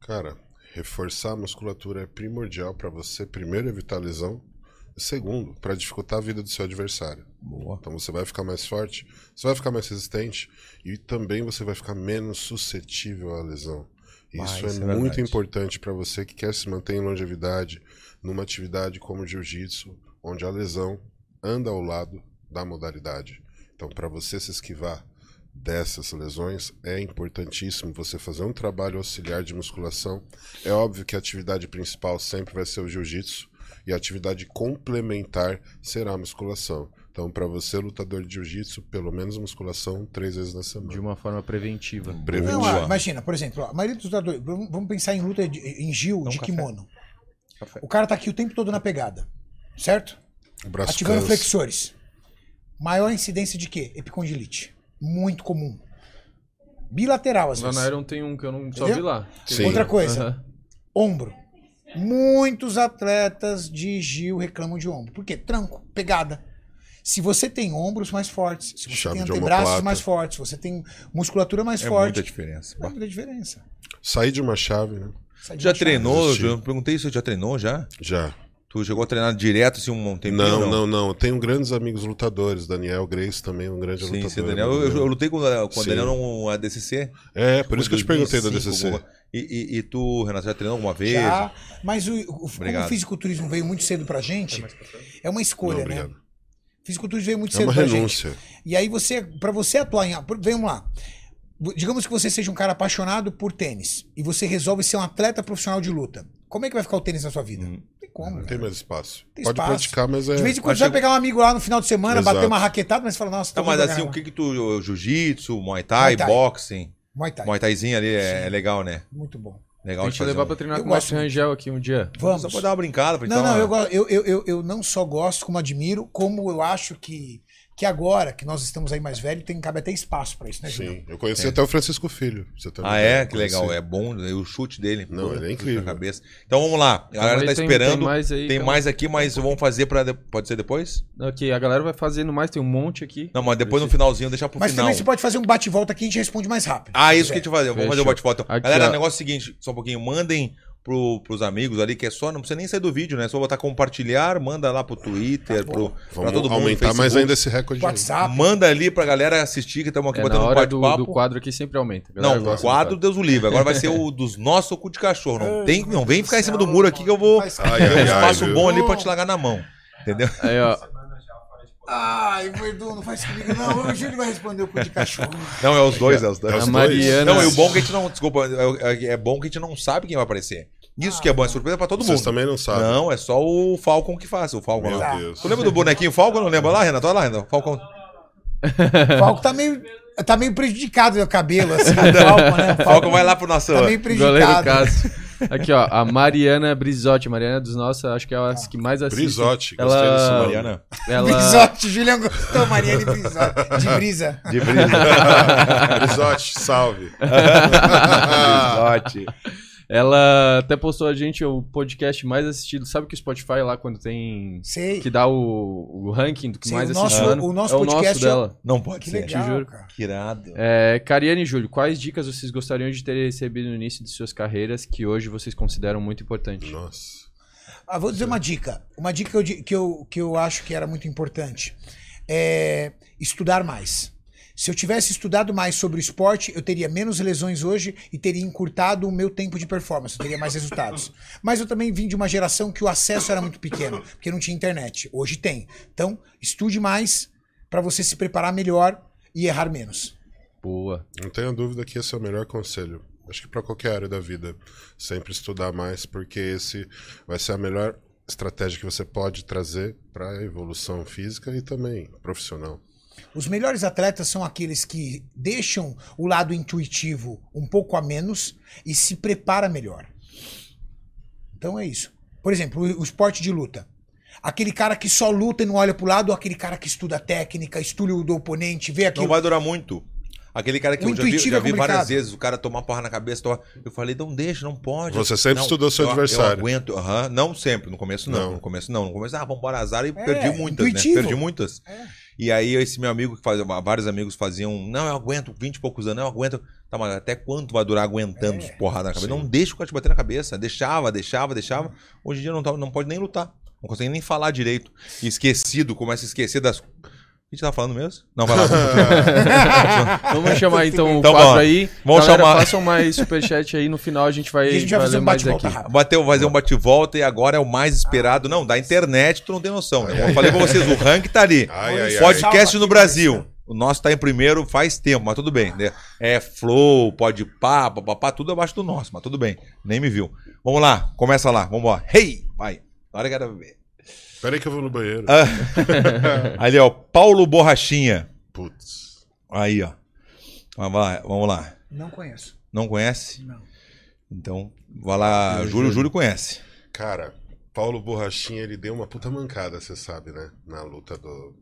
Cara, reforçar a musculatura é primordial pra você, primeiro, evitar lesão. E segundo, pra dificultar a vida do seu adversário. Boa. Então você vai ficar mais forte, você vai ficar mais resistente e também você vai ficar menos suscetível à lesão. Ah, Isso isso é, é muito importante para você que quer se manter em longevidade numa atividade como jiu-jitsu, onde a lesão anda ao lado da modalidade. Então, para você se esquivar dessas lesões, é importantíssimo você fazer um trabalho auxiliar de musculação. É óbvio que a atividade principal sempre vai ser o jiu-jitsu e a atividade complementar será a musculação. Então, para você, lutador de jiu-jitsu, pelo menos musculação três vezes na semana. De uma forma preventiva. Preventiva. Não, ah, imagina, por exemplo, ó, a maioria dos lutadores. Vamos pensar em luta de- em Gil de café. kimono. Café. O cara tá aqui o tempo todo na pegada. Certo? O braço Ativando cansa. flexores. Maior incidência de quê? Epicondilite. Muito comum. Bilateral, às vezes. na Iron tem um que eu não só Entendeu? vi lá. Sim. Outra coisa, Aham. ombro. Muitos atletas de Gil reclamam de ombro. Por quê? Tranco, pegada. Se você tem ombros mais fortes, se você Chave tem antebraços mais fortes, se você tem musculatura mais É forte, muita diferença. é muita diferença. Sair de uma chave, né? Já uma chave. treinou? Eu perguntei se você já treinou já? Já. Tu chegou a treinar direto assim um tempinho? Não, não, não. Eu tenho grandes amigos lutadores. Daniel Grace também é um grande Sim, lutador. sim, Daniel. Eu, eu lutei com, com o. Daniel no ADCC. É, por isso que eu te perguntei da 2005, DCC. alguma- E, e, e tu, Renato, já treinou alguma vez? Já, mas o, o- o fisiculturismo veio muito cedo pra gente, é uma Não, escolha, né? Fisiculturismo veio muito É cedo uma pra gente. renúncia. E aí você, pra você atuar em, vamos lá. Digamos que você seja um cara apaixonado por tênis e você resolve ser um atleta profissional de luta. Como é que vai ficar o tênis na sua vida? Não tem como. Não cara. tem mais espaço. Tem Pode espaço. praticar, mas é. De vez em quando você vai pegar um amigo lá no final de semana, Exato. bater uma raquetada, mas você fala, nossa, Tá, tô mas assim, o que que tu... Jiu-jitsu, Muay Thai, Muay Thai. boxing... Muay Thai. Muay Thaizinho ali é, é legal, né? Muito bom. Legal Tem de que fazer levar um- pra treinar Eu com o gosto. Rangel aqui um dia. Vamos. Só pra dar uma brincada. Pra Não, dar não, uma- eu, go- eu, eu, eu, eu não só gosto, como admiro, como eu acho que que agora, que nós estamos aí mais velhos, tem cabe até espaço pra isso, né, Julião? Sim, eu conheci até o Francisco Filho. Você uma Ah, é? Que legal. É bom né, o chute dele. Não, Pô, ele é incrível. na cabeça. Então vamos lá. A galera tá tem- esperando. tem mais aí, Tem calma. mais aqui, mas vamos fazer pra. de- Pode ser depois? Ok, a galera vai fazendo mais, tem um monte aqui. Não, mas depois no finalzinho, deixar pro Mas final. também você pode fazer um bate-volta aqui e a gente responde mais rápido. Ah, isso que a gente vai fazer. Vamos fazer o. Aqui, Galera, o negócio é o seguinte, só um pouquinho. Mandem pro, pros amigos ali, que é só, não precisa nem sair do vídeo, né? É só botar compartilhar, manda lá pro Twitter, pro, pra Vamos todo mundo. aumentar mais ainda esse recorde. aí. WhatsApp. Manda ali pra galera assistir, que estamos aqui É, batendo um hora do, bate-papo. do quadro aqui sempre aumenta. Não, o quadro, Deus o livre. Agora vai ser o [laughs] dos nossos cu de cachorro. Não, tem, não vem ficar em cima do muro aqui que eu vou. Faz- Ai, [laughs] um ai, ai, espaço viu? bom ali pra te largar na mão. Entendeu? Aí, ó. [laughs] Ai, Verdun, não faz comigo, não. Hoje ele vai responder o cu de cachorro. [laughs] Não, é os dois, é os dois. É os A dois. Mariana. Não, e o bom é que a gente não. Desculpa, é, é bom que a gente não sabe quem vai aparecer. Isso que é bom, é surpresa pra todo Vocês mundo. também não sabem. Não, é só o Falcon que faz. O Falcon Meu lá. Deus. Tu lembra do bonequinho Falcon? Não lembra lá, Renato? Olha lá, Renato. Falcon. O Falco tá meio, tá meio prejudicado o cabelo, assim. O Falco, né? O Falcon vai lá pro nosso. Tá meio Goleiro prejudicado. Cássio. Aqui, ó, a Mariana Brizotti. Mariana dos nossos, acho que é a que mais assiste. Brizotti, gostei Ela- desse nome. Mariana. Ela... Brizote, Julião gostou, Mariana e Brizote. De brisa. De brisa. [laughs] Brizotti, salve. [laughs] [laughs] Brizote. Ela até postou a gente o podcast mais assistido. Sabe que o Spotify lá quando tem. Sei. Que dá o, o ranking do que Sim, mais o nosso- assistido. o nosso é o podcast nosso é- dela. Não pode Que ser. legal, juro. cara. Que irado. É, Cariane e Júlio, quais dicas vocês gostariam de ter recebido no início de suas carreiras que hoje vocês consideram muito importantes? Nossa. Ah, vou dizer uma dica. Uma dica que eu, que eu, que eu acho que era muito importante. É estudar mais. Se eu tivesse estudado mais sobre o esporte, eu teria menos lesões hoje e teria encurtado o meu tempo de performance, eu teria mais resultados. [laughs] Mas eu também vim de uma geração que o acesso era muito pequeno, porque não tinha internet. Hoje tem. Então, estude mais para você se preparar melhor e errar menos. Boa. Não tenha dúvida que esse é o melhor conselho. Acho que para qualquer área da vida, sempre estudar mais, porque esse vai ser a melhor estratégia que você pode trazer para a evolução física e também profissional. Os melhores atletas são aqueles que deixam o lado intuitivo um pouco a menos e se prepara melhor. Então é isso. Por exemplo, o, o esporte de luta. Aquele cara que só luta e não olha pro lado, ou aquele cara que estuda técnica, estuda o do oponente, vê aquilo. Não vai durar muito. Aquele cara que O eu já vi, intuitivo já é vi várias complicado. vezes, o cara tomar porra na cabeça. tomar- Eu falei, não deixa, não pode. Você sempre Não, estudou seu eu- adversário. Eu aguento, aham. não sempre, no começo não, Não. no começo não, no começo, ah, vambora azar e É, perdi muitas, intuitivo. né? Perdi muitas. E aí esse meu amigo que fazia, vários amigos faziam, não, eu aguento 20 e poucos anos, eu aguento. Tá, mas até quanto vai durar aguentando É, porrada na cabeça? sim. Não deixa o cara te bater na cabeça. Deixava, deixava, deixava. Hoje em dia não, tá- não pode nem lutar. Não consegue nem falar direito. E esquecido, começa a esquecer das. A gente tava falando mesmo? Não, vai lá. [laughs] Vamos chamar então o Então, quadro vamos. aí. Vamos Galera, chamar- façam mais superchat aí, no final a gente vai, a gente vai vai fazer um mais bate-volta aqui. Bateu, fazer um bate-volta e agora é o mais esperado. Não, da internet tu não tem noção. né? Eu falei pra vocês, o ranking tá ali. Ai, ai, ai. Podcast Salva no Brasil. O nosso tá em primeiro faz tempo, mas tudo bem. né? É Flow, pode pá, papapá, tudo abaixo do nosso, mas tudo bem. Nem me viu. Vamos lá, começa lá, vamos lá. Hey! Vai. Na hora que era ver. Peraí que eu vou no banheiro. Ah. [laughs] Ali, ó, Paulo Borrachinha. Putz. Aí, ó. Vamos lá, vamos lá. Não conheço. Não conhece? Não. Então, vai lá. Júlio, Júlio conhece. Cara, Paulo Borrachinha, ele deu uma puta mancada, você sabe, né? Na luta do,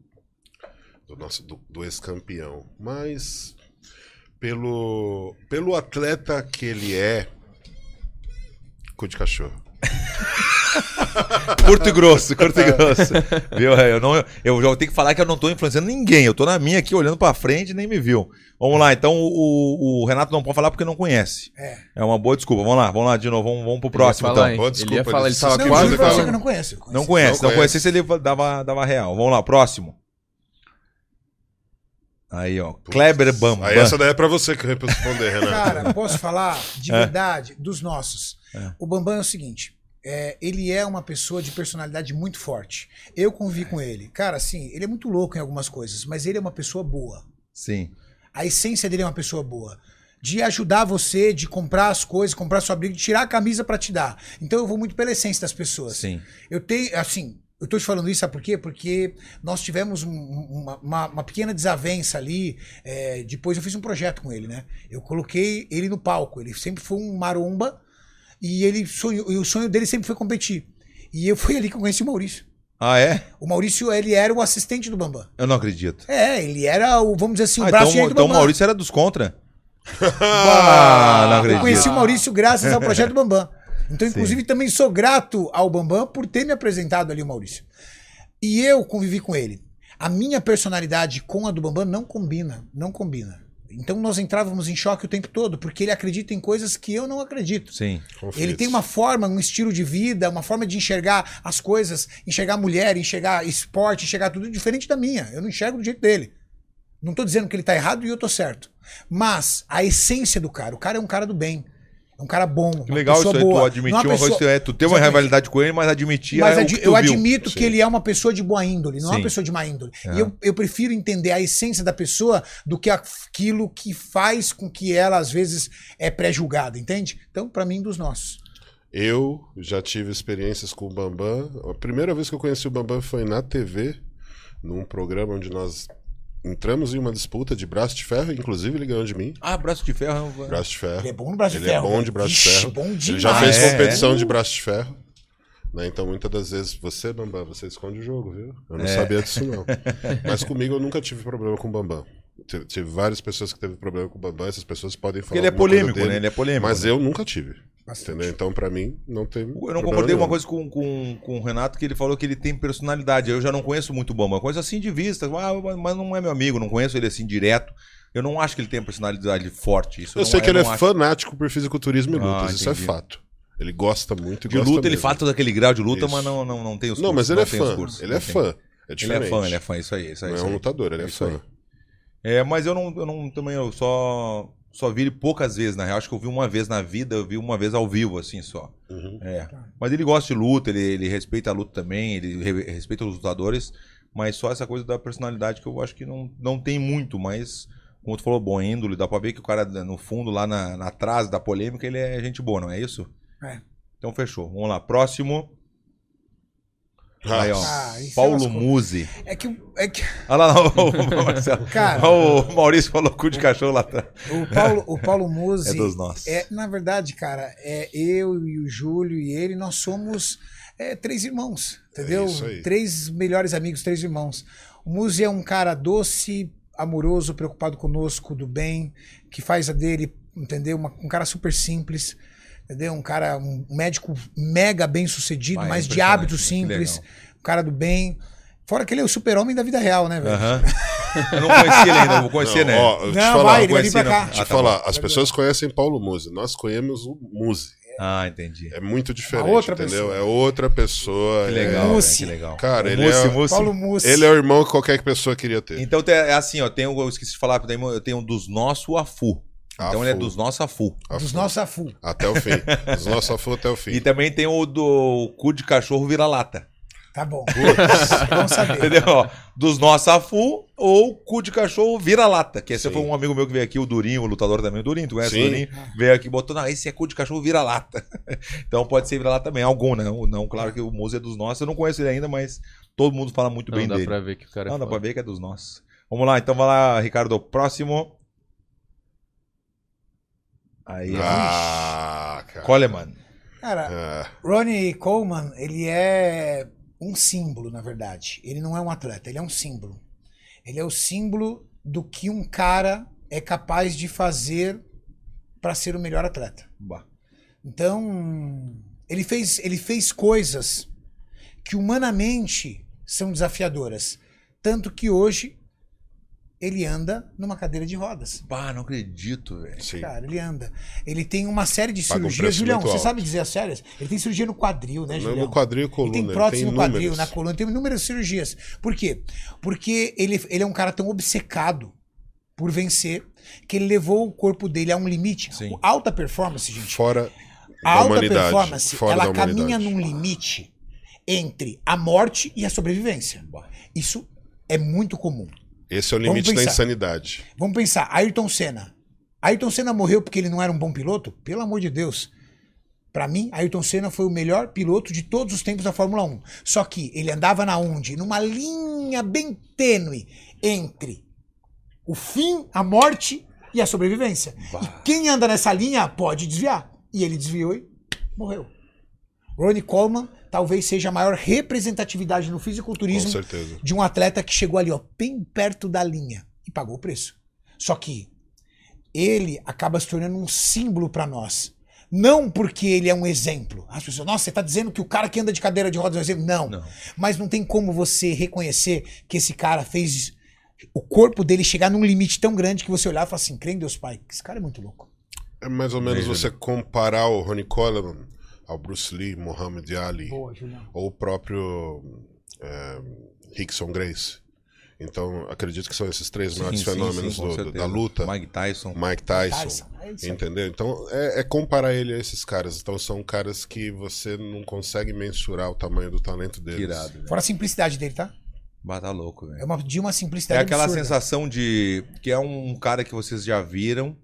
do nosso do, do ex-campeão. Mas pelo pelo atleta que ele é, cu de cachorro. [laughs] [laughs] Curto e grosso, curto e grosso. Viu? É, Eu, não, eu já tenho que falar que eu não tô influenciando ninguém. Eu tô na minha aqui, olhando pra frente e nem me viu. Vamos lá, então o, o Renato não pode falar porque não conhece. É. É uma boa desculpa. Vamos lá, vamos lá de novo. Vamos, vamos pro próximo, Ele ia falar, então. Boa Ele ia desculpa, falar, ele ele tava se Não, quase eu falando. não conheço. Eu Não conheço. conhece, Não não, conhece. conhecesse ele dava, dava real. Vamos lá, próximo. Aí, ó. Kleber Bambam. Aí essa daí é pra você que eu responder, Renato. Cara, posso falar de É. verdade dos nossos. O Bambam é o seguinte. É, ele é uma pessoa de personalidade muito forte. Eu convivi com ele. Cara, assim, ele é muito louco em algumas coisas, mas ele é uma pessoa boa. Sim. A essência dele é uma pessoa boa. De ajudar você, de comprar as coisas, comprar sua briga, de tirar a camisa pra te dar. Então eu vou muito pela essência das pessoas. Sim. Eu tenho, assim, eu tô te falando isso, sabe por quê? Porque nós tivemos um- uma, uma- uma pequena desavença ali. é, depois eu fiz um projeto com ele, né? Eu coloquei ele no palco. Ele sempre foi um maromba e ele sonhou, e o sonho dele sempre foi competir. E eu fui ali que eu conheci o Maurício. Ah, é? O Maurício, ele era o assistente do Bambam. Eu não acredito. É, ele era o, vamos dizer assim, o Ah, braço então, do então o Bambam. Maurício era dos contra. [laughs] ah, não Eu acredito. conheci o Maurício graças ao projeto Bambam. Então, inclusive, também sou grato ao Bambam por ter me apresentado ali o Maurício. E eu convivi com ele. A minha personalidade com a do Bambam não combina, não combina. Então nós entrávamos em choque o tempo todo, porque ele acredita em coisas que eu não acredito. Sim. Ele tem uma forma, um estilo de vida, uma forma de enxergar as coisas, enxergar mulher, enxergar esporte, enxergar tudo diferente da minha. Eu não enxergo do jeito dele. Não tô dizendo que ele tá errado e eu tô certo. Mas a essência do cara, o cara é um cara do bem. É um cara bom. Que legal isso aí, tu boa. admitir Não é uma coisa, pessoa- é, tu ter uma rivalidade com ele, mas admitir Mas é o adi- que tu eu viu. admito Sim. que ele é uma pessoa de boa índole, não é Sim. uma pessoa de má índole. Aham. E eu, eu prefiro entender a essência da pessoa do que aquilo que faz com que ela, às vezes, é pré-julgada, entende? Então, pra mim, dos nossos. Eu já tive experiências com o Bambam. A primeira vez que eu conheci o Bambam foi na TV, num programa onde nós entramos em uma disputa de braço de ferro, inclusive ele ganhou de mim. Ah, braço de ferro. Braço de ferro. Ele é bom no braço de Ele ferro. é bom de braço de ferro. bom Ele demais. já fez é, competição é. de braço de ferro. né? Então, muitas das vezes, você, Bambam, você esconde o jogo, viu? Eu não É. sabia disso, não. Mas comigo eu nunca tive problema com o Bambam. Tive, várias pessoas que teve problema com o Bambam, essas pessoas podem falar. Porque ele é polêmico, dele, né? Ele é polêmico. Mas né? eu nunca tive. Bastante. Entendeu? Então, pra mim, não tem. Eu não concordei nenhum. uma coisa com, com, com o Renato, que ele falou que ele tem personalidade. Eu já não conheço muito o Bamba. Eu conheço assim de vista, ah, mas não é meu amigo, não conheço ele assim direto. Eu não acho que ele tem personalidade forte. Isso Eu não sei que ele é acho. fã por fisiculturismo e Ah, lutas, isso é fato. Ele gosta muito e De gosta luta, ele mesmo. fala todo aquele grau de luta, Isso. mas não, não, não tem os Não, mas ele é fã. cursos, Ele é fã. É Ele é fã, ele é fã, isso aí. Isso aí Não é isso um aí. lutador, ele é Isso fã. aí. É, mas eu não, eu não também eu só só vi ele poucas vezes, na real. Acho que eu vi uma vez na vida, eu vi uma vez ao vivo, assim, só. Uhum. É. Mas ele gosta de luta, ele, ele respeita a luta também, ele re- respeita os lutadores, mas só essa coisa da personalidade que eu acho que não, não tem muito, mas, como tu falou, bom índole, dá pra ver que o cara, no fundo, lá na, na trás da polêmica, ele é gente boa, não é isso? É. Então fechou. Vamos lá, próximo. Aí, ó. Ah, Paulo é lascou. Musi. É que, é que Olha lá, o, Marcelo. [laughs] Cara. o Maurício falou cu de cachorro lá atrás. o Paulo, o Paulo Musi. É dos nossos. É, na verdade, cara, é eu e o Júlio e ele, nós somos é, três irmãos, entendeu? É isso aí. três melhores amigos, três irmãos. O Musi é um cara doce, amoroso, preocupado conosco, do bem, que faz a dele, entendeu? Uma- um cara super simples, entendeu? Um cara, um médico mega bem sucedido, Vai, é mas de hábitos simples, um cara do bem. Fora que ele é o super-homem da vida real, né, velho? Eu não conhecia ele ainda, vou conhecer, Não, né? ó, Não, falar, vai, ele vai vir pra conheci, cá. Te Ah, tá falar, bom. as pessoas conhecem Paulo Musi, nós conhecemos o Musi. Ah, entendi. É muito diferente, outra entendeu? pessoa. É outra pessoa. Que é- legal, Mussi. velho, que legal. Cara, O ele Mussi, é- Mussi. Paulo Musi. Ele é o irmão que qualquer pessoa queria ter. Então é assim, ó, tem, um- eu esqueci de falar, eu tenho um dos nossos Afu. Então ele é dos nossos Afu. Dos nossos afu. Até o fim. Dos nossos afu até o fim. E também tem o do cu de cachorro vira-lata. Tá bom. Vamos saber. Entendeu? Ó, Dos nossos Afu ou cu de cachorro vira-lata. Que esse Sim. foi um amigo meu que veio aqui, o Durinho, o lutador também. O Durinho, tu conhece Sim. o Durinho? Veio aqui e botou, não, esse é cu de cachorro vira-lata. [laughs] então pode ser vira-lata também. Algum, né? Não, não, claro que o Musa é dos nossos. Eu não conheço ele ainda, mas todo mundo fala muito Não, bem dá dele. pra ver que o cara é Não, dá pra ver que é dos nossos. Vamos lá, então vai lá, Ricardo. Próximo. Aí, Ah, cara. Coleman. Cara, É, Ronnie Coleman, ele é um símbolo, na verdade. Ele não é um atleta, ele é um símbolo. Ele é o símbolo do que um cara é capaz de fazer para ser o melhor atleta. Bah. Então, ele fez, ele fez coisas que humanamente são desafiadoras. Tanto que hoje ele anda numa cadeira de rodas. Bah, não acredito, velho. sim. Cara, ele anda. Ele tem uma série de Paga um cirurgias. preço Julião, você alto. sabe dizer as sérias? Ele tem cirurgia no quadril, né, Julião? No quadril e Ele coluna. tem ele prótese tem no quadril, inúmeros. na coluna, tem inúmeras cirurgias. Por quê? Porque ele, ele é um cara tão obcecado por vencer que ele levou o corpo dele a um limite. Sim. Alta performance, gente. Fora A alta humanidade. performance, fora ela caminha num limite entre a morte e a sobrevivência. Isso é muito comum. Esse é o limite da insanidade. Vamos pensar, Ayrton Senna. Ayrton Senna morreu porque ele não era um bom piloto? Pelo amor de Deus. Pra mim, Ayrton Senna foi o melhor piloto de todos os tempos da Fórmula 1. Só que ele andava na onde? Numa linha bem tênue entre o fim, a morte e a sobrevivência. E quem anda nessa linha pode desviar. E ele desviou e morreu. Ronnie Coleman talvez seja a maior representatividade no fisiculturismo certeza. de um atleta que chegou ali, ó, bem perto da linha e pagou o preço. Só que ele acaba se tornando um símbolo pra nós. Não porque ele é um exemplo. As pessoas, nossa, você tá dizendo que o cara que anda de cadeira de rodas é um exemplo? Não. Não. Mas não tem como você reconhecer que esse cara fez o corpo dele chegar num limite tão grande que você olhar e falar assim, crê em Deus Pai, esse cara é muito louco. É mais ou menos Veja. você comparar o Ronnie Coleman ao Bruce Lee, Muhammad Ali, Boa, ou o próprio é, Rickson Grace. Então, acredito que são esses três maiores Sim, sim, fenômenos sim, do- da luta. Mike Tyson. Mike Tyson. Tyson, é. Entendeu? Então, é, é comparar ele a esses caras. Então, são caras que você não consegue mensurar o tamanho do talento deles. Tirado. Né? Fora a simplicidade dele, tá? Bata louco, velho. É uma, de uma É simplicidade aquela absurda. sensação de que é um cara que vocês já viram,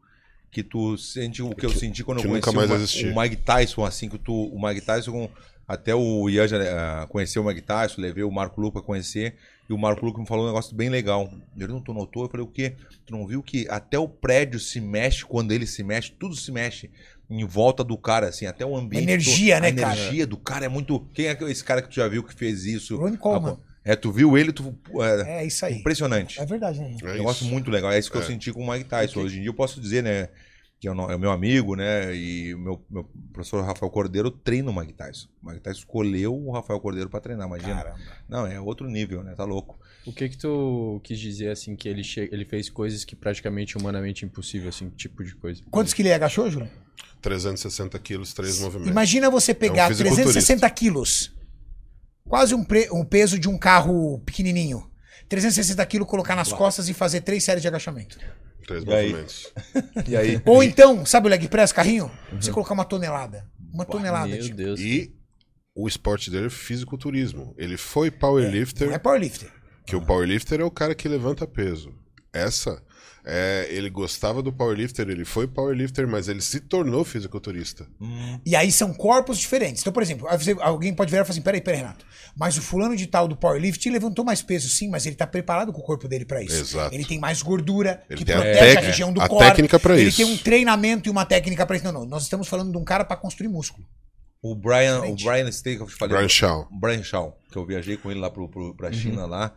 que tu sente o que eu senti quando que eu nunca conheci mais o, Ma- o Mike Tyson, assim, que tu, o Mike Tyson, até o Ian já ah, conheceu o Mike Tyson, levei o Marco Luca a conhecer, e o Marco Luca me falou um negócio bem legal. Ele não tu notou? Eu falei, o quê? Tu não viu que até o prédio se mexe quando ele se mexe, tudo se mexe em volta do cara, assim, até o ambiente. Energia, todo- né, a cara? energia do cara é muito. Quem é esse cara que tu já viu que fez isso? Ronnie Coleman. É, tu viu ele, tu. É, É isso aí. impressionante. É verdade, né? É Negócio isso. muito legal. É isso que eu É. senti com o Mike Tyson. Hoje em dia eu posso dizer, né? Que é o é o meu amigo, né? E o meu, meu professor Rafael Cordeiro treina o Mike Tyson. O Mike Tyson escolheu o Rafael Cordeiro pra treinar, imagina. Caramba. Não, é outro nível, né? Tá louco. O que que tu quis dizer, assim, que ele, che... ele fez coisas que praticamente humanamente impossível, assim, tipo de coisa? Quantos que ele agachou, Júlio? 360 quilos, três movimentos. Imagina você pegar É um fisiculturista. 360 quilos, quase um, pre- um peso de um carro pequenininho. 360 quilos, colocar nas costas e fazer três séries de agachamento. Três E aí? movimentos. E aí? [laughs] Ou então, sabe o leg press, carrinho? Você colocar uma tonelada. Uma tonelada. Meu tipo. Deus. E o esporte dele é fisiculturismo. Ele foi powerlifter, Não é powerlifter. que o powerlifter é o cara que levanta peso. Essa, é, ele gostava do powerlifter, ele foi powerlifter, mas ele se tornou fisiculturista. E aí são corpos diferentes. Então, por exemplo, alguém pode virar e falar assim: peraí, peraí, Renato. Mas o fulano de tal do powerlift levantou mais peso, sim, mas ele tá preparado com o corpo dele pra isso. Exato. Ele tem mais gordura, Ele que tem a protege a, tec- região do a core. técnica pra ele isso. tem um treinamento e uma técnica pra isso. Não, não. Nós estamos falando de um cara pra construir músculo. O Brian, o. Brian Steak, eu te falei. Brian Shaw. O Brian Shaw, que eu viajei com ele lá pro, pro, pra China lá.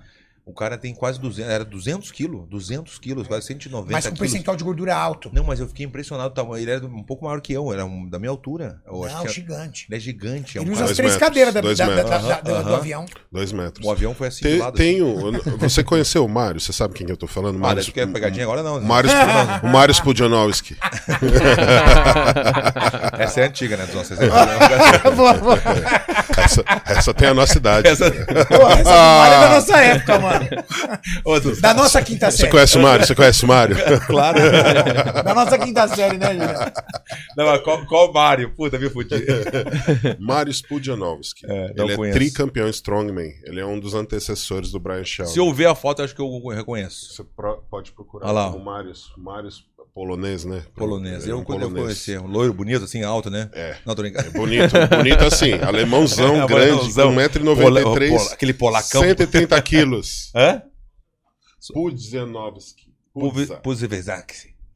O cara tem quase 200, era 200 quilos, 200 quilos, quase 190 mas com quilos. percentual de gordura alto. Não, mas eu fiquei impressionado. Ele era um pouco maior que eu, era um- da minha altura. Eu acho Não, que é- gigante. ele é gigante. É um Ele usa as três metros, cadeiras da- da- da- metros. da- da- do avião. Dois metros. O avião foi assim Te- do lado. tem um- você conheceu o Mário? Você sabe quem que eu tô falando? Ah, Mário, quer pegadinha agora não. o né? Mário, [laughs] o Mário Spudionowski. Essa é antiga, né, dos nossos exemplos. [laughs] boa, boa. [laughs] Essa, essa tem a nossa idade. Essa... Essa memória é da nossa época, mano. Outros. Da nossa quinta Você série. conhece o Mário? Você conhece o Mário? Claro. Da nossa quinta série, né, Julião? Não, mas qual, qual Mário? Puta, me fudi. Mário Spudionowski. É, ele é conheço. tricampeão Strongman. Ele é um dos antecessores do Brian Shaw. Se eu ver a foto, acho que eu reconheço. Você pode procurar Olha lá. o Marius. Marius polonês, né? Polonês. É Eu, um quando eu polonês. conheci. Um loiro bonito, assim, alto, né? É. Não, tô brincando. Bonito, bonito assim. Alemãozão, [laughs] É, grande, alemãozão. com Pola- 1,93m. pola- aquele polacão. 130 quilos. [laughs] Hã? Pudzianowski. Pudza.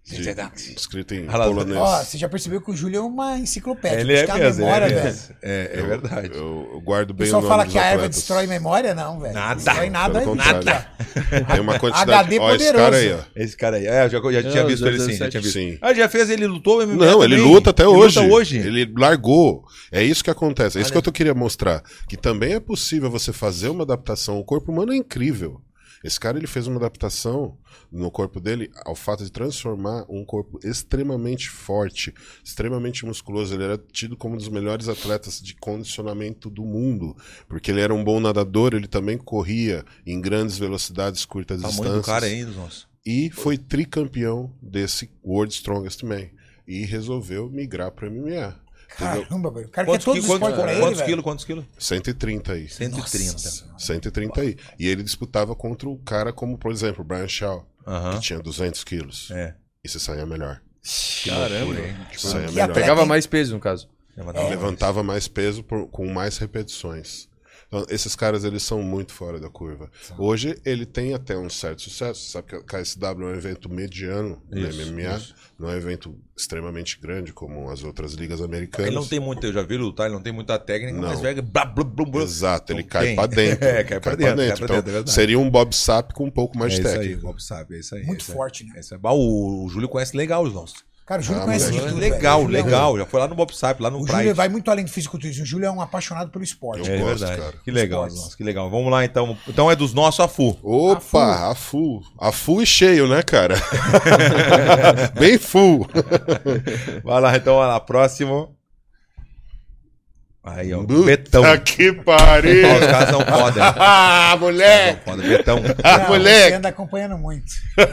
De- Escrito em polonês. Ó, você já percebeu que o Júlio é uma enciclopédia. Ele é mesmo, memória, é, velho. mesmo. é, é Eu- verdade. Eu, eu guardo O bem o nome fala que a erva destrói memória, não, velho. Nada. Destrói nada, Pelo nada. Tem uma [laughs] quantidade. HD Ó, esse poderoso. cara aí, ó. Esse cara aí. É, eu já, eu já tinha Não, visto ele sim. 007. Já tinha visto. Sim. Ah, já fez, ele lutou MMA Não, ele também. luta até Ele hoje. Luta hoje. Ele largou. É isso que acontece. É isso Olha. que eu tô queria mostrar. Que também é possível você fazer uma adaptação. O corpo humano é incrível. Esse cara ele fez uma adaptação no corpo dele ao fato de transformar um corpo extremamente forte, extremamente musculoso. Ele era tido como um dos melhores atletas de condicionamento do mundo, porque ele era um bom nadador, ele também corria em grandes velocidades, curtas Tamanho distâncias do cara aí, nossa. e foi tricampeão desse World Strongest Man e resolveu migrar para MMA. Caramba, velho. O cara Quantos, quer todos qui- os esportes quantos, pra ele, quantos quilos? Quantos quilos? 130 aí. 130. 130 aí. E ele disputava contra o cara como, por exemplo, o Brian Shaw, Aham. que tinha 200 quilos. É. E se saía melhor. Caramba. Se saía melhor. Pegava mais peso, no caso. Levantava. Levantava mais peso por- com mais repetições. Então, esses caras, eles são muito fora da curva. Hoje, ele tem até um certo sucesso. Você sabe que a KSW é um evento mediano Isso, no MMA. isso. Não é um evento extremamente grande, como as outras ligas americanas. Ele não tem muito, eu já vi lutar, ele não tem muita técnica, Não. mas blá, blá, blá, blá. Exato, ele Não cai tem. pra [laughs] dentro. É, cai pra dentro, cai pra Então, dentro, é seria um Bob Sap com um pouco mais é de isso aí, técnica. o Bob é isso aí. Muito é isso aí. forte, né? É isso aí. Bah, o, o Júlio conhece legal os nossos. Cara, o Júlio Ah, conhece de tudo. legal, velho. É legal. Já foi lá no Bob Sap, lá no O Pride. Júlio vai muito além do fisiculturismo. O Júlio é um apaixonado pelo esporte. Eu É gosto, verdade. cara. Que legal, nossa, que legal. Vamos lá então. Então é dos nossos a FU. Opa, a full. A full e cheio, né, cara? [laughs] Bem full. Vai lá então, vai lá, próximo. Aí, ó, Betão. que pariu. Os caras são foda. né? [laughs] Ah, moleque. São foda, Betão. Ah, Não, moleque. Você anda acompanhando muito. [laughs]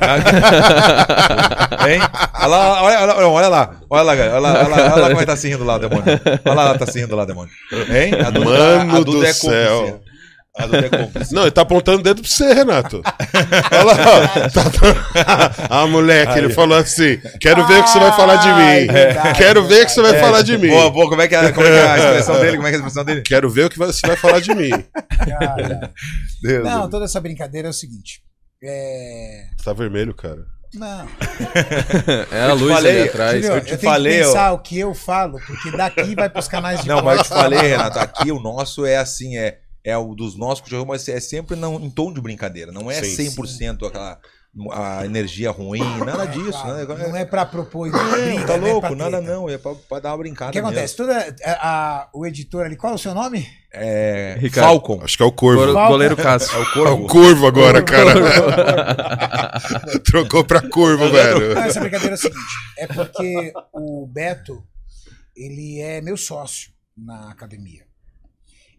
Hein? Olha lá, olha, olha, olha lá, olha lá, olha lá, olha lá, olha lá como ele tá se rindo lá, demônio. Olha lá, tá se rindo lá, demônio. Hein? A Duda, Mano a Duda do é céu. cúmplice. É. Não, ele tá apontando o dedo pra você, Renato. [laughs] Olha lá. ó. Tá- Ah, [laughs] moleque, ele falou assim: quero ver o que você vai falar de Ah, mim. é verdade, quero ver o que você vai É, falar de mim. Boa, boa, como é que é, como é, que é a expressão dele? Como é que é a expressão dele? Quero ver o que você vai falar de mim. Cara. Deus. Não, toda essa brincadeira é o seguinte. É. Tá vermelho, cara. Não. [laughs] É a luz falei, ali atrás. Eu eu, te tenho falei, que pensar o que eu falo, porque daqui vai pros canais de Não, mas eu te falei, Renato, aqui o nosso é assim, é, é o dos nossos que mas é sempre não, em tom de brincadeira. Não é Sim, 100% aquela a energia ruim, nada disso. Claro, né? Não é pra propor Não, briga, tá não é louco, pra nada não, é pra, pra dar uma brincada O que acontece? Toda, a, a- o editor ali, qual é o seu nome? É, Ricardo. Falcon. Acho que é o corvo. Go- Goleiro Cássio. É o É o corvo. corvo agora, cara. [laughs] [laughs] Trocou pra corvo, velho. Não, essa brincadeira é o seguinte: é porque o Beto, ele é meu sócio na academia.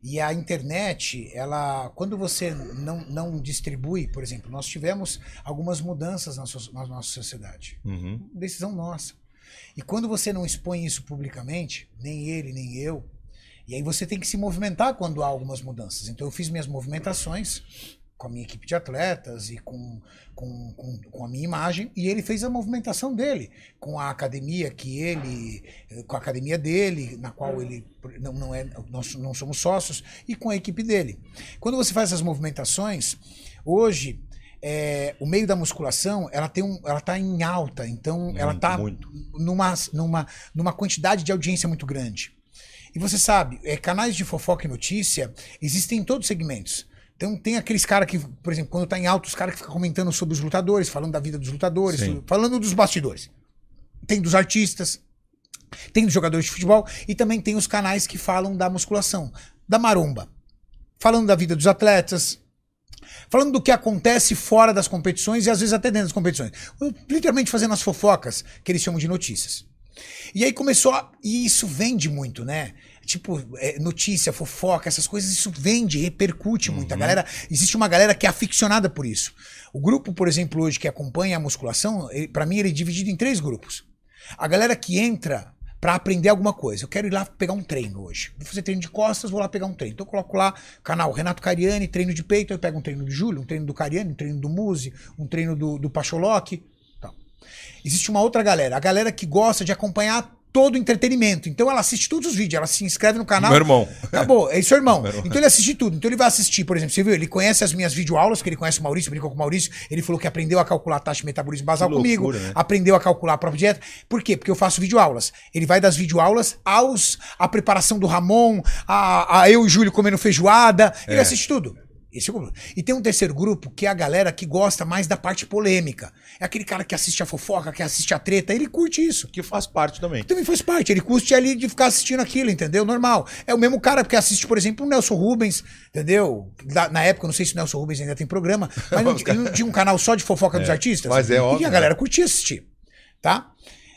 E a internet, ela, quando você não, não distribui, por exemplo, nós tivemos algumas mudanças na, so- na nossa sociedade. Uhum. Decisão nossa. E quando você não expõe isso publicamente, nem ele, nem eu, e aí você tem que se movimentar quando há algumas mudanças. Então eu fiz minhas movimentações com a minha equipe de atletas e com, com, com, com a minha imagem, e ele fez a movimentação dele, com a academia que ele, eh, com a academia dele, na qual ele não, não é, nós não somos sócios, e com a equipe dele. Quando você faz essas movimentações, hoje é, o meio da musculação ela tem um, ela tá em alta, então ela Muito, tá muito. numa, numa, numa quantidade de audiência muito grande. E você sabe, é, canais de fofoca e notícia existem em todos os segmentos. Então tem aqueles caras que, por exemplo, quando tá em alta, os caras que ficam comentando sobre os lutadores, falando da vida dos lutadores, Sim. falando dos bastidores. Tem dos artistas, tem dos jogadores de futebol e também tem os canais que falam da musculação, da maromba, falando da vida dos atletas, falando do que acontece fora das competições e às vezes até dentro das competições. Literalmente fazendo as fofocas que eles chamam de notícias. E aí começou a... E isso vende muito, né? Tipo, é, notícia, fofoca, essas coisas, isso vende, repercute muito. A galera, existe uma galera que é aficionada por isso. O grupo, por exemplo, hoje que acompanha a musculação, pra mim ele é dividido em três grupos. A galera que entra pra aprender alguma coisa. Eu quero ir lá pegar um treino hoje. Vou fazer treino de costas, vou lá pegar um treino. Então eu coloco lá, canal Renato Cariani, treino de peito, eu pego um treino do Júlio, um treino do Cariani, um treino do Muzi, um treino do, do Pacholoc. tal. Existe uma outra galera, a galera que gosta de acompanhar todo o entretenimento. Então ela assiste todos os vídeos, ela se inscreve no canal. Meu irmão. Acabou, é seu irmão. [laughs] Irmão. Então ele assiste tudo. Então ele vai assistir, por exemplo, você viu? Ele conhece as minhas videoaulas, que ele conhece o Maurício, brincou com o Maurício. Ele falou que aprendeu a calcular a taxa de metabolismo basal Que comigo, loucura, né? aprendeu a calcular a própria dieta. Por quê? Porque eu faço videoaulas. Ele vai das videoaulas aos a preparação do Ramon, a, a eu e o Júlio comendo feijoada. Ele É. assiste tudo. Esse é o grupo. E tem um terceiro grupo que é a galera que gosta mais da parte polêmica. É aquele cara que assiste a fofoca, que assiste a treta, ele curte isso. Que faz parte também. Também faz parte, ele curte ali de ficar assistindo aquilo, entendeu? Normal. É o mesmo cara que assiste, por exemplo, o Nelson Rubens, entendeu? Da- na época, eu não sei se o Nelson Rubens ainda tem programa, mas não, ele não tinha um canal só de fofoca dos artistas? mas é óbvio, E a galera curtia assistir, tá?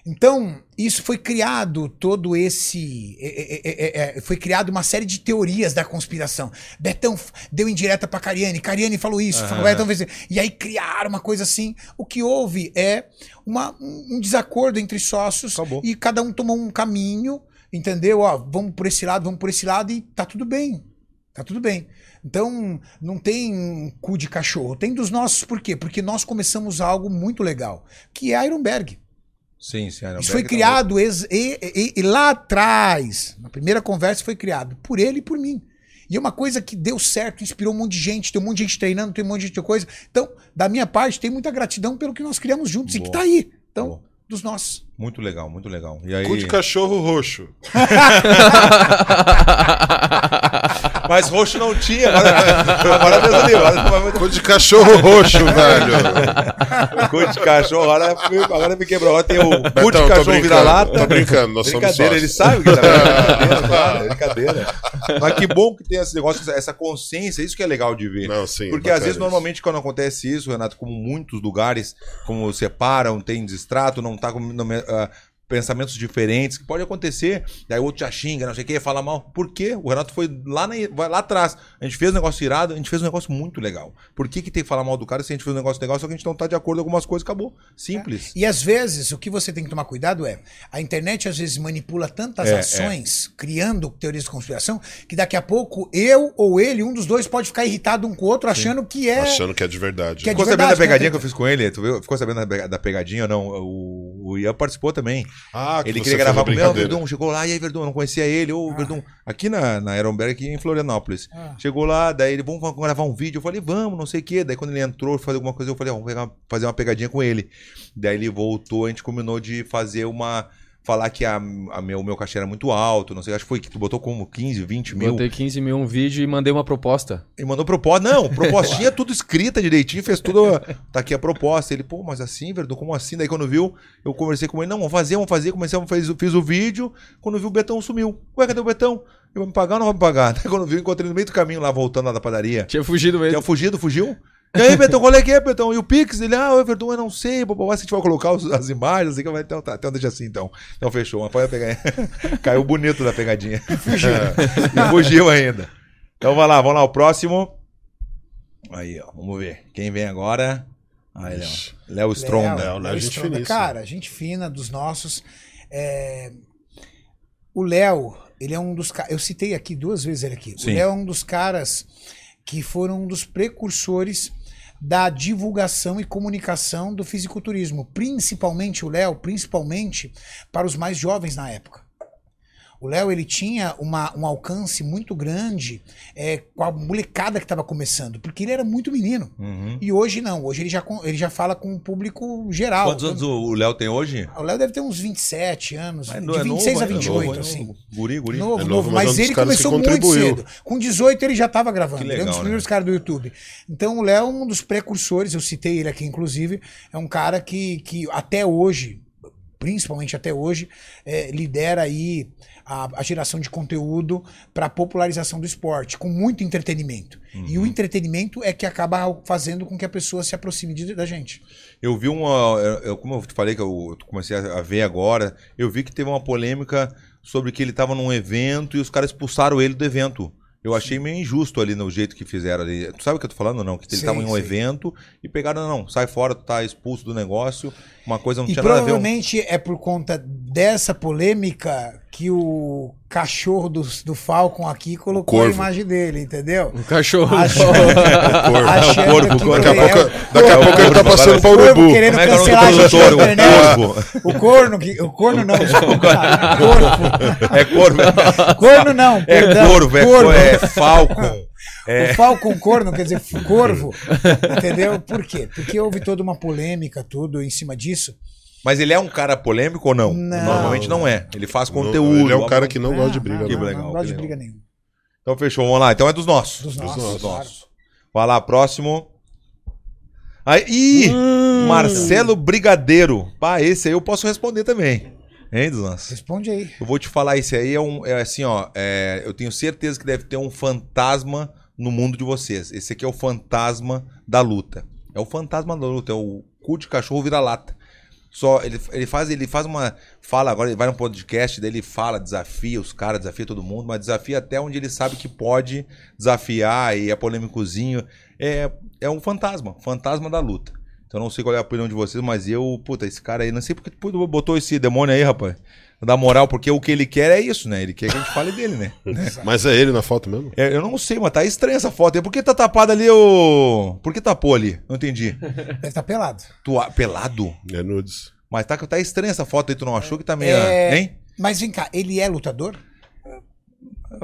Então, isso foi criado todo esse. é, é, é, é, foi criado uma série de teorias da conspiração. Betão deu indireta pra Cariani, Cariani falou isso, falou, Betão fez isso. E aí criaram uma coisa assim. O que houve é uma, um desacordo entre sócios Acabou. e cada um tomou um caminho, entendeu? Ó, vamos por esse lado, vamos por esse lado e tá tudo bem. Tá tudo bem. Então, não tem um cu de cachorro. Tem dos nossos, por quê? Porque nós começamos algo muito legal, que é Ironberg. Sim, sim. Isso foi tá criado ex- e, e- e lá atrás, na primeira conversa foi criado por ele e por mim. E é uma coisa que deu certo, inspirou um monte de gente, tem um monte de gente treinando, tem um monte de coisa. Então, da minha parte, tem muita gratidão pelo que nós criamos juntos e que Boa. tá aí. Então, Boa. dos nossos. Muito legal, muito legal. E aí... Cu de cachorro roxo. [laughs] Mas roxo não tinha. Agora, agora Deus do livro, agora Cu de cachorro roxo, velho. Cu de cachorro, agora, agora me quebrou. Agora tem o cu de cachorro vira-lata. tô brincando, nós somos Brincadeira, ele sabe que tá [laughs] brincadeira, claro, é brincadeira. Mas que bom que tem esse negócio, essa consciência, isso que é legal de ver. Não, sim. Porque às vezes, isso. normalmente, quando acontece isso, Renato, como muitos lugares, como separam, tem destrato, não tá com não, ah, pensamentos diferentes, que pode acontecer, daí o outro já xinga, não sei o que, fala mal. Por quê? O Renato foi lá, na- vai lá atrás. A gente fez um negócio irado, a gente fez um negócio muito legal. Por que, que tem que falar mal do cara se a gente fez um negócio legal, só que a gente não tá de acordo com algumas coisas, acabou. Simples. E às vezes, o que você tem que tomar cuidado é, a internet às vezes manipula tantas É, ações, criando teorias de conspiração, que daqui a pouco eu ou ele, um dos dois, pode ficar irritado um com o outro, achando que é. Achando que é de verdade. Que é Ficou de sabendo da verdade, pegadinha né? que eu fiz com ele? Tu viu? ficou sabendo da pegadinha ou não? O, o Ian participou também. Ah, que Ele queria gravar com o meu. Verdun, chegou lá, e aí, Verdun, eu não conhecia ele, ô, Verdun, aqui na, na Aeronberg, aqui em Florianópolis. Ah. Chegou lá, daí ele, vamos, gravar um vídeo, eu falei, vamos, não sei o quê. Daí quando ele entrou, fazer alguma coisa, eu falei, ó, vamos pegar- fazer uma pegadinha com ele. Daí ele voltou, a gente combinou de fazer uma... Falar que a, a meu, o meu cachê era muito alto, não sei, acho que foi que tu botou como 15, 20 mil. Botei 15 mil um vídeo e mandei uma proposta. Ele mandou proposta. Não, propostinha tudo escrita direitinho, fez tudo. Tá aqui a proposta. Ele, pô, mas assim, Verdun, como assim? Daí quando viu, eu conversei com ele, não, vamos fazer, vamos fazer. Comecei fazer, fiz o vídeo. Quando viu, o Betão sumiu. Ué, cadê o Betão? Eu vou me pagar ou não vou me pagar? [laughs] Daí quando viu, encontrei no meio do caminho lá, voltando lá da padaria. Tinha fugido mesmo. Tinha fugido, fugiu. E aí, Betão, qual é que é, Betão? E o Pix? Ele, ah, o Verdun, eu não sei, bababá, se a gente vai colocar os- as imagens, assim, que vai, então, tá, então deixa assim, então. Então fechou, mas pode pegar. [laughs] Caiu bonito da pegadinha. Fugiu. [laughs] e fugiu ainda. Então vai lá, vamos lá, o próximo. Aí, ó, vamos ver. Quem vem agora? Aí, Léo. Léo Stronda. Léo, Léo, gente Stronda. finíssima. Cara, gente fina dos nossos. É, O Léo, ele é um dos caras. Eu citei aqui duas vezes ele aqui. Sim. O Léo é um dos caras que foram um dos precursores da divulgação e comunicação do fisiculturismo. Principalmente o Léo, principalmente para os mais jovens na época. O Léo ele tinha uma, um alcance muito grande é, com a molecada que estava começando, porque ele era muito menino. Uhum. E hoje não, hoje ele já, com- ele já fala com o público geral. Quantos anos o Léo tem hoje? O Léo deve ter uns 27 anos, É de é 26 novo, a é 28, novo, é assim. novo. Guri, guri. Novo, É novo, novo, mas mas ele começou muito cedo. Com 18 ele já estava gravando. Que ele é um dos legal, primeiros né? caras do YouTube. Então o Léo é um dos precursores, eu citei ele aqui inclusive, é um cara que, que até hoje, principalmente até hoje, é, lidera aí a, a geração de conteúdo para popularização do esporte, com muito entretenimento. E Uhum. o entretenimento é que acaba fazendo com que a pessoa se aproxime de- da gente. Eu vi uma. eu- como eu te falei que eu comecei a ver agora, eu vi que teve uma polêmica sobre que ele estava num evento e os caras expulsaram ele do evento. Eu achei meio injusto ali no jeito que fizeram ali. Tu sabe o que eu tô falando não? Que ele estava em um sei. evento e pegaram, não, não, sai fora, tu tá expulso do negócio. Uma coisa não E tinha nada a ver. provavelmente é por conta dessa polêmica que o cachorro do, do Falcon aqui colocou a imagem dele, entendeu? Um cachorro. Achando, [laughs] achando corvo, que corvo. Daqui a foi- pouco, é, daqui a pouco ele tá passando pra corvo urubu. querendo Como é que é o cancelar a gente. Corvo. O corno, que, o corno não, [laughs] desculpa. Corvo. É corvo. Corno não, É perdão. corvo, é, corvo. é falcon. [laughs] É. O Falcon corno, quer dizer, corvo. Entendeu? Por quê? Porque houve toda uma polêmica, tudo em cima disso. Mas ele é um cara polêmico ou não? Não. Normalmente não é. Ele faz Não, conteúdo. Ele é um cara que não gosta de briga. não, Que não. não, legal, não gosto que de briga nenhuma. Então fechou, vamos lá. Então é dos nossos. Dos nossos, nossos. claro. Vai lá, próximo. Aí, ih, Hum. Marcelo Brigadeiro. Pá, esse aí eu posso responder também. Hein, dos nossos? Responde aí. Eu vou te falar, esse aí é um. É assim, ó. é, eu tenho certeza que deve ter um fantasma no mundo de vocês. Esse aqui é o fantasma da luta. É o fantasma da luta, é o cu de cachorro vira-lata. Só, ele, ele faz, ele faz uma. Fala, agora ele vai num podcast, daí ele fala, desafia os caras, desafia todo mundo, mas desafia até onde ele sabe que pode desafiar e é polêmicozinho. É, é um fantasma, fantasma da luta. Então não sei qual é a opinião de vocês, mas eu, puta, esse cara aí, não sei porque botou esse demônio aí, rapaz. Dá moral, porque o que ele quer é isso, né? Ele quer que a gente fale dele, né? [laughs] Mas é ele na foto mesmo? É, eu não sei, mas tá estranha essa foto. Por que tá tapado ali o. Por que tapou ali? Não entendi. Deve estar pelado. Tu, pelado? É nudes. Mas tá, tá estranha essa foto aí, tu não achou que tá meio. É, Hein? Mas vem cá, ele é lutador?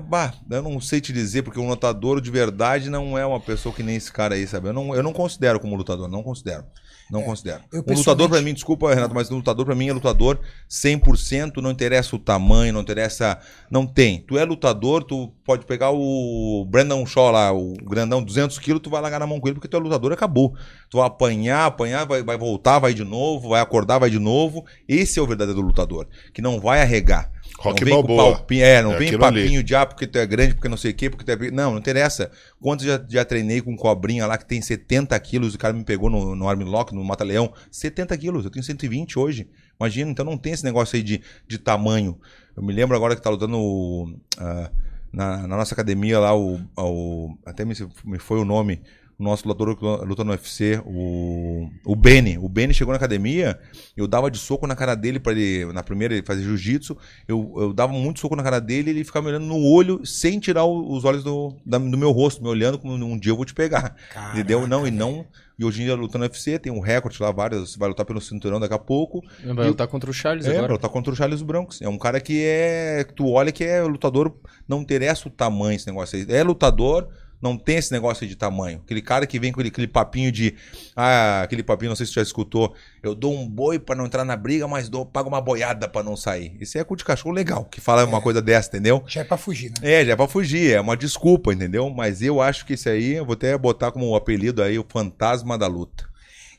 Bah, eu não sei te dizer, porque um lutador de verdade não é uma pessoa que nem esse cara aí, sabe? Eu não, eu não considero como lutador, não considero. Não considero. eu Um lutador pra pessoalmente- mim, desculpa, Renato, mas um lutador pra mim é lutador 100%, não interessa o tamanho, não interessa. Não tem. Tu é lutador, tu pode pegar o Brandon Shaw lá, o grandão, 200 quilos, tu vai largar na mão com ele porque tu é lutador, acabou. Tu vai apanhar, apanhar, vai, vai voltar, vai de novo, vai acordar, vai de novo. Esse é o verdadeiro lutador, que não vai arregar. Rock não vem com Balboa. palpinho, é, não É vem aquilo ali. papinho de ah, porque tu é grande, porque não sei o quê, porque tu é. Não, não interessa. Quantos já, já treinei com um cobrinha lá que tem 70 quilos, o cara me pegou no, no Armlock, no Mata-Leão. 70 quilos, eu tenho 120 hoje. Imagina, então não tem esse negócio aí de, de tamanho. Eu me lembro agora que tá lutando ah, na, na nossa academia lá, o, o- até me, me foi o nome, nosso lutador que luta no UFC, o, o Benny. O Benny chegou na academia, eu dava de soco na cara dele para ele, na primeira ele fazer jiu-jitsu, eu, eu dava muito soco na cara dele e ele ficava me olhando no olho sem tirar o- os olhos do, da- do meu rosto, me olhando como um dia eu vou te pegar. Caraca, Entendeu? Não, e não. E hoje em dia luta no UFC, tem um recorde lá, vários, vai lutar pelo cinturão daqui a pouco. Vai lutar contra o Charles É, agora. pra lutar contra o Charles Brancos. É um cara que é. Tu olha que é lutador, não interessa o tamanho esse negócio aí. É lutador, não tem esse negócio aí de tamanho. Aquele cara que vem com aquele, aquele papinho de. Ah, aquele papinho, não sei se tu já escutou. Eu dou um boi pra não entrar na briga, mas dou, pago uma boiada pra não sair. Esse é cu de cachorro legal, que fala uma coisa dessa, entendeu? Já é pra fugir, né? É, já é pra fugir, é uma desculpa, entendeu? Mas eu acho que esse aí, eu vou até botar como apelido aí, o fantasma da luta.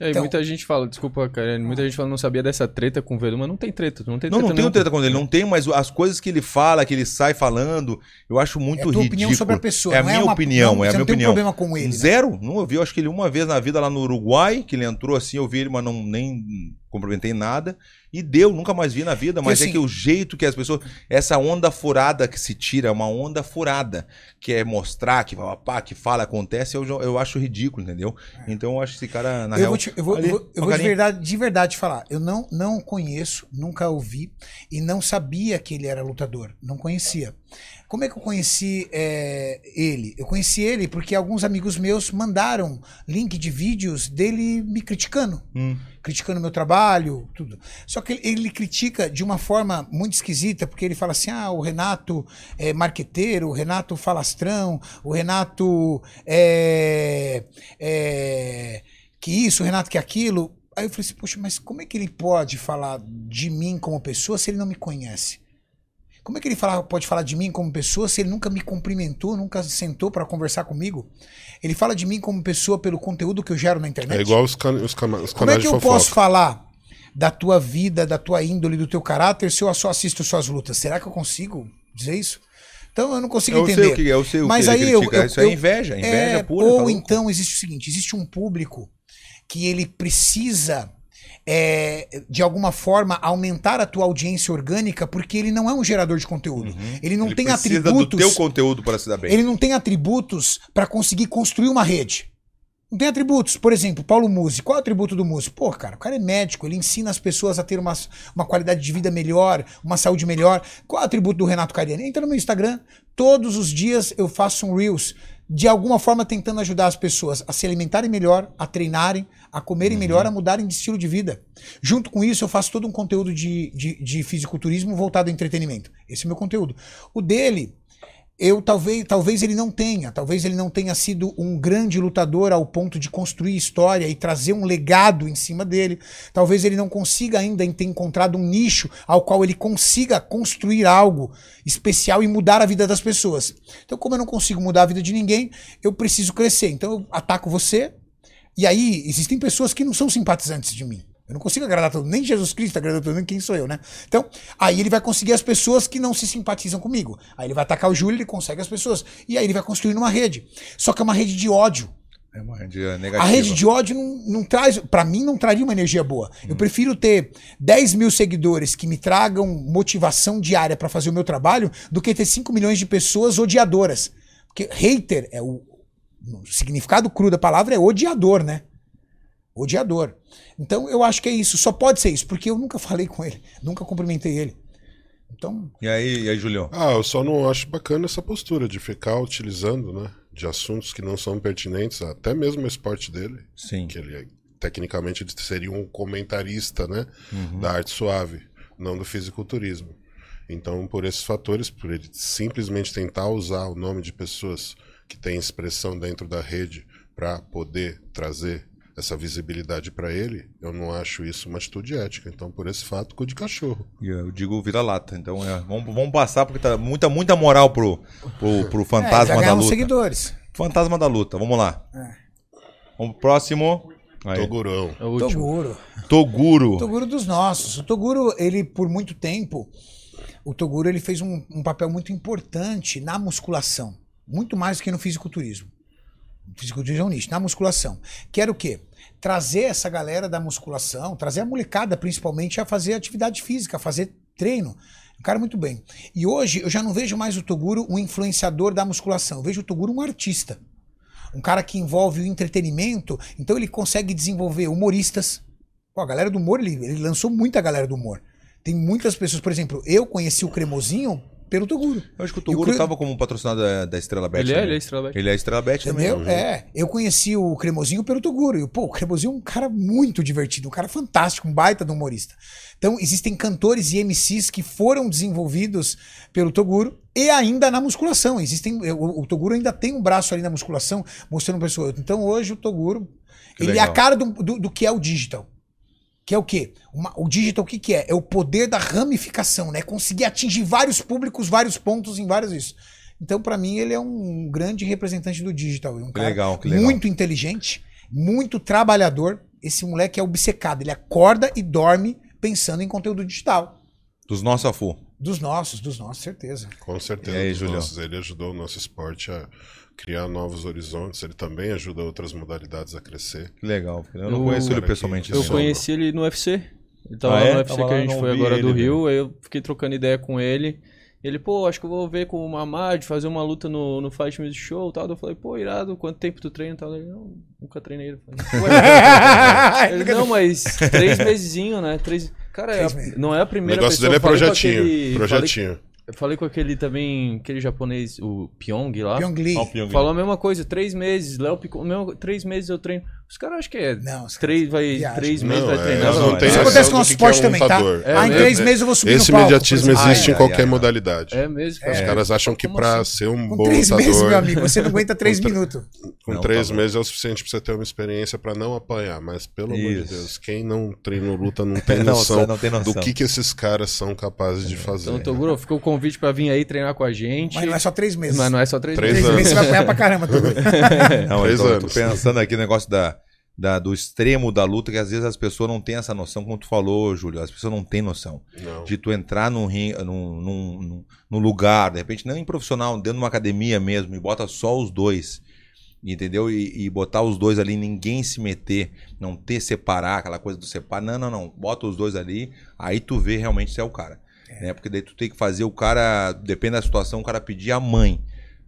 É, Então- muita gente fala, desculpa, cara, muita gente fala não sabia dessa treta com o Verdun, mas não tem treta, não tem Não, treta não tenho nenhuma. treta com ele, não tenho, mas as coisas que ele fala, que ele sai falando, eu acho muito É a tua ridículo. opinião sobre a pessoa, É a não é minha uma- opinião, não- é a você minha não tem um opinião. problema com ele, né? Zero, não ouvi. Eu acho que ele uma vez na vida lá no Uruguai, que ele entrou assim, eu vi ele, mas não nem cumprimentei nada. E deu, nunca mais vi na vida, mas é assim- que o jeito que as pessoas. Essa onda furada que se tira, é uma onda furada, que é mostrar, que pá, que fala, acontece, eu, eu acho ridículo, entendeu? Então eu acho esse cara, na eu real. vou, te- eu vou, ali, eu vou- eu vou de, verdade, de verdade falar. Eu não, não conheço, nunca ouvi e não sabia que ele era lutador. Não conhecia. Como é que eu conheci é, ele? Eu conheci ele porque alguns amigos meus mandaram link de vídeos dele me criticando. Hum. Criticando meu trabalho, tudo. Só que ele, ele critica de uma forma muito esquisita, porque ele fala assim: ah, o Renato é marqueteiro, o Renato falastrão, o Renato é, é, que isso, o Renato que aquilo. Aí eu falei assim, poxa, mas como é que ele pode falar de mim como pessoa se ele não me conhece? Como é que ele fala- pode falar de mim como pessoa se ele nunca me cumprimentou, nunca sentou para conversar comigo? Ele fala de mim como pessoa pelo conteúdo que eu gero na internet? É igual os, can os, cana os Como é canais que eu fofoca. posso falar da tua vida, da tua índole, do teu caráter se eu só assisto suas lutas? Será que eu consigo dizer isso? Então eu não consigo Eu entender. sei o que, eu sei o Mas que aí eu, eu- Isso é eu- inveja, inveja é, pura. Ou tá louco? então existe o seguinte: existe um público que ele precisa. É, de alguma forma aumentar a tua audiência orgânica porque ele não é um gerador de conteúdo. Ele não Uhum. Ele tem precisa atributos. do teu conteúdo para se dar bem. Ele não tem atributos para conseguir construir uma rede. Não tem atributos. Por exemplo, Paulo Musi. Qual é o atributo do Musi? Pô, cara, o cara é médico, ele ensina as pessoas a ter uma, uma qualidade de vida melhor, uma saúde melhor. Qual é o atributo do Renato Cariani? Entra no meu Instagram. Todos os dias eu faço um Reels, de alguma forma tentando ajudar as pessoas a se alimentarem melhor, a treinarem, a comerem melhor, a mudarem de estilo de vida. Junto com isso, eu faço todo um conteúdo de, de, de fisiculturismo voltado ao entretenimento. Esse é o meu conteúdo. O dele eu talvez, talvez ele não tenha, talvez ele não tenha sido um grande lutador ao ponto de construir história e trazer um legado em cima dele. Talvez ele não consiga ainda ter encontrado um nicho ao qual ele consiga construir algo especial e mudar a vida das pessoas. Então, como eu não consigo mudar a vida de ninguém, eu preciso crescer. Então, eu ataco você. E aí, existem pessoas que não são simpatizantes de mim. Eu não consigo agradar todo mundo, nem Jesus Cristo agrada todo mundo, quem sou eu, né? Então, aí ele vai conseguir as pessoas que não se simpatizam comigo. Aí ele vai atacar o Júlio, ele consegue as pessoas. E aí ele vai construir uma rede. Só que é uma rede de ódio. É uma rede negativa. A rede de ódio não, não traz, pra mim, não traria uma energia boa. Eu prefiro ter 10 mil seguidores que me tragam motivação diária pra fazer o meu trabalho do que ter 5 milhões de pessoas odiadoras. Porque hater é o, o significado cru da palavra é odiador, né? Odiador. Então eu acho que é isso. Só pode ser isso, porque eu nunca falei com ele, nunca cumprimentei ele. Então, E aí, e aí, Julião? Ah, eu só não acho bacana essa postura de ficar utilizando, né? De assuntos que não são pertinentes, até mesmo o esporte dele. Sim. Que ele, tecnicamente, ele seria um comentarista, né? Uhum. Da arte suave, não do fisiculturismo. Então, por esses fatores, por ele simplesmente tentar usar o nome de pessoas que têm expressão dentro da rede para poder trazer essa visibilidade para ele, eu não acho isso uma atitude ética. Então, por esse fato, cu de cachorro. E Eu digo vira-lata. Então, é, vamos, vamos passar, porque tá muita, muita moral pro, pro, pro É, já fantasma da ganhamos luta. seguidores. Fantasma da luta, vamos lá. É. Vamos pro próximo. Aí. Togurão. É. Toguro. Toguro. Toguro dos nossos. O Toguro, ele, por muito tempo, o Toguro ele fez um, um papel muito importante na musculação. Muito mais do que no fisiculturismo. O fisiculturismo é um nicho. Na musculação. Que era o quê? Trazer essa galera da musculação, trazer a molecada principalmente a fazer atividade física, a fazer treino. Um cara muito bem. E hoje eu já não vejo mais o Toguro um influenciador da musculação. Eu vejo o Toguro um artista. Um cara que envolve o entretenimento, então ele consegue desenvolver humoristas. Pô, a galera do humor, ele, ele lançou muita galera do humor. Tem muitas pessoas, por exemplo, eu conheci o Cremosinho pelo Toguro. Eu acho que o Toguro Cre- tava como patrocinado da, da Estrela Bet. Ele é, também. ele é Estrela Bet. Ele é Estrela Bet também. Entendeu? É, eu conheci o Cremosinho pelo Toguro. E, pô, o Cremosinho é um cara muito divertido, um cara fantástico, um baita de humorista. Então, existem cantores e MCs que foram desenvolvidos pelo Toguro e ainda na musculação. Existem, o, o Toguro ainda tem um braço ali na musculação, mostrando pessoas. Então, hoje, o Toguro, Que ele é a legal. cara do, do, do que é o digital. Que é o quê? Uma- o digital, o que, que é? É o poder da ramificação, né? Conseguir atingir vários públicos, vários pontos em vários isso. Então, pra mim, ele é um grande representante do digital. Um Que cara legal, legal. muito inteligente, muito trabalhador. Esse moleque é obcecado. Ele acorda e dorme pensando em conteúdo digital. Dos nossos Afu. Dos nossos, dos nossos, certeza. Com certeza. E aí, dos Julião? nossos, ele ajudou o nosso esporte a criar novos horizontes. Ele também ajuda outras modalidades a crescer. Que legal. Eu não Eu- conheço ele pessoalmente. Eu assim, conheci ele no UFC. Ele tava Ah, lá é? no UFC Tava que a gente foi agora ele, do. Rio. Aí eu fiquei trocando ideia com ele. Ele, pô, acho que eu vou ver com o Mamad, fazer uma luta no, no Fight Music Show e tal. Eu falei, pô, irado, quanto tempo tu treina e tal? Ele, não, nunca treinei. Eu falei, "Ué?" [laughs] Ele, não, mas três mesezinho, né? Três... Cara, é a- não é a O primeira negócio pessoa... dele é projetinho. aquele- projetinho. Falei, eu falei com aquele também, aquele japonês, o Pyong lá. Pyong Lee. O Pyong. Falou a mesma coisa, três meses, Léo Picon, mesmo, três meses eu treino. Os caras acham que é. Não, três, vai, três meses Não, vai é, treinar. eles não não Isso acontece com o nosso é esporte um também, tá? É ah, em três meses eu vou subir Esse no palco. imediatismo existe Ai, em qualquer ai, modalidade. É mesmo, Os cara. caras acham que pra assim? ser um Com bom três lutador... meses, meu amigo, você não aguenta três [laughs] minutos. Com Não, três tá meses é o suficiente pra você ter uma experiência pra não apanhar. Mas, pelo amor de Isso. Deus, quem não treina luta não [laughs] tem Não, noção, não tem noção. do que, que esses caras são capazes de fazer. Então, Toguro, ficou o convite pra vir aí treinar com a gente. Mas não é só três meses. Mas não é só três, Três Três meses. meses você vai apanhar pra caramba. Toguro. [laughs] Não, eu tô, pensando aqui no negócio da, da- do extremo da luta, que às vezes as pessoas não têm essa noção, como tu falou, Júlio. As pessoas não têm noção. Não. De tu entrar num, ring- num, num, num- lugar, de repente, não em profissional, dentro de uma academia mesmo, e bota só os dois. Entendeu? E, e botar os dois ali, ninguém se meter, não ter separar, aquela coisa do separar. Não, não, não. Bota os dois ali, aí tu vê realmente se é o cara. Né? Porque daí tu tem que fazer o cara, depende da situação, o cara pedir a mãe.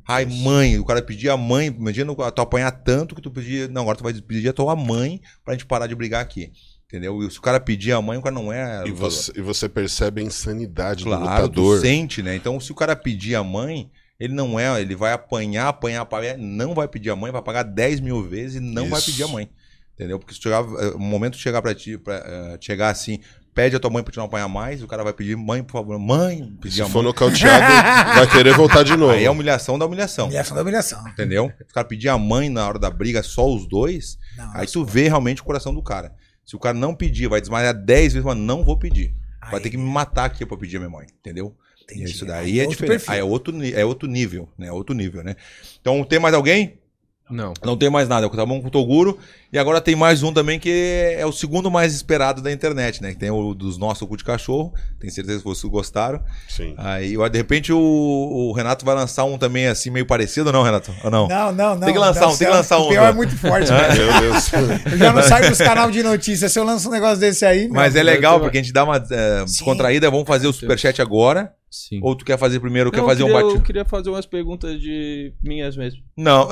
Ai, mãe, o cara pedir a mãe, imagina tu apanhar tanto que tu pedir. Não, agora tu vai pedir a tua mãe pra gente parar de brigar aqui. Entendeu? E se o cara pedir a mãe, o cara não é. E você, e você percebe a insanidade do Claro, tu lutador. sente, né? Então, se o cara pedir a mãe, ele não é, ele vai apanhar, apanhar, apanhar, não vai pedir a mãe, vai pagar 10 mil vezes e não vai Isso. pedir a mãe. Entendeu? Porque se chegar, eh, o momento de chegar pra ti, pra, eh, chegar assim, pede a tua mãe pra te não apanhar mais, o cara vai pedir, mãe, por favor, mãe, pedir Se a for mãe. nocauteado, [laughs] vai querer voltar de novo. Aí é humilhação da humilhação. Humilhação da humilhação. Entendeu? Se o cara pedir a mãe na hora da briga, só os dois, Não, aí tu vê realmente o coração do cara. Se o cara não pedir, vai desmaiar 10 vezes, mas não vou pedir. Vai Aí- ter que me matar aqui pra pedir a minha mãe, entendeu? E Entendi. isso Aí daí é é outro diferente. é outro, é outro nível, né? Outro nível, né? Então, tem mais alguém? Não. Não tem mais nada. Tá bom com o Toguro. E agora tem mais um também que é o segundo mais esperado da internet, né? Que tem o dos nossos cu de cachorro. Tenho certeza que vocês gostaram. Sim. Aí, de repente, o, o Renato vai lançar um também assim, meio parecido, não, Renato? Ou não? Não, não, não. Tem que lançar Não, um, tem que lançar um, O pior né? é muito forte, [laughs] cara. Meu Deus. Eu já não saio dos canal de notícias. Se eu lanço um negócio desse aí. meu, Mas é legal, porque a gente dá uma é, Sim. descontraída. Vamos fazer o superchat agora. Sim. Ou tu quer fazer primeiro? Não, quer fazer eu um queria, bate... Eu queria fazer umas perguntas de minhas mesmo. [laughs] Não.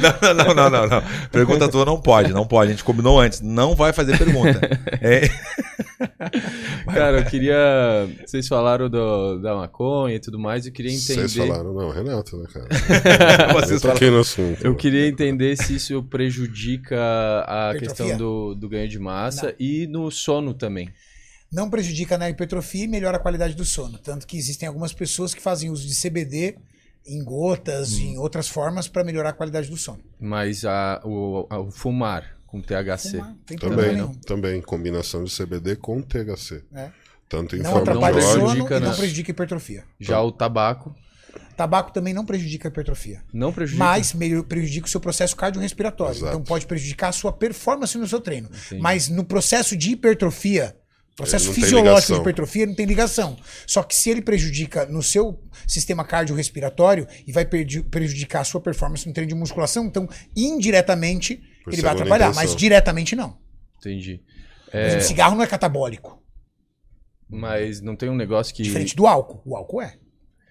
não, não, não, não, não. Pergunta tua não pode, não pode. A gente combinou antes. Não vai fazer pergunta. [laughs] É, [laughs] Cara, eu queria. Vocês falaram do, da maconha e tudo mais, eu queria entender. Vocês falaram, não, Renato, né, cara? vocês eu toquei no assunto. Eu queria entender se isso prejudica a questão do, do ganho de massa e no sono também. Não prejudica na hipertrofia e melhora a qualidade do sono. Tanto que existem algumas pessoas que fazem uso de CBD em gotas, em outras formas, para melhorar a qualidade do sono. Mas a, o, a- o fumar com THC. Fumar, não Também, nenhum. também, combinação de CBD com THC. É. Tanto em Não forma atrapalha o sono prejudica, e não né? prejudica a hipertrofia. Já o tabaco Tabaco também não prejudica a hipertrofia. não prejudica. Mas meio- prejudica o seu processo cardiorrespiratório. Exato. Então pode prejudicar a sua performance no seu treino. Entendi. Mas no processo de hipertrofia, processo não tem fisiológico de hipertrofia, não tem ligação. Só que se ele prejudica no seu sistema cardiorrespiratório e vai prejudicar a sua performance no treino de musculação, então indiretamente Por ele vai atrapalhar, intenção. mas diretamente não. Entendi. Por exemplo, É, cigarro não é catabólico, mas não tem um negócio que. diferente do álcool. O álcool é.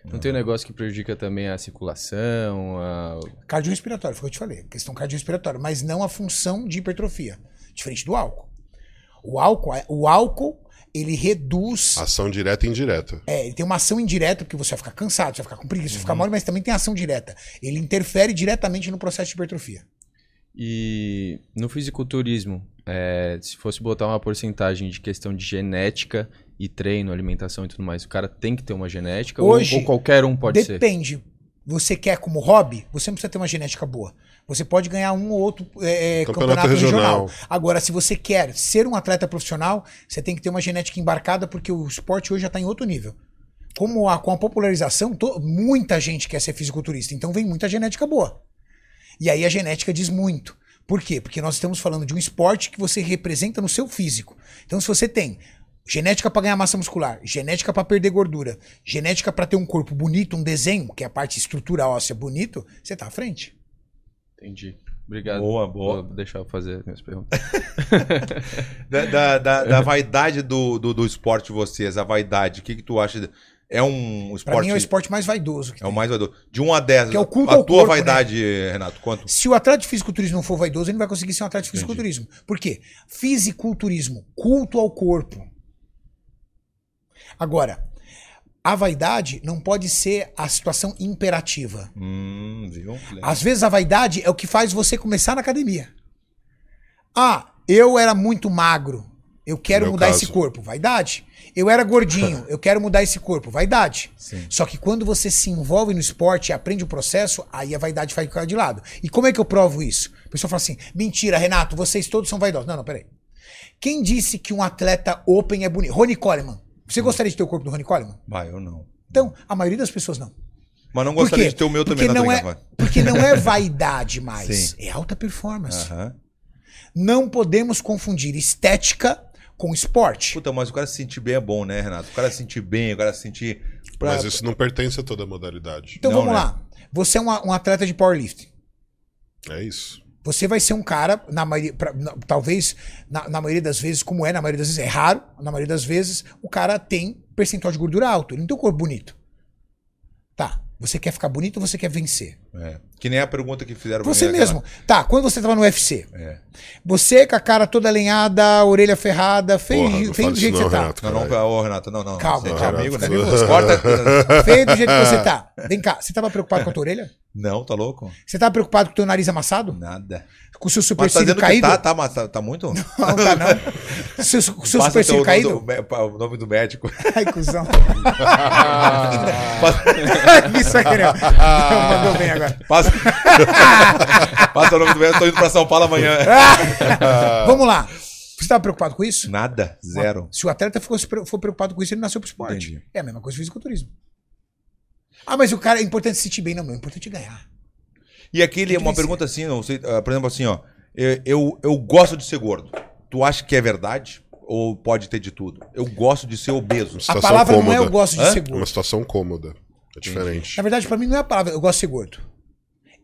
Não tem um negócio que prejudica também a circulação, a... Cardiorrespiratório, foi o que eu te falei. Questão cardiorrespiratória, mas não a função de hipertrofia. Diferente do álcool. O álcool, o álcool ele reduz. Ação direta e indireta. É, ele tem uma ação indireta, porque você vai ficar cansado, você vai ficar com preguiça, você vai ficar mole, mas também tem ação direta. Ele interfere diretamente no processo de hipertrofia. E no fisiculturismo, é, se fosse botar uma porcentagem de questão de genética e treino, alimentação e tudo mais, o cara tem que ter uma genética ou- Hoje, ou, qualquer um pode ser? Depende. Você quer como hobby, você não precisa ter uma genética boa. Você pode ganhar um ou outro é, é, Campeonato campeonato, regional. regional. Agora, se você quer ser um atleta profissional, você tem que ter uma genética embarcada, porque o esporte hoje já está em outro nível. Como a, com a popularização, to- muita gente quer ser fisiculturista, então vem muita genética boa. E aí a genética diz muito. Por quê? Porque nós estamos falando de um esporte que você representa no seu físico. Então, se você tem genética para ganhar massa muscular, genética para perder gordura, genética para ter um corpo bonito, um desenho, que é a parte estrutura óssea bonito, você tá à frente. Entendi. Obrigado. Boa, boa. Vou deixar eu fazer as minhas perguntas. [laughs] Da, da, da- da vaidade do, do, do esporte de vocês, a vaidade, o que, que tu acha? É um Para esporte. mim é o esporte mais vaidoso que é o mais vaidoso. De 1 a 10. Que é o culto a ao tua corpo, né? vaidade, Renato, quanto? Se o atleta de fisiculturismo não for vaidoso, ele não vai conseguir ser um atleta de fisiculturismo. Por quê? Fisiculturismo, culto ao corpo. Agora, a vaidade não pode ser a situação imperativa. Hum, viu? Às vezes a vaidade é o que faz você começar na academia. Ah, eu era muito magro. Eu quero mudar caso. esse corpo. Vaidade. Eu era gordinho. [laughs] Eu quero mudar esse corpo. Vaidade. Sim. Só que quando você se envolve no esporte e aprende o processo, aí a vaidade vai ficar de lado. E como é que eu provo isso? A pessoa fala assim: mentira, Renato, vocês todos são vaidosos. Não, não, peraí. Quem disse que um atleta open é bonito? Rony Coleman. Você gostaria de ter o corpo do Rony Coleman? Vai, eu não. Então, a maioria das pessoas não. Mas não gostaria de ter o meu porque também, não na é, Porque não é vaidade mais, Sim. é alta performance. Aham. Não podemos confundir estética com esporte. Puta, mas o cara se sentir bem é bom, né, Renato? O cara se sentir bem, o cara se sentir. pra- Mas isso não pertence a toda a modalidade. Então Não, vamos né? lá. Você é uma- um atleta de powerlifting. É isso. Você vai ser um cara, na maioria, pra- na- talvez, na, na maioria das vezes, como é, na maioria das vezes, é raro, na maioria das vezes, o cara tem percentual de gordura alto. Ele não tem um corpo bonito. Tá. Você quer ficar bonito ou você quer vencer? É. Que nem a pergunta que fizeram pra Você mim, mesmo. Tá, quando você tava no UFC, aquela- É. você com a cara toda alenhada, orelha ferrada, feio, Porra, não feio do jeito que você não, tá. Renato. Não, não, caralho. ô, Renato, não, não. Calma, Você é calma. amigo, né? Corta. [laughs] Feio do jeito que você tá. Vem cá, você tava preocupado com a tua orelha? Não, tá louco? Você tava preocupado com o teu nariz amassado? Nada. Com o seu tá supercílio que caído? tá, tá, mas tá, tá muito? Não, tá não. [laughs] Seu, seu Passa supercílio teu nome caído? o nome do médico. [laughs] Ai, cuzão. [laughs] Isso aí, né? Mandou bem agora. passa, passa o nome do médico, tô indo pra São Paulo amanhã. Vamos lá. Você estava preocupado com isso? Nada, zero. Se o atleta for, for preocupado com isso, ele nasceu pro esporte. Entendi. É a mesma coisa que fisiculturismo. Ah, mas o cara é importante se sentir bem, não, meu. É importante ganhar. E aquele, uma vencer. pergunta assim, não sei, ah, por exemplo, assim, ó. Eu, eu, eu gosto de ser gordo. Tu acha que é verdade? Ou pode ter de tudo? Eu gosto de ser obeso. A palavra não é cômoda. eu gosto de Hã? ser É uma gordo. situação cômoda. É diferente. Na verdade, pra mim não é a palavra eu gosto de ser gordo.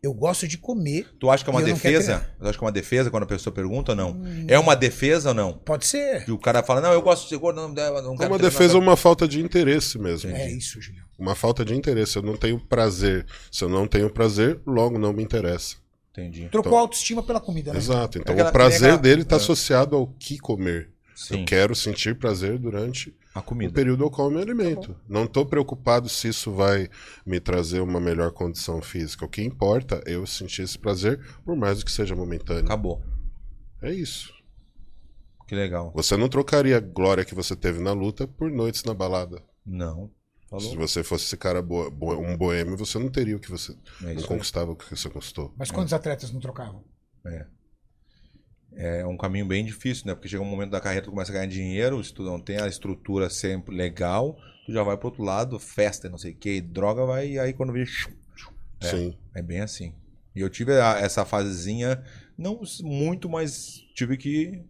Eu gosto de comer. Tu acha que é uma E defesa? Tu acha que é uma defesa quando a pessoa pergunta ou não? É uma defesa ou não? Pode ser. Que o cara fala, não, eu gosto de ser gordo, não, não É quero uma treinar, defesa ou uma falta de interesse mesmo. É isso, Julião. Uma falta de interesse. Eu não tenho prazer. Se eu não tenho prazer, logo não me interessa. Entendi. Trocou Então- a autoestima pela comida, né? Exato. Então Aquela- o prazer aquela- dele está é. associado ao que comer. Sim, Eu quero sentir prazer durante a o comida. período ao qual eu me Tá alimento. não estou preocupado se isso vai me trazer uma melhor condição física. O que importa é eu sentir esse prazer, por mais que seja momentâneo. Acabou. É isso. Que legal. Você não trocaria a glória que você teve na luta por noites na balada. Não. Se Falou? você fosse esse cara boa- boa- um boêmio, você não teria o que você. É não conquistava o que você conquistou. Mas quantos atletas não trocavam? É um caminho bem difícil, né? Porque chega um momento da carreira, tu começa a ganhar dinheiro, se tu não tem a estrutura sempre legal, tu já vai pro outro lado, festa, e não sei o que, droga vai, e aí quando vê. É. Sim. É bem assim. E eu tive a- essa fasezinha, não muito, mas tive que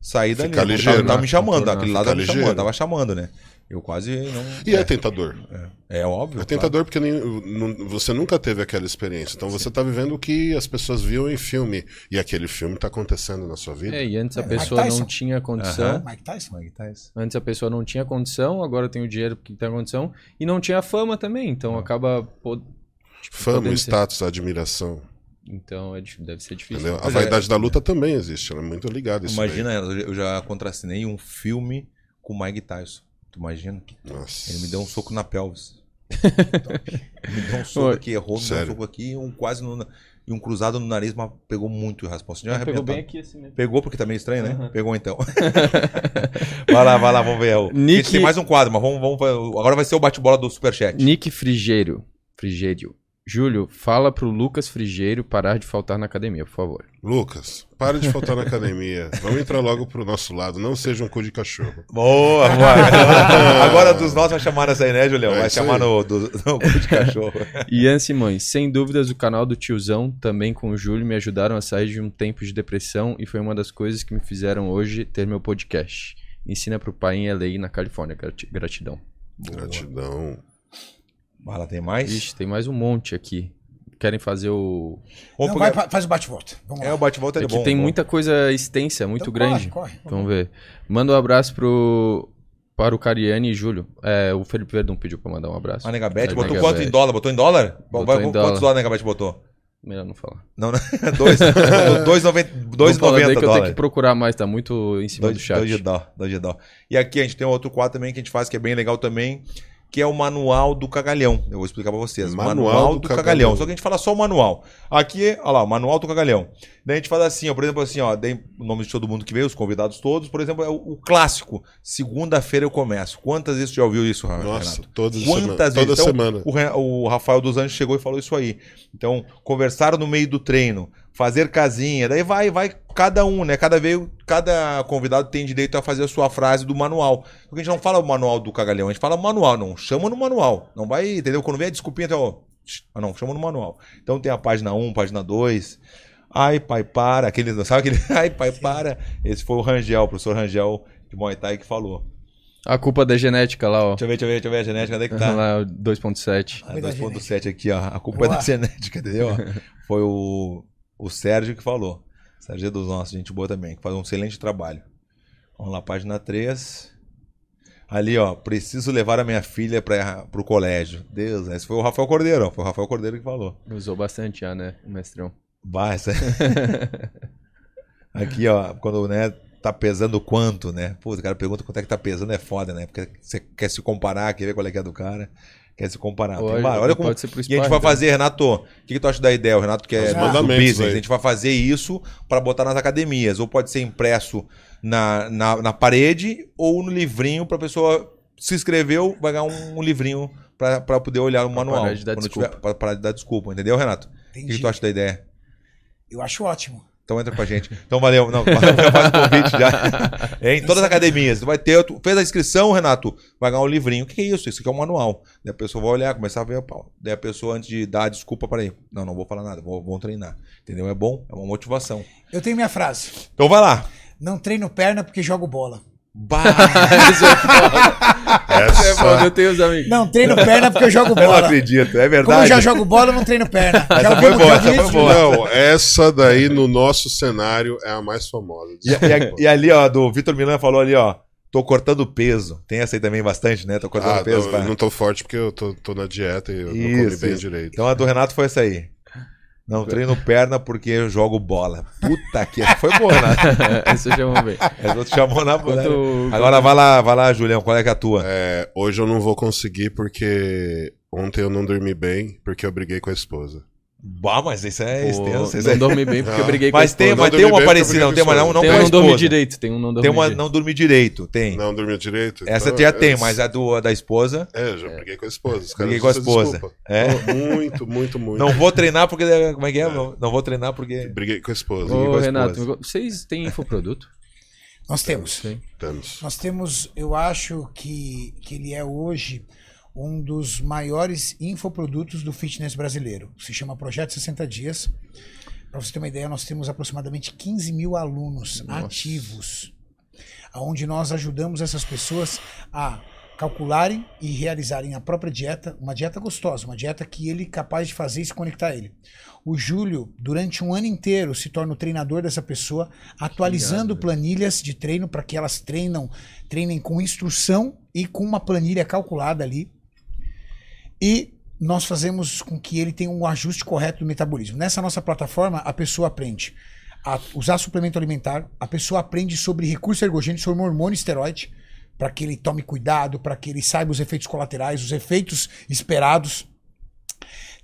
sair dali. Ficar ligeiro, Tava, tava né? me chamando, aquele lado tava me chamando, ligeiro. tava chamando, né? Eu quase não. E é, é, tentador. é óbvio. É tentador porque nem- nu- você nunca teve aquela experiência. Então você tá vivendo o que as pessoas viam em filme. E aquele filme tá acontecendo na sua vida. É, e antes a É, Mike pessoa Tyson. não tinha condição. Aham. Mike Tyson? É tá isso? Antes a pessoa não tinha condição, agora tem o dinheiro que tem condição. E não tinha fama também, então acaba. pô- tipo, Fama, ser- status, admiração. Então é deve ser difícil. Entendeu? A Pois é. vaidade da luta também existe. Ela é muito ligada a isso. Imagina, eu já contracenei um filme com o Mike Tyson. Tu imagina? Nossa. Ele me deu um soco na pelvis. [laughs] Ele me deu um soco Oi. aqui, errou, me deu um soco aqui, um quase no, e um cruzado no nariz, mas pegou muito. Assim, já Pegou bem aqui assim mesmo. Pegou porque tá meio estranho, né? Pegou então. [laughs] vai lá, vai lá, vamos ver. O... Nick- A gente tem mais um quadro, mas vamos, vamos. Agora vai ser o bate-bola do Superchat. Nick Frigeiro. Frigério. Júlio, fala pro Lucas Frigeiro parar de faltar na academia, por favor. Lucas, para de faltar na academia. Vamos entrar logo pro nosso lado. Não seja um cu de cachorro. Boa, boa. [laughs] Agora dos nossos vai chamar nessa aí, né, Julião? É Vai chamar aí. no, do, no cu de cachorro. [laughs] Ian Simões, sem dúvidas o canal do tiozão, também com o Júlio, me ajudaram a sair de um tempo de depressão e foi uma das coisas que me fizeram hoje ter meu podcast. Ensina pro pai em LA, na Califórnia. Grati- Gratidão. Gratidão. Bala, tem mais? Ixi, tem mais um monte aqui. Querem fazer o. Não, vai, fa- faz o bate-volta. É, o bate-volta é É que bom. tem bom. muita coisa extensa, muito Então grande. Corre, corre. Vamos ver. Manda um abraço pro. Para o Cariani e Júlio. É, o Felipe Verdun pediu pra mandar um abraço. A Negabete botou Negabete. quanto em dólar? Botou em dólar? Botou Vai, em quantos dólar. dólares a Negabete botou? Melhor não falar. Não, não. [laughs] Dois. Botou [laughs] dois noventa- dois Não fala daí noventa que eu tenho dólares. que procurar mais, tá muito em cima Dois, do chat. dois de dó, dois de dó. E aqui a gente tem outro quadro também que a gente faz que é bem legal também, que é o manual do cagalhão. Eu vou explicar pra vocês. Manual do cagalhão. Só que a gente fala só o manual. Aqui, olha lá, o manual do cagalhão. Daí a gente faz assim, ó, por exemplo, assim, ó, dei o nome de todo mundo que veio, os convidados todos, por exemplo, é o, o clássico. Segunda-feira eu começo. Quantas vezes tu já ouviu isso, Renato? Nossa, toda semana. Quantas Toda vezes? Então, semana. O, o Rafael dos Anjos chegou e falou isso aí. Então, conversar no meio do treino, fazer casinha, daí vai, vai cada um, né? Cada vez, cada convidado tem direito a fazer a sua frase do manual. Porque a gente não fala o manual do cagalhão, a gente fala o manual, não chama no manual. Não vai, entendeu? Quando vem a desculpinha, então, ah, não, chama no manual. Então tem a página 1, página 2. Ai, pai, para. Aquele, sabe aquele? [laughs] Ai, pai, para. Esse foi o Rangel, o professor Rangel de Muay Thai que falou. A culpa da genética lá, ó. Deixa eu ver, deixa eu ver, deixa eu ver a genética, onde é que tá? [laughs] Lá, o 2.7. Ah, Culpa da 2.7 aqui, ó. A culpa é da genética, entendeu? [laughs] Foi o, o Sérgio que falou. Sérgio é dos nossos, gente boa também, que faz um excelente trabalho. Vamos lá, página 3. Ali, ó, preciso levar a minha filha para o colégio. Deus, esse foi o Rafael Cordeiro, ó. Foi o Rafael Cordeiro que falou. Usou bastante já, né, o mestrão. Essa... [laughs] Aqui, ó, quando, né, tá pesando quanto, né? Pô, o cara pergunta quanto é que tá pesando, é foda, né? Porque você quer se comparar, quer ver qual é que é do cara, quer se comparar. Tem Olha, vários. olha como... pode ser pro E a gente vai fazer, Renato, o que, que tu acha da ideia? O Renato quer Os do business. aí. A gente vai fazer isso para botar nas academias. Ou pode ser impresso na, na, na parede ou no livrinho para pessoa se inscreveu, vai ganhar um, um livrinho para poder olhar o manual. parar de dar desculpa. tiver- pra parar de dar desculpa, entendeu, Renato? O que, que Entendi. tu acha da ideia? Eu acho ótimo. Então entra com a gente. Então valeu. Não, já faz o convite já. É, [laughs] em todas as academias. Vai ter. Tu fez a inscrição, Renato? Vai ganhar um livrinho. O que é isso? Isso aqui é um manual. Daí a pessoa vai olhar, começar a ver. Pau. Daí a pessoa, antes de dar a desculpa para aí. Não, não vou falar nada. Vou, vou treinar. Entendeu? É bom. É uma motivação. Eu tenho minha frase. Então vai lá. Não treino perna porque jogo bola. Bah, Essa, Eu tenho os amigos. Não treino perna porque eu jogo eu não bola. acredito. É Como eu verdade. já jogo bola, eu não treino perna. Essa já foi boa, essa isso? foi boa. não, essa daí no nosso cenário é a mais famosa. E, e- e ali, ó, do Vitor Milan falou ali, ó. Tô cortando peso. Tem essa aí também bastante, né? Tô cortando Ah, peso. não, pra- não tô forte porque eu tô, tô na dieta e eu não comi Isso, bem isso. direito. Então a do Renato foi essa aí. Não [laughs] treino perna porque eu jogo bola. Puta que. Essa [laughs] foi boa, né? [laughs] Esse eu já vou ver. Essa tu chamou na bola. Quanto- Agora vai lá, vai lá, Julião. Qual é que é a tua? É, hoje eu não vou conseguir porque ontem eu não dormi bem porque eu briguei com a esposa. Bah, mas isso é Pô, extenso. isso não é- dormi bem porque eu briguei com a Mas tem, esposa. Não mas tem uma parecida, não tem, mas não, não Tem com um a não esposa. direito, tem um não dormir Tem uma direito. não dormir direito, tem. Não dormiu direito? Essa então, já tem, é- mas a do, a da esposa. É, já briguei com a esposa. Os caras Briguei com a esposa. desculpa. É. Muito, muito, muito. Não vou treinar porque. Como é que é? Não, não vou treinar porque. Briguei com a esposa. Ô, a Renato, esposa. vocês têm infoproduto? Nós temos. Temos. Nós temos, eu acho que, que ele é hoje um dos maiores infoprodutos do fitness brasileiro. Se chama Projeto 60 Dias. Para você ter uma ideia, nós temos aproximadamente 15 mil alunos ativos, onde nós ajudamos essas pessoas a calcularem e realizarem a própria dieta, uma dieta gostosa, uma dieta que ele é capaz de fazer e se conectar a ele. O Júlio, durante um ano inteiro, se torna o treinador dessa pessoa, atualizando planilhas de treino para que elas treinam, treinem com instrução e com uma planilha calculada ali. E nós fazemos com que ele tenha um ajuste correto do metabolismo. Nessa nossa plataforma, a pessoa aprende a usar suplemento alimentar, a pessoa aprende sobre recurso ergogênico, sobre hormônio esteroide, para que ele tome cuidado, para que ele saiba os efeitos colaterais, os efeitos esperados.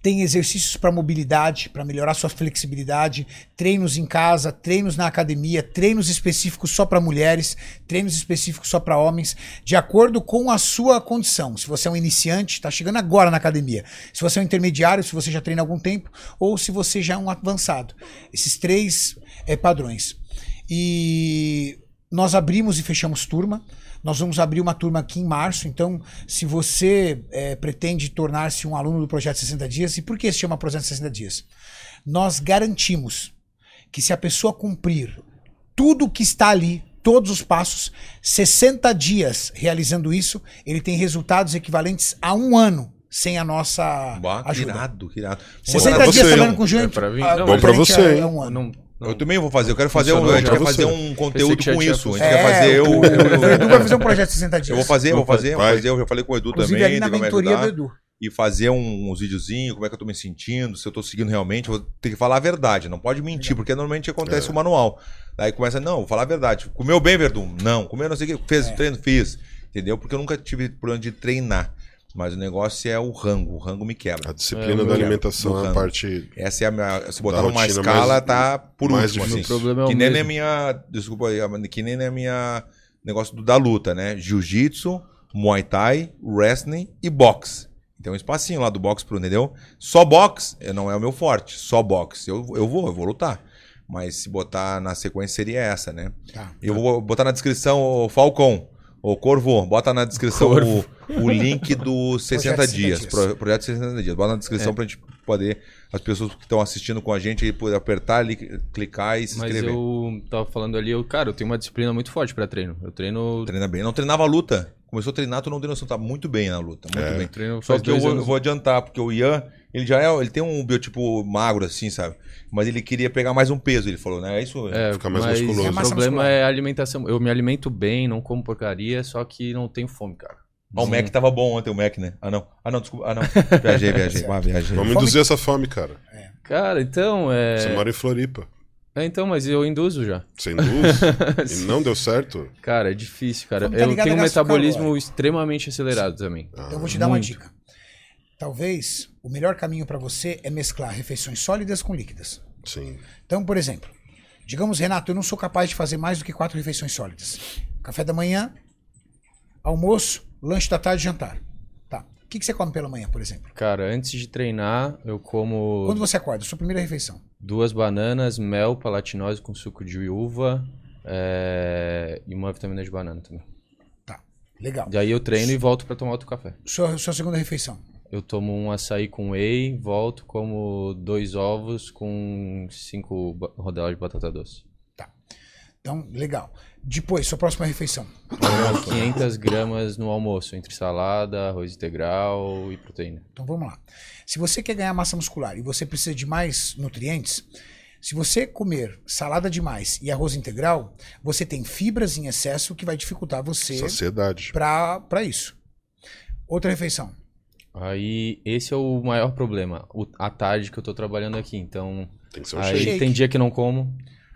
Tem exercícios para mobilidade, para melhorar sua flexibilidade, treinos em casa, treinos na academia, treinos específicos só para mulheres, treinos específicos só para homens, de acordo com a sua condição. Se você é um iniciante, está chegando agora na academia. Se você é um intermediário, se você já treina há algum tempo, ou se você já é um avançado. Esses três eh, padrões. E nós abrimos e fechamos turma. Nós vamos abrir uma turma aqui em março. Então, se você eh, pretende tornar-se um aluno do Projeto 60 Dias, e por que se chama Projeto 60 Dias? Nós garantimos que se a pessoa cumprir tudo que está ali, todos os passos, 60 dias realizando isso, ele tem resultados equivalentes a um ano sem a nossa que ajuda. irado, que irado. 60 pra dias você, trabalhando com o Júnior. É pra mim? ah, Não, Bom pra equivalente você, a um ano. Não, não. Eu também vou fazer. Eu quero fazer um, Funcionou a gente já quer pra fazer um conteúdo com isso. A gente funcionado. quer fazer É, o. o, o Edu vai fazer um projeto de 60 dias. Eu vou fazer, eu vou fazer, eu vou fazer. Eu já falei com o Edu Inclusive também. ali na mentoria do. Edu. E fazer um- uns videozinhos, como é que eu tô me sentindo, se eu tô seguindo realmente. Vou ter que falar a verdade, não pode mentir, porque normalmente acontece o manual. Daí começa, não, vou falar a verdade. Comeu bem, Verdun? Não. Comeu não sei o que. Fez É. treino? Fiz. Entendeu? Porque eu nunca tive problema de treinar. Mas o negócio é o rango. O rango me quebra. A disciplina É, da alimentação é a parte. Essa é a minha. Se botar numa escala, mais- tá por mais último. difícil. Assim. O problema é o que nem na mesmo. minha. Desculpa aí, que nem na minha. Negócio do, da luta, né? Jiu-jitsu, Muay Thai, wrestling e boxe. Tem um espacinho lá do boxe pro, entendeu? Só boxe eh, não é o meu forte. Só boxe. Eu, eu vou, eu vou lutar. Mas se botar na sequência seria essa, né? Tá. Eu vou botar na descrição o Falcon. O Corvo, bota na descrição o, o link do 60 [laughs] Projeto 60 dias. dias. Pro- projeto 60 dias. Bota na descrição pra gente poder, as pessoas que estão assistindo com a gente, aí, poder apertar ali, clicar e se Mas inscrever. eu tava falando ali, eu, cara, eu tenho uma disciplina muito forte pra treino. Eu treino. Treina bem. Não treinava luta. Começou a treinar, tu não tem noção, tá muito bem na luta. Muito É. bem. treino Só que eu eu vou adiantar, porque o Ian, ele já é, ele tem um biotipo magro assim, sabe? Mas ele queria pegar mais um peso, ele falou, né? É isso? É, Fica mais mas musculoso. É o problema muscular. é a alimentação. Eu me alimento bem, não como porcaria, só que não tenho fome, cara. Ah, o Mac tava bom ontem, o Mac, né? Ah, não. Ah, não, desculpa. Ah, não. [laughs] Viajei, viajei. Ah, viajei. Vamos Fome- induzir essa fome, cara. Cara, então, é... Você mora em Floripa. é. Então, mas eu induzo já. Sem luz. [laughs] e não deu certo. Cara, é difícil, cara. Tá eu tenho um metabolismo calórico. extremamente acelerado também. Ah, Então eu vou te dar uma Muito. dica. Talvez o melhor caminho para você é mesclar refeições sólidas com líquidas. sim. Então, por exemplo, digamos, Renato, eu não sou capaz de fazer mais do que quatro refeições sólidas. Café da manhã, almoço, lanche da tarde e jantar. Tá. O que, que você come pela manhã, por exemplo? Cara, antes de treinar, eu como Quando você acorda, sua primeira refeição. duas bananas, mel, palatinose com suco de uva é, e uma vitamina de banana também. Tá. Legal. Daí eu treino e volto pra tomar outro café. Sua, sua segunda refeição. Eu tomo um açaí com whey, volto, como dois ovos com cinco rodelas de batata doce. Então, legal. Depois, sua próxima refeição. Como 500 gramas no almoço, entre salada, arroz integral e proteína. Então vamos lá. Se você quer ganhar massa muscular e você precisa de mais nutrientes, se você comer salada demais e arroz integral, você tem fibras em excesso que vai dificultar você Saciedade. para isso. Outra refeição. Aí, esse é o maior problema, o, a tarde que eu tô trabalhando aqui. Então, Tem que ser um aí shake. tem dia que não como,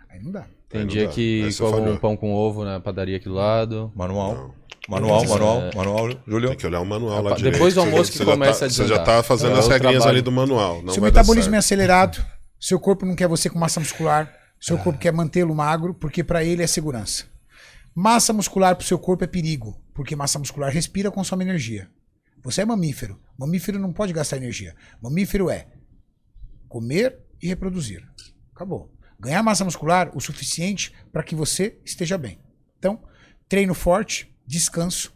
Aí não dá. tem Aí dia dá. que Aí você como falhou. um pão com ovo na padaria aqui do lado. Manual. Não. Manual, É. manual, manual, Júlio. Tem que olhar o manual lá Depois direito. do almoço que começa tá- a Você já desandar. tá fazendo É as o regrinhas trabalho. ali do manual. Não seu vai dar metabolismo é acelerado, seu corpo não quer você com massa muscular, seu corpo quer mantê-lo magro, porque para ele é segurança. Massa muscular para o seu corpo é perigo, porque massa muscular respira, consome energia. Você é mamífero. Mamífero não pode gastar energia. Mamífero é comer e reproduzir. Acabou. Ganhar massa muscular o suficiente para que você esteja bem. Então, treino forte, descanso,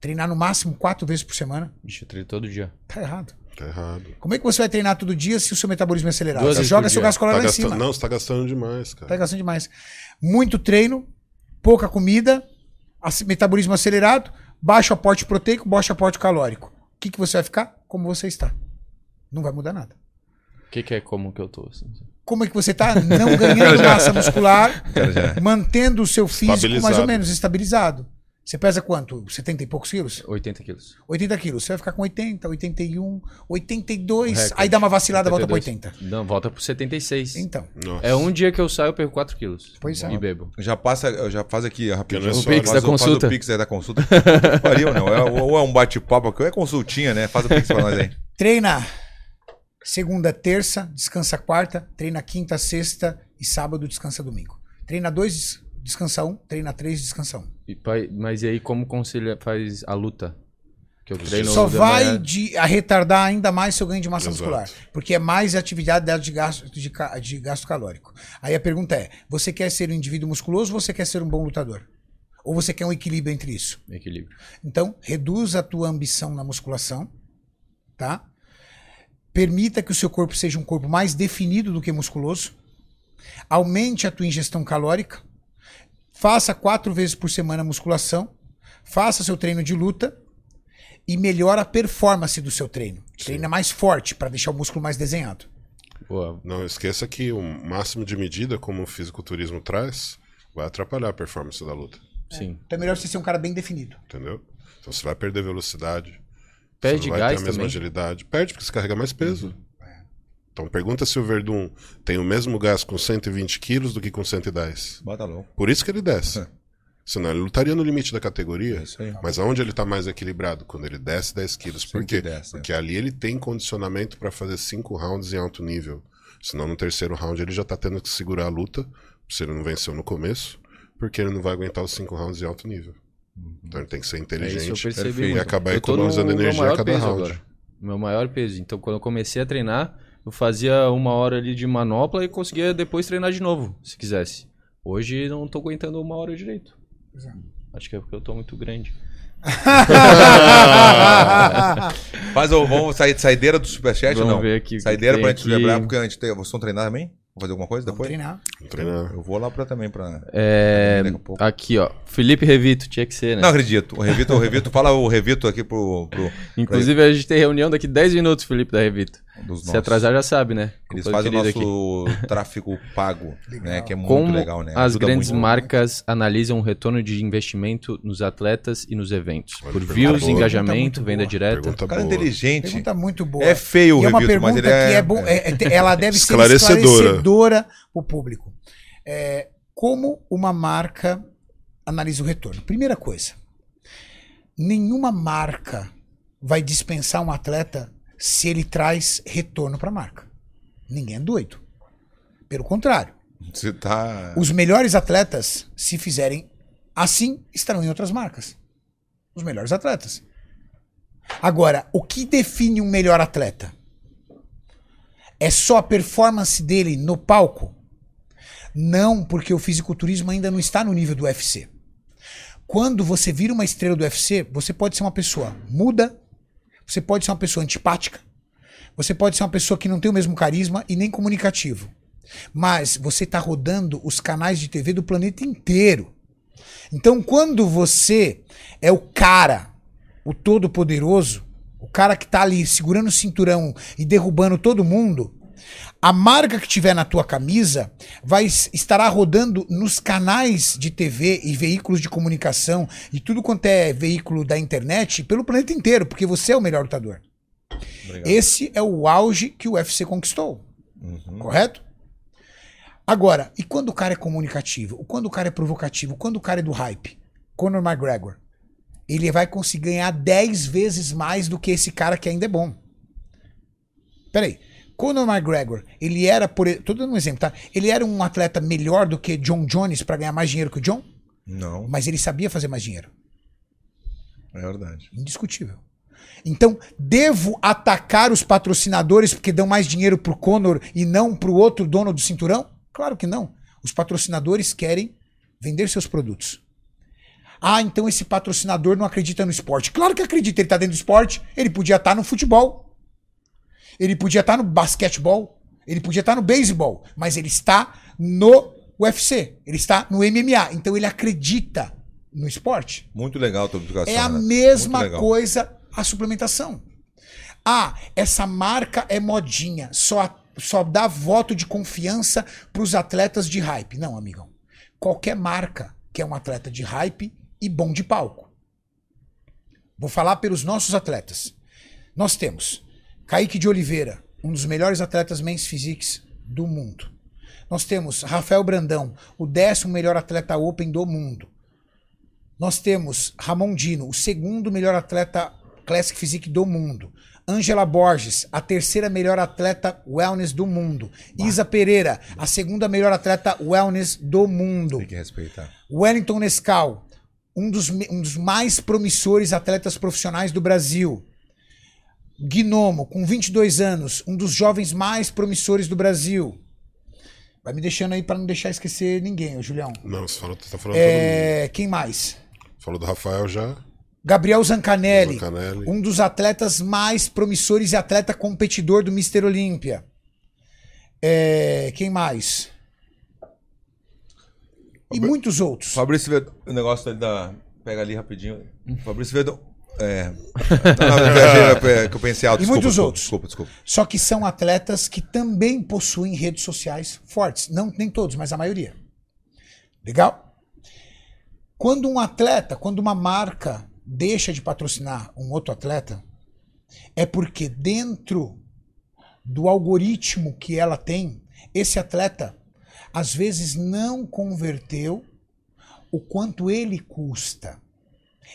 treinar no máximo quatro vezes por semana. Bicho, eu treino todo dia. Tá errado. Tá errado. Como é que você vai treinar todo dia se o seu metabolismo é acelerado? Duas Você joga seu dia. gás calórico Tá lá em gastando- cima. Não, você tá gastando demais, cara. Tá gastando demais. Muito treino, pouca comida, metabolismo acelerado, baixo aporte proteico, baixo aporte calórico. O que, que você vai ficar? Como você está. Não vai mudar nada. O que, que é como que eu tô? assim? Como é que você tá? Não [laughs] ganhando massa muscular, mantendo o seu físico mais ou menos estabilizado. Você pesa quanto? 70 e poucos quilos? 80 quilos. 80 quilos. Você vai ficar com 80, 81, 82. Recorde. Aí dá uma vacilada, volta pra 82. 80. Não, volta pro 76. Então, Nossa. É um dia que eu saio, eu perco 4 quilos. Pois é. E bebo. Já passa, já faz aqui rapidinho. não é O Pix faz da o- consulta. O Pix aí da consulta. [laughs] Pariu, não. É, ou é um bate-papo aqui, ou é consultinha, né? Faz o Pix pra nós aí. [laughs] treina segunda, terça, descansa quarta, treina quinta, sexta e sábado, descansa domingo. Treina dois, descansa um, treina três, descansa um. E, pai, mas e aí como conselho faz a luta? Que eu treino Só vai manhã. de, a retardar ainda mais seu ganho de massa Exato. muscular. Porque é mais atividade dela de gasto, de, de gasto calórico. Aí a pergunta é: você quer ser um indivíduo musculoso ou você quer ser um bom lutador? Ou você quer um equilíbrio entre isso? Equilíbrio. Então, reduz a tua ambição na musculação, tá? Permita que o seu corpo seja um corpo mais definido do que musculoso. Aumente a tua ingestão calórica. Faça quatro vezes por semana musculação. Faça seu treino de luta e melhora a performance do seu treino. Treina mais forte para deixar o músculo mais desenhado. Boa. Não esqueça que o máximo de medida, como o fisiculturismo traz, vai atrapalhar a performance da luta. Sim. Então é melhor você ser um cara bem definido. Entendeu? Então você vai perder velocidade. Perde você não vai gás ter a mesma também. agilidade. Perde porque você carrega mais peso. Então pergunta se o Verdun tem o mesmo gás com 120 quilos do que com 110. Bota louco. Por isso que ele desce. É. Senão ele lutaria no limite da categoria. É isso aí. Mas aonde ele tá mais equilibrado? Quando ele desce 10 quilos. Por quê? 110, né? Porque ali ele tem condicionamento para fazer 5 rounds em alto nível. Senão no terceiro round ele já tá tendo que segurar a luta, se ele não venceu no começo, porque ele não vai aguentar os 5 rounds em alto nível. Então ele tem que ser É inteligente perfeito. e acabar economizando energia a cada round. agora. Meu maior peso. Então, quando eu comecei a treinar, eu fazia uma hora ali de manopla e conseguia depois treinar de novo, se quisesse. Hoje não tô aguentando uma hora direito. Acho que é porque eu tô muito grande. [laughs] Faz o, vamos sair saideira do superchat ou Vamos não? ver aqui Saideira pra gente aqui. lembrar, porque a gente tem. Vocês vão treinar também? Vão fazer alguma coisa Vamos depois? treinar. Vamos treinar. Eu vou lá pra, também pra. É, aqui, ó. Felipe Revito, tinha que ser, né? Não acredito. O Revito, o Revito, fala o Revito aqui pro. pro Inclusive, a gente tem reunião daqui 10 minutos, Felipe da Revito. Dos Se atrasar, já sabe, né? Eles fazem o nosso [laughs] tráfego pago, né? Que é muito Como legal, né? as Ajuda grandes muito. marcas analisam o retorno de investimento nos atletas e nos eventos? Olha, Por views, boa. engajamento, muito venda boa. direta. Pergunta O cara é boa. inteligente. Pergunta muito boa. É feio o é uma Revito, mas pergunta ele é. que é bom. [laughs] é- é- ela deve ser Esclarecedora. para o público. É, como uma marca analisa o retorno? Primeira coisa, nenhuma marca vai dispensar um atleta se ele traz retorno para a marca. Ninguém é doido. Pelo contrário, Você tá. os melhores atletas, se fizerem assim, estarão em outras marcas. Os melhores atletas. Agora, o que define um melhor atleta? É só a performance dele no palco? Não, porque o fisiculturismo ainda não está no nível do UFC. Quando você vira uma estrela do UFC, você pode ser uma pessoa muda, você pode ser uma pessoa antipática, você pode ser uma pessoa que não tem o mesmo carisma e nem comunicativo. Mas você está rodando os canais de TV do planeta inteiro. Então, quando você é o cara, o todo-poderoso, o cara que tá ali segurando o cinturão e derrubando todo mundo, a marca que tiver na tua camisa vai estará rodando nos canais de TV e veículos de comunicação e tudo quanto é veículo da internet pelo planeta inteiro, porque você é o melhor lutador. Obrigado. Esse é o auge que o UFC conquistou. Correto? Agora, e quando o cara é comunicativo? Quando o cara é provocativo? Quando o cara é do hype? Conor McGregor. ele vai conseguir ganhar 10 vezes mais do que esse cara que ainda é bom. Peraí. Conor McGregor, ele era, por. Tô dando um exemplo, tá? Ele era um atleta melhor do que John Jones para ganhar mais dinheiro que o John, Não, mas ele sabia fazer mais dinheiro. é verdade. Indiscutível. Então, devo atacar os patrocinadores porque dão mais dinheiro pro Conor e não pro outro dono do cinturão? Claro que não. Os patrocinadores querem vender seus produtos. Ah, então esse patrocinador não acredita no esporte. Claro que acredita, ele tá dentro do esporte. Ele podia estar no futebol. Ele podia estar no basquetebol. Ele podia estar no beisebol. Mas ele está no UFC. Ele está no MMA. Então ele acredita no esporte. Muito legal a tua explicação. É a Renato. mesma coisa a suplementação. Ah, essa marca é modinha, só, só dá voto de confiança para os atletas de hype. Não, amigão. Qualquer marca que é um atleta de hype e bom de palco. Vou falar pelos nossos atletas. Nós temos Kaique de Oliveira, um dos melhores atletas men's physiques do mundo. Nós temos Rafael Brandão, o décimo melhor atleta open do mundo. Nós temos Ramon Dino, o segundo melhor atleta Classic Physique do mundo. Angela Borges, a terceira melhor atleta wellness do mundo. Isa Pereira, a segunda melhor atleta wellness do mundo. Tem que respeitar. Wellington Nescau, um dos, um dos mais promissores atletas profissionais do Brasil. Gnomo, com 22 anos, um dos jovens mais promissores do Brasil. Vai me deixando aí para não deixar esquecer ninguém, ô Julião. Não, você falou, tá falando todo mundo. É, quem mais? Falou do Rafael já. Gabriel Zancanelli, Zancanelli. um dos atletas mais promissores e atleta competidor do Mister Olímpia. É, quem mais? E muitos outros. Fabrício Verdão, o negócio da. Pega ali rapidinho. Fabrício Verdão. É. Não, não, [laughs] é, que eu pensei alto. E desculpa, muitos desculpa, outros. Desculpa, desculpa. Só que são atletas que também possuem redes sociais fortes. Não nem todos, mas a maioria. Legal? Quando um atleta, quando uma marca deixa de patrocinar um outro atleta, é porque dentro do algoritmo que ela tem, esse atleta às vezes não converteu o quanto ele custa.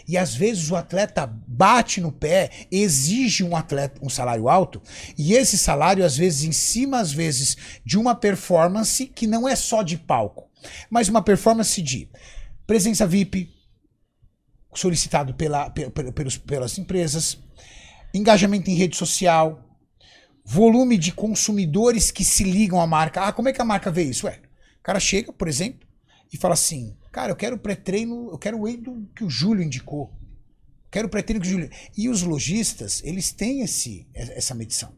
E às vezes o atleta bate no pé, exige um atleta um salário alto, e esse salário às vezes em cima às vezes de uma performance que não é só de palco, mas uma performance de presença VIP solicitado pela, pe- pe- pelos, pelas empresas, engajamento em rede social, volume de consumidores que se ligam à marca. Ah, como é que a marca vê isso? Ué, o cara chega, por exemplo, e fala assim: Cara, eu quero pré-treino, eu quero o whey do que o Júlio indicou. Quero o pré-treino que o Júlio. E os lojistas, eles têm esse, essa medição.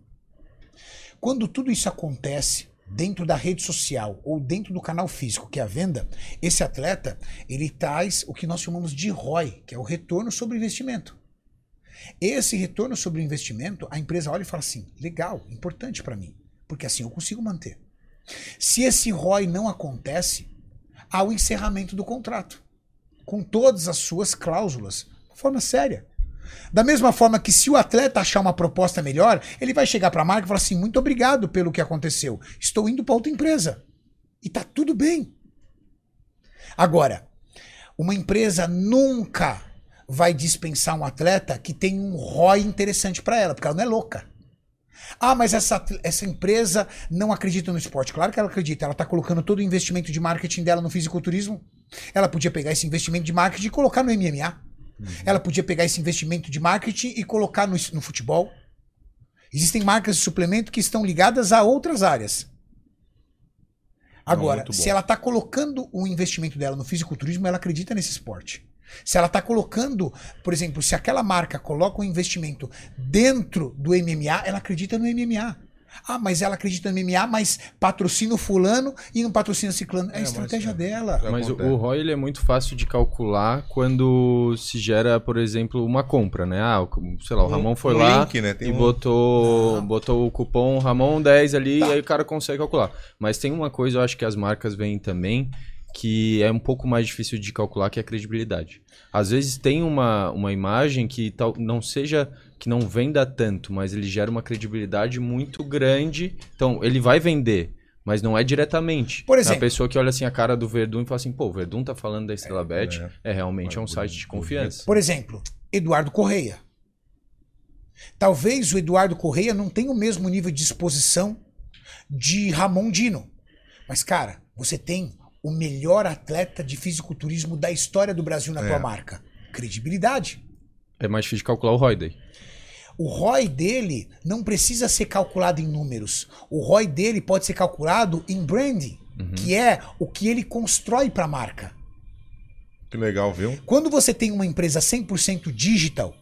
Quando tudo isso acontece dentro da rede social ou dentro do canal físico, que é a venda, esse atleta, ele traz o que nós chamamos de ROI, que é o retorno sobre investimento. Esse retorno sobre investimento, a empresa olha e fala assim: legal, importante para mim, porque assim eu consigo manter. Se esse ROI não acontece, há o encerramento do contrato, com todas as suas cláusulas, de forma séria. Da mesma forma que se o atleta achar uma proposta melhor, ele vai chegar para a marca e falar assim: muito obrigado pelo que aconteceu, estou indo para outra empresa. E tá tudo bem. Agora, uma empresa nunca vai dispensar um atleta que tem um ROI interessante para ela, porque ela não é louca. Ah, mas essa, essa empresa não acredita no esporte. Claro que ela acredita. Ela está colocando todo o investimento de marketing dela no fisiculturismo. Ela podia pegar esse investimento de marketing e colocar no MMA. Ela podia pegar esse investimento de marketing e colocar no, no futebol. Existem marcas de suplemento que estão ligadas a outras áreas. Agora, bom. se ela está colocando o investimento dela no fisiculturismo, ela acredita nesse esporte. Se ela está colocando, por exemplo, se aquela marca coloca um investimento dentro do MMA, ela acredita no MMA. Ah, mas ela acredita no MMA, mas patrocina o fulano e não patrocina o ciclano. É a mas estratégia é. dela. Mas o, o ROI ele é muito fácil de calcular quando se gera, por exemplo, uma compra, né? Ah, o- sei lá, o Um- Ramon foi um lá link, né? E um- botou, botou o cupom Ramon 10 ali Tá. e aí o cara consegue calcular. Mas tem uma coisa, eu acho que as marcas veem também, que é um pouco mais difícil de calcular, que é a credibilidade. Às vezes tem uma, uma imagem que tal, não seja que não venda tanto, mas ele gera uma credibilidade muito grande. Então, ele vai vender, Mas não é diretamente. Por É exemplo- a pessoa que olha assim a cara do Verdun e fala assim, pô, o Verdun tá falando da Estrela Bet, é, realmente é um site de confiança. Por exemplo, Eduardo Correia. Talvez o Eduardo Correia não tenha o mesmo nível de exposição de Ramon Dino. Mas, cara, você tem o melhor atleta de fisiculturismo da história do Brasil na É. tua marca. Credibilidade. É mais difícil de calcular o ROI daí. O ROI dele não precisa ser calculado em números. O ROI dele pode ser calculado em branding, que é o que ele constrói para a marca. Que legal, viu? Quando você tem uma empresa 100% digital,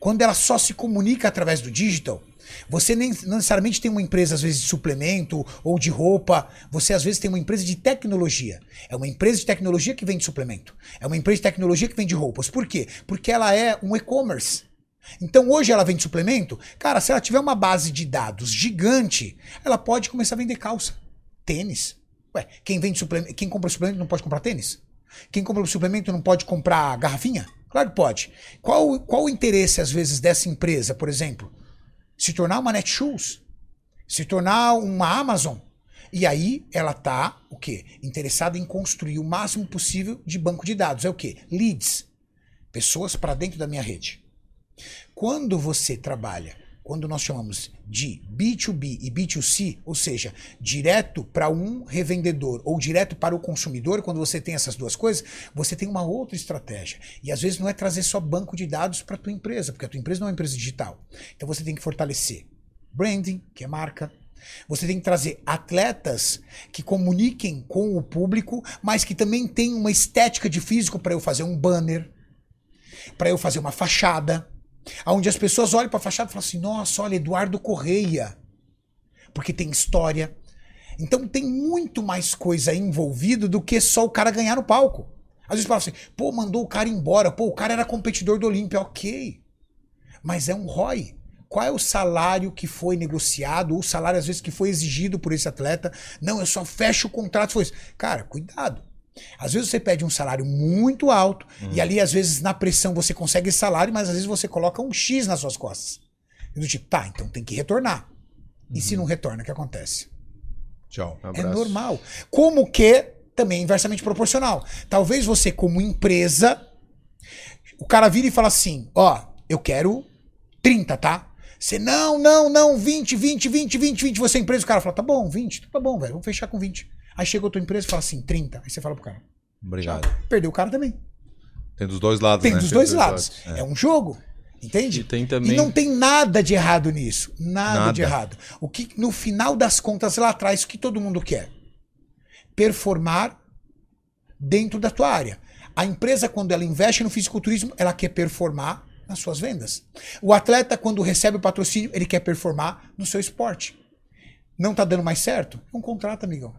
quando ela só se comunica através do digital, você nem não necessariamente tem uma empresa, às vezes, de suplemento ou de roupa. Você, às vezes, tem uma empresa de tecnologia. É uma empresa de tecnologia que vende suplemento. É uma empresa de tecnologia que vende roupas. Por quê? Porque ela é um e-commerce. Então, hoje ela vende suplemento. Cara, se ela tiver uma base de dados gigante, ela pode começar a vender calça, tênis. Ué, quem vende suplemento, quem compra suplemento não pode comprar tênis? Quem compra suplemento não pode comprar garrafinha? Claro que pode. Qual, qual o interesse, às vezes, dessa empresa, por exemplo? Se tornar uma Netshoes? Se tornar uma Amazon? E aí ela tá, o quê? Interessada em construir o máximo possível de banco de dados. É o quê? Leads. Pessoas para dentro da minha rede. Quando você trabalha, quando nós chamamos de B2B e B2C, ou seja, direto para um revendedor ou direto para o consumidor, quando você tem essas duas coisas, você tem uma outra estratégia. E às vezes não é trazer só banco de dados para a tua empresa, porque a tua empresa não é uma empresa digital. Então você tem que fortalecer branding, que é marca, você tem que trazer atletas que comuniquem com o público, mas que também tenham uma estética de físico para eu fazer um banner, para eu fazer uma fachada, onde as pessoas olham para a fachada e falam assim: nossa, olha, Eduardo Correia. Porque tem história. Então tem muito mais coisa envolvido do que só o cara ganhar no palco. Às vezes fala assim: pô, mandou o cara embora, pô, o cara era competidor do Olímpia, ok. Mas é um ROI. Qual é o salário que foi negociado, ou o salário às vezes que foi exigido por esse atleta? Não, eu só fecho o contrato. Foi isso. Cara, cuidado. Às vezes você pede um salário muito alto e ali, às vezes, na pressão você consegue esse salário, mas às vezes você coloca um X nas suas costas. E do tipo, tá, então tem que retornar. E se não retorna, o que acontece? Tchau. Um É normal. Como que também é inversamente proporcional. Talvez você, como empresa, o cara vira e fala assim: ó, eu quero 30, tá? Você, não, não, não, 20, 20, 20, 20, 20. Você é empresa, o cara fala: tá bom, 20, tá bom, velho, vamos fechar com 20. Aí chega outra empresa e fala assim: 30. Aí você fala pro cara: Obrigado. perdeu o cara também. Tem dos dois lados, Tem né? dos dois dois lados. É. um jogo. Entende? E tem também- E não tem nada de errado nisso. Nada, Nada. de errado. O que, no final das contas, lá atrás, o que todo mundo quer? Performar dentro da tua área. A empresa, quando ela investe no fisiculturismo, ela quer performar nas suas vendas. O atleta, quando recebe o patrocínio, ele quer performar no seu esporte. Não tá dando mais certo? Não contrata, amigão.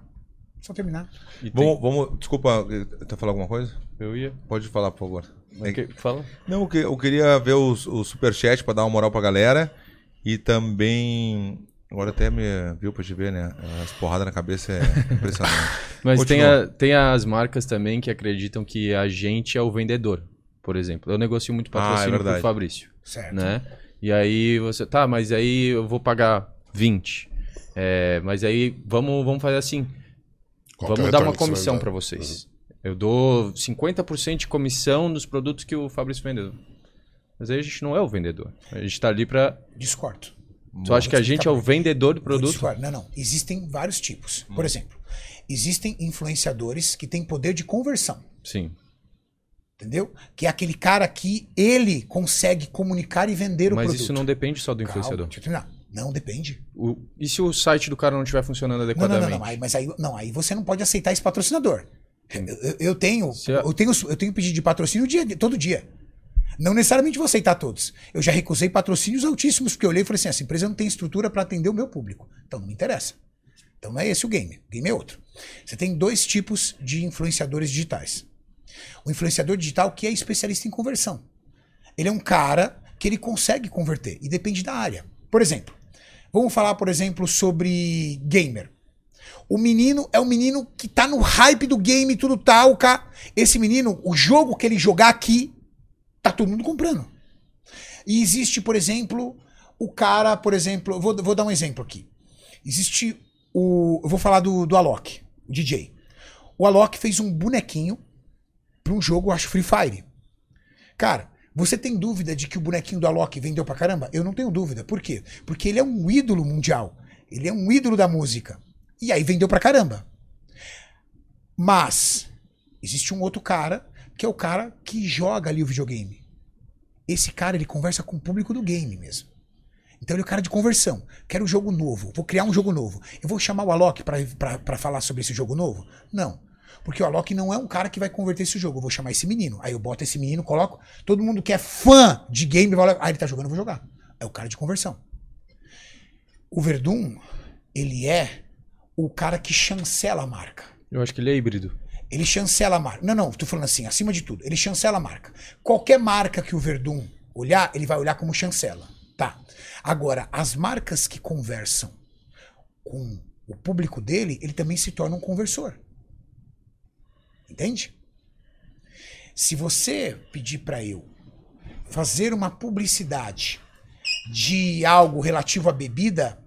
Só terminar. E tem- Vamos, vamos. Desculpa, tá falando alguma coisa? Eu ia. Pode falar, por favor. Que- Fala. Não, eu que- eu queria ver os- o superchat pra dar uma moral pra galera. E também. Agora até me viu pra te ver, né? As porradas na cabeça é [laughs] impressionante. Mas tem, a- tem as marcas também que acreditam que a gente é o vendedor, por exemplo. Eu negocio muito Ah, é patrocínio verdade. pro Fabrício, Certo. né? E aí você, tá, mas aí eu vou pagar 20. É, mas aí vamos, vamos fazer assim. Qual é o vamos dar uma comissão para vocês. Eu dou 50% de comissão nos produtos que o Fabrício vendeu. Mas aí a gente não é o vendedor. A gente tá ali para Discordo. Tu acha que a gente é o vendedor do produto? Não, não. Existem vários tipos. Hum. Por exemplo, existem influenciadores que têm poder de conversão. Sim. Entendeu? Que é aquele cara que ele consegue comunicar e vender o Mas produto. isso não depende só do Calma, influenciador. deixa eu terminar. Não depende. O- e se o site do cara não estiver funcionando Não, não, adequadamente? não, não. Aí, mas aí, não, aí você não pode aceitar esse patrocinador. Eu, eu- tenho, Se eu tenho, eu tenho pedido de patrocínio dia, todo dia. Não necessariamente vou aceitar todos. Eu já recusei patrocínios altíssimos porque eu olhei e falei assim: essa empresa não tem estrutura para atender o meu público. Então não me interessa. Então não é esse o game. O game é outro. Você tem dois tipos de influenciadores digitais. O influenciador digital que é especialista em conversão. Ele é um cara que ele consegue converter e depende da área. Por exemplo, vamos falar, por exemplo, sobre gamer. O menino é um menino que tá no hype do game e tudo tal, cara. Esse menino, o jogo que ele jogar aqui, tá todo mundo comprando. E existe, por exemplo, o cara, por exemplo, vou, vou dar um exemplo aqui. Existe o, eu vou falar do, do Alok, o DJ. O Alok fez um bonequinho para um jogo, acho Free Fire. Cara, você tem dúvida de que o bonequinho do Alok vendeu pra caramba? Eu não tenho dúvida. Por quê? Porque ele é um ídolo mundial. Ele é um ídolo da música. E aí vendeu pra caramba. Mas existe um outro cara, que é o cara que joga ali o videogame. Esse cara, ele conversa com o público do game mesmo. Então ele é o cara de conversão. Quero um jogo novo. Vou criar um jogo novo. Eu vou chamar o Alok pra falar sobre esse jogo novo? Não. Porque o Alok não é um cara que vai converter esse jogo. Eu vou chamar esse menino. Aí eu boto esse menino, coloco. Todo mundo que é fã de game vai olhar. Ah, ele tá jogando, eu vou jogar. É o cara de conversão. O Verdun, ele é o cara que chancela a marca. Eu acho que ele é híbrido. Ele chancela a marca. Não, não, tô falando assim, acima de tudo. Ele chancela a marca. Qualquer marca que o Verdun olhar, ele vai olhar como chancela. Tá. Agora, as marcas que conversam com o público dele, ele também se torna um conversor. Entende? Se você pedir para eu fazer uma publicidade de algo relativo à bebida,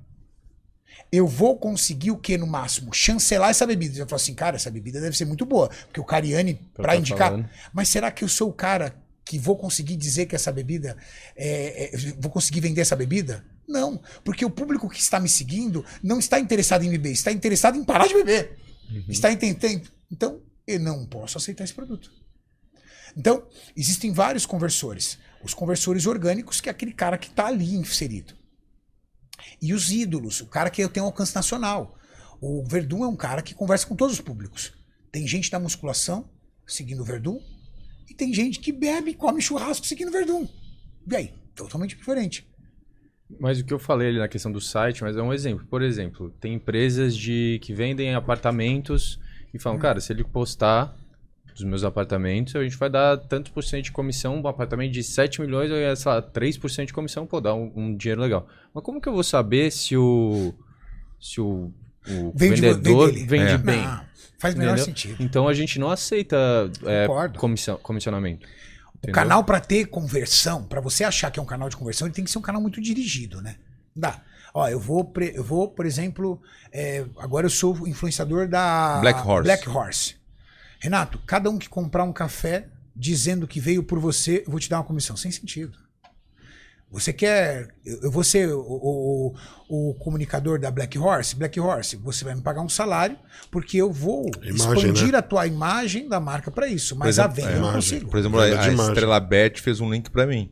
eu vou conseguir o que no máximo? Chancelar essa bebida. Eu falo assim, cara, essa bebida deve ser muito boa. Porque o Cariani, tá indicar. falando. Mas será que eu sou o cara que vou conseguir dizer que essa bebida. é, é, vou conseguir vender essa bebida? Não. Porque o público que está me seguindo não está interessado em beber, está interessado em parar de beber. Está entendendo? Então, eu não posso aceitar esse produto. Então, existem vários conversores. Os conversores orgânicos, que é aquele cara que está ali inserido. E os ídolos, o cara que tem um alcance nacional. O Verdun é um cara que conversa com todos os públicos. Tem gente da musculação seguindo o Verdun e tem gente que bebe e come churrasco seguindo o Verdun. E aí? Totalmente diferente. Mas o que eu falei ali na questão do site, mas é um exemplo. Por exemplo, tem empresas de que vendem apartamentos e falam, cara, se ele postar dos meus apartamentos, a gente vai dar tantos por cento de comissão, um apartamento de 7 milhões, é, sei lá, 3% de comissão, pô, dá um, um dinheiro legal. Mas como que eu vou saber se o, se o, o Vende- vendedor vende vende É. bem? Não, faz o menor Entendeu? sentido. Então a gente não aceita é, comissão, comissionamento. O entendeu? canal para ter conversão, para você achar que é um canal de conversão, ele tem que ser um canal muito dirigido, né? Dá. Ó, eu vou, pre- eu vou, por exemplo, é, agora eu sou influenciador da Black Horse. Black Horse. Renato, cada um que comprar um café dizendo que veio por você, eu vou te dar uma comissão. Sem sentido. Você quer. Eu vou ser o, o- o comunicador da Black Horse? Black Horse, você vai me pagar um salário, porque eu vou Imagem, expandir né? a tua imagem da marca para isso. Mas Por a exemplo, venda é, eu não consigo. Por exemplo, a, a. Estrela Bet fez um link pra mim.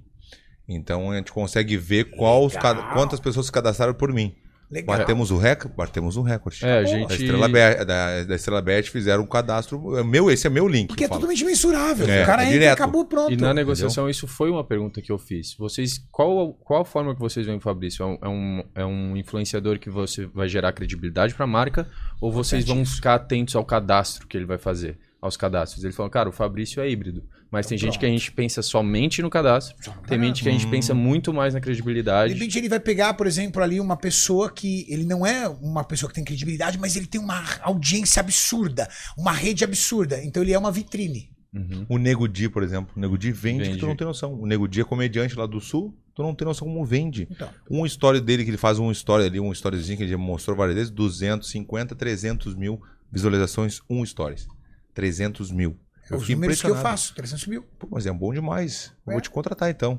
Então a gente consegue ver qual cada- quantas pessoas se cadastraram por mim. Legal. Batemos o recorde? Batemos um recorde. É, a Da gente- Estrela, Bet, da, da Estrela Bet fizeram um cadastro. é Meu, esse é meu link. Porque é totalmente mensurável. É, o cara é entra e acabou pronto. E na negociação, isso foi uma pergunta que eu fiz. Vocês, qual, qual a forma que vocês veem o Fabrício? É um, é um, é um influenciador que você vai gerar credibilidade para a marca? Ou vocês vão ficar atentos ao cadastro que ele vai fazer? Aos cadastros. Ele falou, cara, o Fabrício é híbrido. Mas tem gente que a gente pensa somente no cadastro. Só no Tem gente que a gente pensa muito mais na De credibilidade. repente ele vai pegar, por exemplo, ali uma pessoa que ele não é uma pessoa que tem credibilidade, mas ele tem uma audiência absurda, uma rede absurda. Então ele é uma vitrine. Uhum. O Nego Di, por exemplo. O Nego Di vende, que Vende. tu não tem noção. O Nego Di é comediante lá do sul, tu não tem noção como vende. Então, Um story dele, que ele faz um story ali, um storyzinho que ele já mostrou várias vezes, 250, 300 mil visualizações, um stories. 300 mil. Eu os números que eu faço, 300 mil. Pô, mas é bom demais. Eu É. vou te contratar então.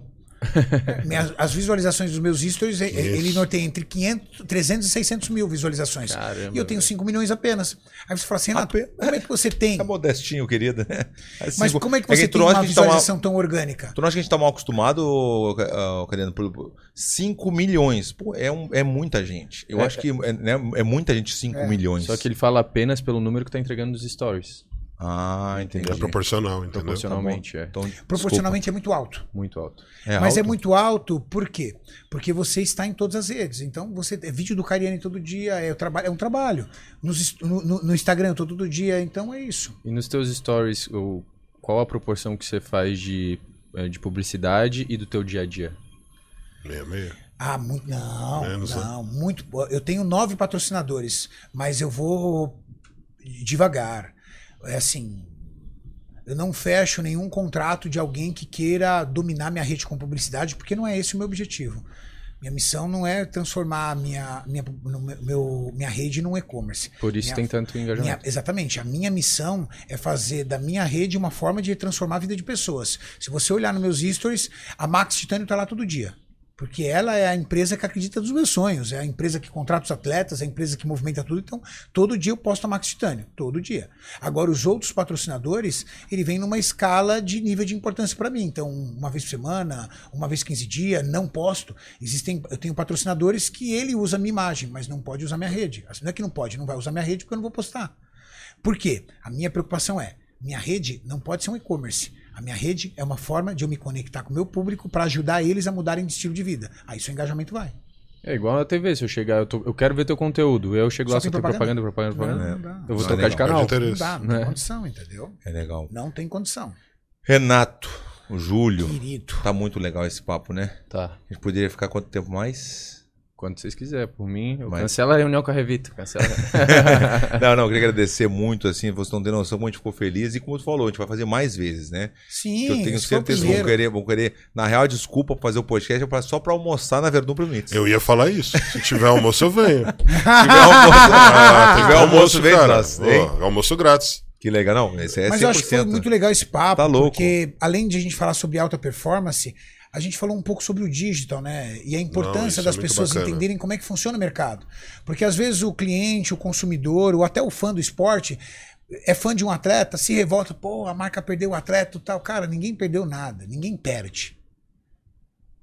Minhas- as visualizações dos meus stories, é- é- Isso. ele norteia entre 500, 300 e 600 mil visualizações. Caramba, e eu tenho velho. 5 milhões apenas. Aí você fala assim, Renato, Ape- como é que você tem? Tá modestinho, querida. [laughs] Mas Assim, como é que que você tu tem não acha uma que gente tá mal- visualização tão orgânica? Tu não acha que a gente tá mal acostumado, uh, Cariano? 5 milhões. Pô, é, um- é muita gente. Eu É. acho que é, né, é muita gente 5 É. milhões. Só que ele fala apenas pelo número que tá entregando nos stories. Ah, entendi. É proporcional, entendeu? Proporcionalmente, é. Então, Proporcionalmente é muito alto. Muito alto. desculpa. É Mas é alto? muito alto, por quê? Porque você está em todas as redes. Então, você é vídeo do Cariani todo dia, é, é um trabalho. Nos no, no- no Instagram eu tô todo dia, então é isso. E nos teus stories, o- qual a proporção que você faz de, de publicidade e do teu dia a dia? Meia, meia. Ah, muito. Não, Menos, né? não, muito. Eu tenho nove patrocinadores, mas eu vou devagar. É assim. Eu não fecho nenhum contrato de alguém que queira dominar minha rede com publicidade, porque não é esse o meu objetivo. Minha missão não é transformar minha, minha, meu, minha rede num e-commerce. Por isso Minha- tem tanto engajamento. Minha- exatamente. A minha missão é fazer da minha rede uma forma de transformar a vida de pessoas. Se você olhar nos meus stories, a Max Titânio tá lá todo dia. Porque ela é a empresa que acredita nos meus sonhos, é a empresa que contrata os atletas, é a empresa que movimenta tudo. Então, todo dia eu posto a Max Titânio, todo dia. Agora, os outros patrocinadores, ele vem numa escala de nível de importância para mim. Então, uma vez por semana, uma vez 15 dias, não posto. Existem, eu tenho patrocinadores que ele usa a minha imagem, mas não pode usar minha rede. Assim, Não é que não pode, não vai usar minha rede porque eu não vou postar. Por quê? A minha preocupação é: minha rede não pode ser um e-commerce. A minha rede é uma forma de eu me conectar com o meu público para ajudar eles a mudarem de estilo de vida. Aí seu engajamento vai. É igual na TV, se eu chegar, eu, tô- eu quero ver teu conteúdo, eu chego Só lá, tem só tem propaganda, propaganda, propaganda. Não, não dá. Eu vou Não, trocar de legal. canal. Não interesse. dá, não tem É. condição, entendeu? É legal. Não tem condição. Renato, o Júlio. Querido. Tá muito legal esse papo, né? Tá. A gente poderia ficar quanto tempo mais? Quando vocês quiserem, por mim, eu Mas- cancela a reunião com a Revita. Cancela. [laughs] não, não, eu queria [laughs] agradecer muito, assim, vocês não têm noção como a gente ficou feliz e como tu falou, a gente vai fazer mais vezes, né? Sim, Que eu tenho certeza que vão querer, vão querer. Na real, desculpa pra fazer o podcast é só pra almoçar na Verdun Primites. Eu ia falar isso. Se tiver almoço, eu venho. [laughs] Se tiver almoço, Ah, se tiver almoço, vem cara. nós, almoço grátis. Que legal, não, esse é Mas 100%. eu acho que foi muito legal esse papo, Tá louco. porque além de a gente falar sobre alta performance, a gente falou um pouco sobre o digital, né? E a importância isso é das muito pessoas bacana. entenderem como é que funciona o mercado. Porque às vezes o cliente, o consumidor, ou até o fã do esporte, é fã de um atleta, se revolta, pô, a marca perdeu o atleta e tal. Cara, ninguém perdeu nada, ninguém perde.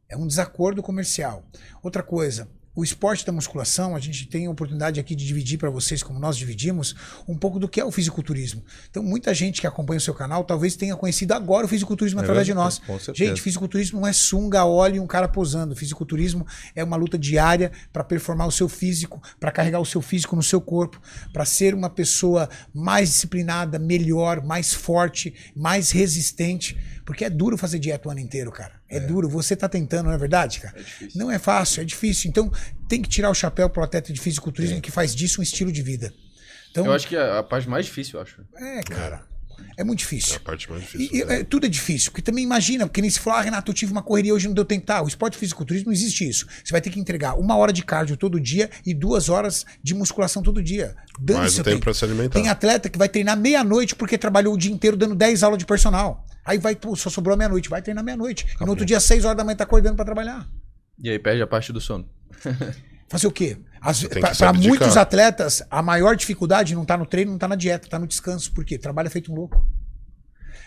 É um desacordo comercial. Outra coisa, o esporte da musculação, a gente tem a oportunidade aqui de dividir para vocês, como nós dividimos, um pouco do que é o fisiculturismo. Então, muita gente que acompanha o seu canal talvez tenha conhecido agora o fisiculturismo É através de nós. Gente, fisiculturismo não é sunga, óleo e um cara posando. Fisiculturismo é uma luta diária para performar o seu físico, para carregar o seu físico no seu corpo, para ser uma pessoa mais disciplinada, melhor, mais forte, mais resistente. Porque é duro fazer dieta o ano inteiro, cara. É, duro. Você tá tentando, não é verdade, cara? Não é fácil, é difícil. Então, tem que tirar o chapéu pro atleta de fisiculturismo que faz disso um estilo de vida. Então, eu acho que é a parte mais difícil, eu acho. é, cara. É muito É difícil. a parte mais difícil. e, né? é, tudo é difícil, porque também imagina, porque nem se falar, ah, Renato, eu tive uma correria hoje não deu tempo. Tá, o esporte fisiculturismo não existe isso. Você vai ter que entregar uma hora de cardio todo dia e duas horas de musculação todo dia. Dane Mais seu o tempo pra se alimentar. Tem atleta que vai treinar meia-noite porque trabalhou o dia inteiro dando 10 aulas de personal. Aí vai, pô, só sobrou meia-noite, vai treinar meia-noite. E no outro dia, 6 horas da manhã, tá acordando pra trabalhar. E aí perde a parte do sono. [laughs] Fazer o quê? Para muitos atletas, a maior dificuldade não tá no treino, não tá na dieta, tá no descanso. Por quê? Trabalha feito um louco.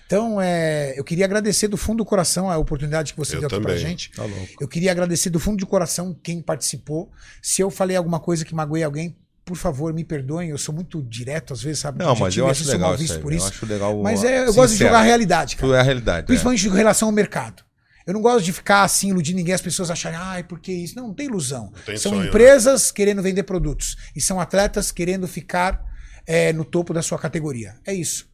Então, é, eu queria agradecer do fundo do coração a oportunidade que você Eu deu aqui pra também. gente. Tá louco. Eu queria agradecer do fundo de coração quem participou. Se eu falei alguma coisa que magoei alguém, por favor, me perdoem. Eu sou muito direto, às vezes, sabe? Não, mas eu acho legal isso Eu isso. acho legal. Mas é, eu gosto de sincero. jogar a realidade, cara. É a realidade. é. Principalmente em relação ao mercado. Eu não gosto de ficar assim, iludir ninguém, as pessoas acharem, ai, por que isso? Não, não tem ilusão. tem são sonho, né? empresas querendo vender produtos. E são atletas querendo ficar é, no topo da sua categoria. É isso.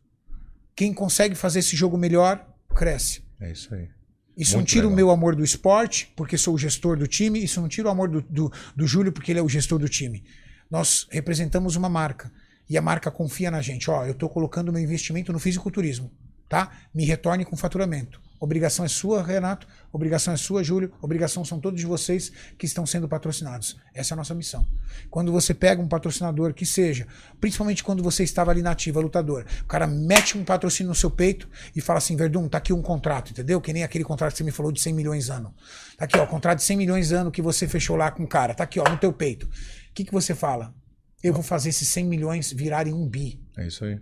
Quem consegue fazer esse jogo melhor, cresce. É isso aí. Isso Muito não tira legal. o meu amor do esporte, porque sou o gestor do time. Isso não tira o amor do, do, do Júlio, porque ele é o gestor do time. Nós representamos uma marca. E a marca confia na gente. Ó, eu estou colocando meu investimento no fisiculturismo. Tá? Me retorne com faturamento. Obrigação é sua, Renato. Obrigação é sua, Júlio. Obrigação são todos vocês que estão sendo patrocinados. Essa é a nossa missão. Quando você pega um patrocinador que seja, principalmente quando você estava ali na ativa, lutador, o cara mete um patrocínio no seu peito e fala assim: Verdun, tá aqui um contrato, entendeu? Que nem aquele contrato que você me falou de 100 milhões ano. Tá aqui, ó, contrato de 100 milhões ano que você fechou lá com o cara. Tá aqui, ó, no teu peito. O que, que você fala? Eu vou fazer esses 100 milhões virarem um bi. É isso aí.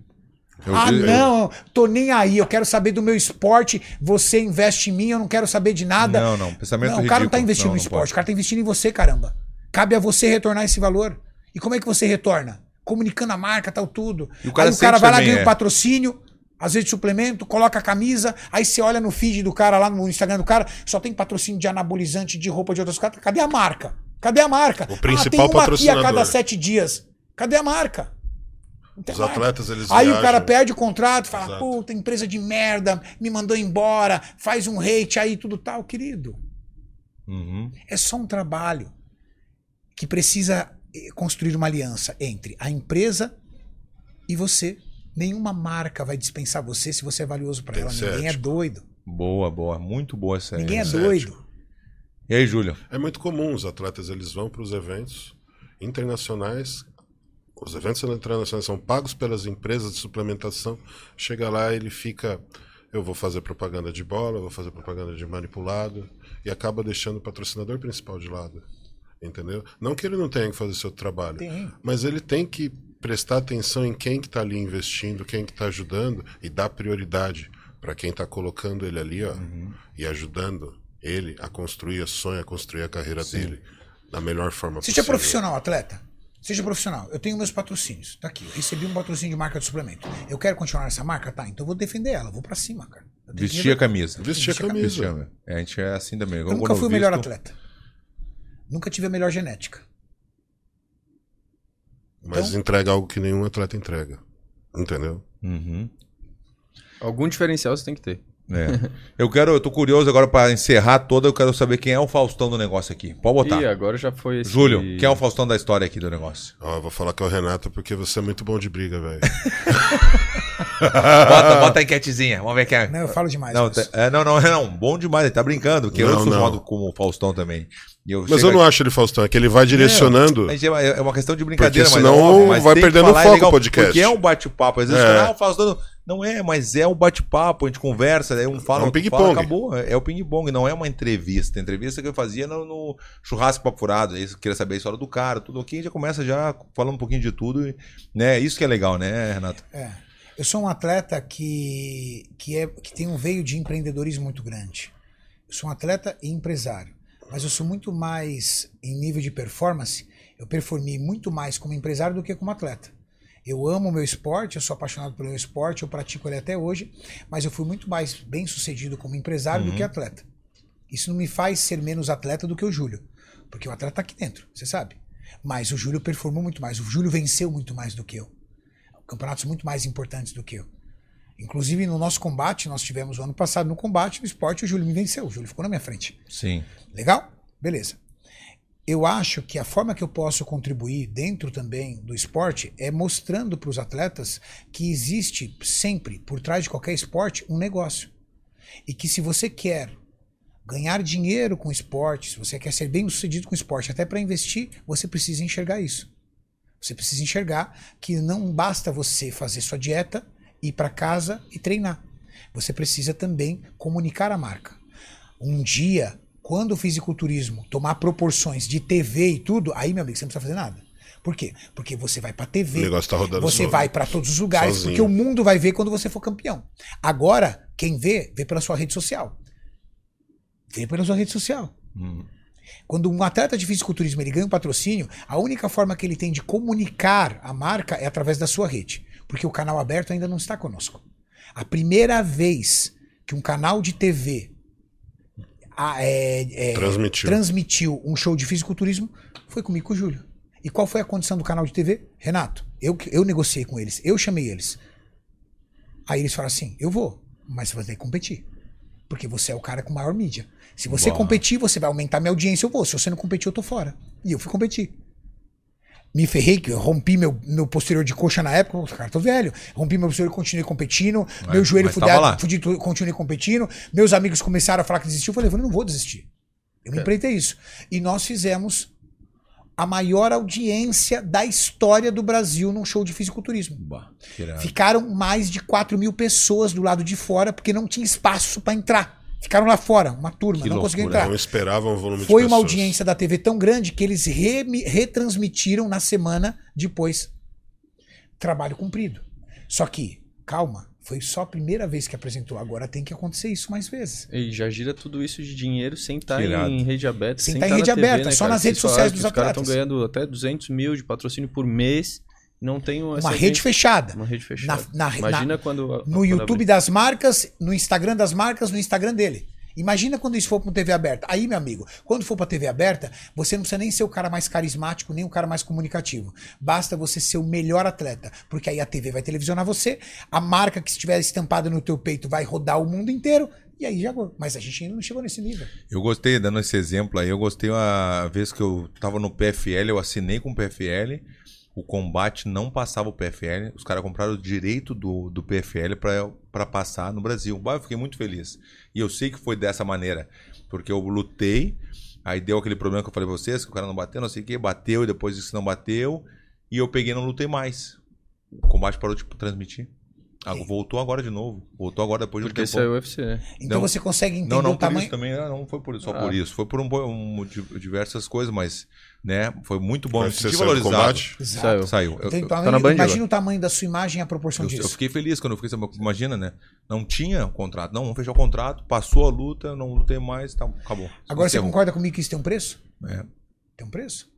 Eu- ah, não, tô nem aí. Eu quero saber do meu esporte. Você investe em mim, eu não quero saber de nada. Não, não, pensamento Não, o cara não tá investindo Não, no esporte, pode. o cara tá investindo em você, caramba. Cabe a você retornar esse valor. E como é que você retorna? Comunicando a marca, tal, tudo. E o cara aí o cara vai lá, ganha é. um patrocínio, às vezes suplemento, coloca a camisa, aí você olha no feed do cara lá no Instagram do cara, só tem patrocínio de anabolizante, de roupa de outros caras. Cadê a marca? Cadê a marca? O principal ah, tem uma aqui a patrocinador. cada sete dias. Cadê a marca? Tem Os marca. atletas, eles Aí o viajam. cara perde o contrato, fala, Exato. puta, empresa de merda, me mandou embora, faz um hate aí, tudo tal, querido. Uhum. É só um trabalho que precisa eh, construir uma aliança entre a empresa e você. Nenhuma marca vai dispensar você se você é valioso para ela. Ninguém é ético. doido. Boa, boa. Muito boa essa. Ninguém é é doido. E aí, Júlio? É muito comum os atletas eles vão para os eventos internacionais. Os eventos internacionais são pagos pelas empresas de suplementação. Chega lá, ele fica, eu vou fazer propaganda de bola, vou fazer propaganda de manipulado e acaba deixando o patrocinador principal de lado. Entendeu? Não que ele não tenha que fazer seu trabalho, Tem. mas ele tem que prestar atenção em quem que está ali investindo, quem que está ajudando e dar prioridade para quem está colocando ele ali, ó, e ajudando ele a construir o sonho, a construir a carreira dele da melhor forma Seja possível. profissional, atleta. Seja profissional. Eu tenho meus patrocínios. Tá aqui. Eu recebi um patrocínio de marca de suplemento. Eu quero continuar nessa marca? Tá. Então eu vou defender ela. eu Vou pra cima, cara. Eu Vestir a camisa. Vestir a Vestir a camisa. É, a gente é assim também. Eu nunca Quando fui o melhor visto- atleta. Nunca tive a melhor genética. Mas Então- entrega algo que nenhum atleta entrega. Entendeu? Uhum. Algum diferencial você tem que ter. É. Eu quero, eu tô curioso agora pra encerrar toda, eu quero saber quem é o Faustão do negócio aqui. Pode botar. E agora já foi esse. Júlio, quem é o Faustão da história aqui do negócio? Ó, eu vou falar com o Renato porque você é muito bom de briga, velho. [laughs] Bota, bota a enquetezinha, vamos ver quem é. Não, eu falo demais. Não, mas- te- é, não, não, não, bom demais, ele tá brincando, porque eu Não, sou não. chamado como Faustão também. E eu Mas eu não acho ele Faustão, é que ele vai direcionando. É uma- é uma questão de brincadeira, Porque mas, senão é óbvio, mas vai que perdendo é foco o legal, podcast. Porque é um bate-papo. Às vezes É. o ah, Faustão. Não é, mas é um bate-papo, a gente conversa, aí um fala, É um outro ping-pong. fala, acabou. É, é o ping-pong, não é uma entrevista. A entrevista que eu fazia no, no churrasco papo furado. Aí queria saber a história do cara, tudo aqui, já começa já falando um pouquinho de tudo. E, né? Isso que é legal, né, Renato? É. Eu sou um atleta que, que, é, que tem um veio de empreendedorismo muito grande. Eu sou um atleta e empresário. Mas eu sou muito mais, em nível de performance, eu performei muito mais como empresário do que como atleta. Eu amo o meu esporte, eu sou apaixonado pelo meu esporte, eu pratico ele até hoje, mas eu fui muito mais bem sucedido como empresário do que atleta. Isso não me faz ser menos atleta do que o Júlio, porque o atleta tá aqui dentro, você sabe. Mas o Júlio performou muito mais, o Júlio venceu muito mais do que eu campeonatos muito mais importantes do que eu. Inclusive, no nosso combate, nós tivemos o ano passado no combate, no esporte, o Júlio me venceu. O Júlio ficou na minha frente. Sim. Legal? Beleza. Eu acho que a forma que eu posso contribuir dentro também do esporte é mostrando para os atletas que existe sempre, por trás de qualquer esporte, um negócio. E que se você quer ganhar dinheiro com esporte, se você quer ser bem sucedido com esporte, até para investir, você precisa enxergar isso. Você precisa enxergar que não basta você fazer sua dieta, ir para casa e treinar. Você precisa também comunicar a marca. Um dia, quando o fisiculturismo tomar proporções de TV e tudo, aí, meu amigo, você não precisa fazer nada. Por quê? Porque você vai pra TV, O negócio tá rodando você vai para todos os lugares, sozinho. porque o mundo vai ver quando você for campeão. Agora, quem vê, vê pela sua rede social. Vê pela sua rede social. Quando um atleta de fisiculturismo ele ganha um patrocínio, a única forma que ele tem de comunicar a marca é através da sua rede. Porque o canal aberto ainda não está conosco. A primeira vez que um canal de TV a- é, é, Transmitiu. transmitiu um show de fisiculturismo foi comigo e com o Júlio. E qual foi a condição do canal de TV? Renato, eu, eu negociei com eles, eu chamei eles. Aí eles falaram assim: eu vou, mas você vai ter que competir. Porque você é o cara com maior mídia. Se você competir, você vai aumentar minha audiência, eu vou. Se você não competir, eu tô fora. E eu fui competir. Me ferrei, que rompi meu, meu posterior de coxa na época, cara, tô velho. Rompi meu posterior e continuei competindo. meu joelho mas tava lá. fudido, fudido, continuei competindo. Meus amigos começaram a falar que desistiu. Eu falei, eu não vou desistir. Eu me empreitei isso. E nós fizemos a maior audiência da história do Brasil num show de fisiculturismo. Bah. Ficaram mais de 4 mil pessoas do lado de fora porque não tinha espaço para entrar. Ficaram lá fora, uma turma, Que não conseguiam loucura, entrar. Não esperavam o volume Foi de uma audiência da TV tão grande que eles remi- retransmitiram na semana depois. Trabalho cumprido. Só que, calma, foi só a primeira vez que apresentou. Agora tem que acontecer isso mais vezes. E já gira tudo isso de dinheiro sem estar irado. em rede aberta. Sem Sem tá em tá rede TV, aberta, né, só cara? nas redes sociais dos que Os caras estão atletas. ganhando até 200 mil de patrocínio por mês. Não tem essa Uma rede fechada. Uma rede fechada. Na- na- Imagina na- quando. No quando YouTube abrir. das marcas, no Instagram das marcas, no Instagram dele. Imagina quando isso for para TV aberta. Aí, meu amigo, quando for para TV aberta, você não precisa nem ser o cara mais carismático, nem o cara mais comunicativo. Basta você ser o melhor atleta, porque aí a TV vai televisionar você, a marca que estiver estampada no teu peito vai rodar o mundo inteiro, e aí já. Mas a gente ainda não chegou nesse nível. Eu gostei, dando esse exemplo aí, eu gostei uma vez que eu tava no PFL, eu assinei com o PFL, o combate não passava o PFL, os caras compraram o direito do, do PFL pra passar no Brasil. Bah, eu fiquei muito feliz. E eu sei que foi dessa maneira, porque eu lutei Aí deu aquele problema que eu falei pra vocês, que o cara não bateu, não sei o que, bateu e depois disse que não bateu. E eu peguei e não lutei mais. O combate parou de transmitir. Ah, voltou agora de novo. Voltou agora depois de um Porque tempo. isso é o UFC, né? Então Não. você consegue entender Não, não o por tamanho. isso também, não, não foi por, só Ah. por isso. Foi por um, um- diversas coisas, mas, né, foi muito bom. Saiu do valorizado. combate. Exato. Saiu. Saiu. Eu- Então, eu- então, tá imagina o tamanho da sua imagem e a proporção Eu, eu disso. fiquei feliz quando eu fiquei. Imagina, né? Não tinha contrato. Não, vamos fechar o contrato. Passou a luta, não lutei mais, tá, acabou. Agora você Encerrou. concorda comigo que isso tem um preço? É. Tem um preço.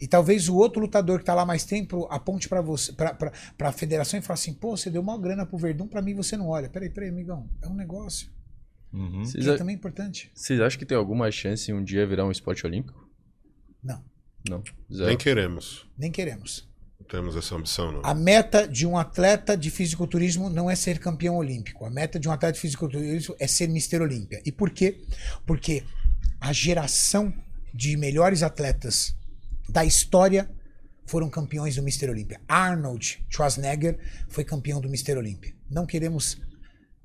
E talvez o outro lutador que tá lá mais tempo aponte pra você, pra, pra, pra federação e fale assim: pô, você deu uma grana pro Verdun, pra mim você não olha. Peraí, peraí, amigão. É um negócio. Uhum. Que é a- também importante. vocês acham que tem alguma chance em um dia virar um esporte olímpico? Não, Não. Zero. Nem queremos. nem queremos. Não temos essa ambição, não. A meta de um atleta de fisiculturismo não é ser campeão olímpico. A meta de um atleta de fisiculturismo é ser Mister Olímpia. E por quê? Porque a geração de melhores atletas da história foram campeões do Mister Olímpia. Arnold Schwarzenegger foi campeão do Mister Olímpia. Não queremos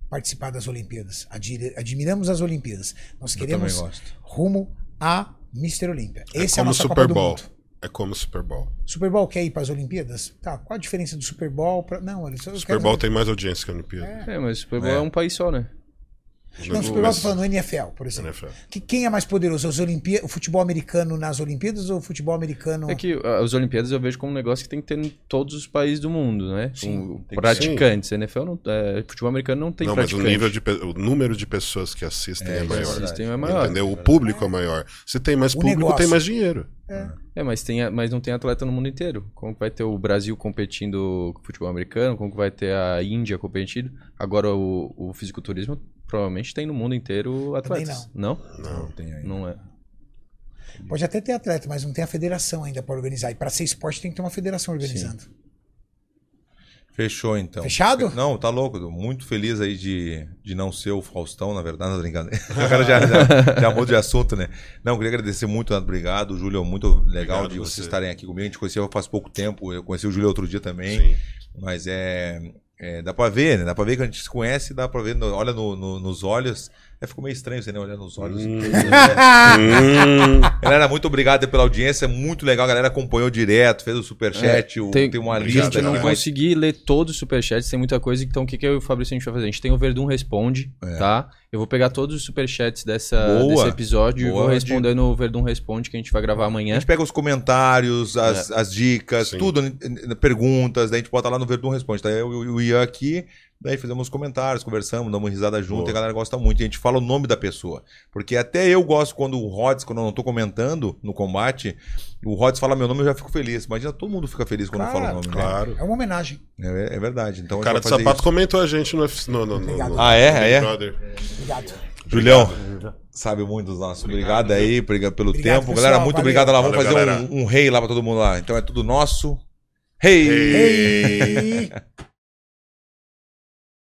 participar das Olimpíadas. Admiramos as Olimpíadas. Nós queremos rumo a Mister Olímpia. É Esse é, o nossa Super Copa do Bowl. Mundo. É como o Super Bowl. Super Bowl quer ir para as Olimpíadas? Tá, qual a diferença do Super Bowl para Não, eles O Super Bowl tem mais audiência que a Olimpíada. É, mas o Super Bowl É. é. um país só, né? Não, o Super Bowl falando NFL, por exemplo. NFL. Que, quem é mais poderoso? As Olimpí... O futebol americano nas Olimpíadas ou o futebol americano. É que ah, as Olimpíadas eu vejo como um negócio que tem que ter em todos os países do mundo, né? Sim, Com tem que praticantes. NFL não, é, futebol americano não tem não, mas o, praticante. nível de, o número de pessoas que assistem é, É, maior. Assistem é maior. Entendeu? O público é maior. Se tem mais O público, negócio. tem mais dinheiro. É, mas, tem, mas não tem atleta no mundo inteiro. Como que vai ter o Brasil competindo com futebol americano? Como que vai ter a Índia competindo? Agora o, o fisiculturismo provavelmente tem no mundo inteiro atletas. Não. Não. Tem aí. Não, é. Pode até ter atleta, mas não tem a federação ainda para organizar. E para ser esporte tem que ter uma federação organizando. Fechou, então. Fechado? Não, tá louco. Tô muito feliz aí de, de não ser o Faustão, na verdade, não tô brincando. [laughs] O cara já, já, já mudou de assunto, né? Não, queria agradecer muito, obrigado. Júlio, muito legal Obrigado de vocês você. estarem aqui comigo. A gente conheceu faz pouco tempo. Eu conheci o Júlio outro dia também. Sim. Mas é, é, Dá pra ver, né? Dá pra ver que a gente se conhece, dá pra ver. olha no- no- nos olhos. É, ficou meio estranho você né? Olhar nos olhos. Hum. [laughs] Galera, muito obrigado pela audiência. Muito legal. A galera acompanhou direto, fez o superchat. o- tem- tem, uma lista. Gente, eu não consegui ler todos os superchats, tem muita coisa. Então, o que, que eu e o Fabrício a gente vai fazer? A gente tem o Verdun Responde, É. tá? Eu vou pegar todos os superchats dessa, Boa. desse episódio Boa, e vou responder no Verdun Responde, que a gente vai gravar A amanhã. gente pega os comentários, as, as dicas, Sim. tudo, perguntas, daí a gente bota lá no Verdun Responde. Tá? Eu e o Ian aqui, daí fizemos comentários, conversamos, damos risada junto, Boa. e a galera gosta muito. E a gente fala o nome da pessoa. Porque até eu gosto quando o Rods, quando eu não tô comentando no combate, o Rods fala meu nome, eu já fico feliz. Imagina, todo mundo fica feliz quando Claro, fala o nome, Claro. É uma homenagem. né? É, é verdade. Então, O cara de sapato isso. comentou a gente no, no, no, no, Obrigado. Ah, é? É? Brother. Obrigado. Julião, sabe muito dos nossos. Obrigado aí obrigado pelo Obrigado, tempo. pessoal, galera, muito valeu. obrigado lá. Vamos Valeu, fazer um, um rei lá pra todo mundo lá. Então é tudo nosso. Rei! Ei!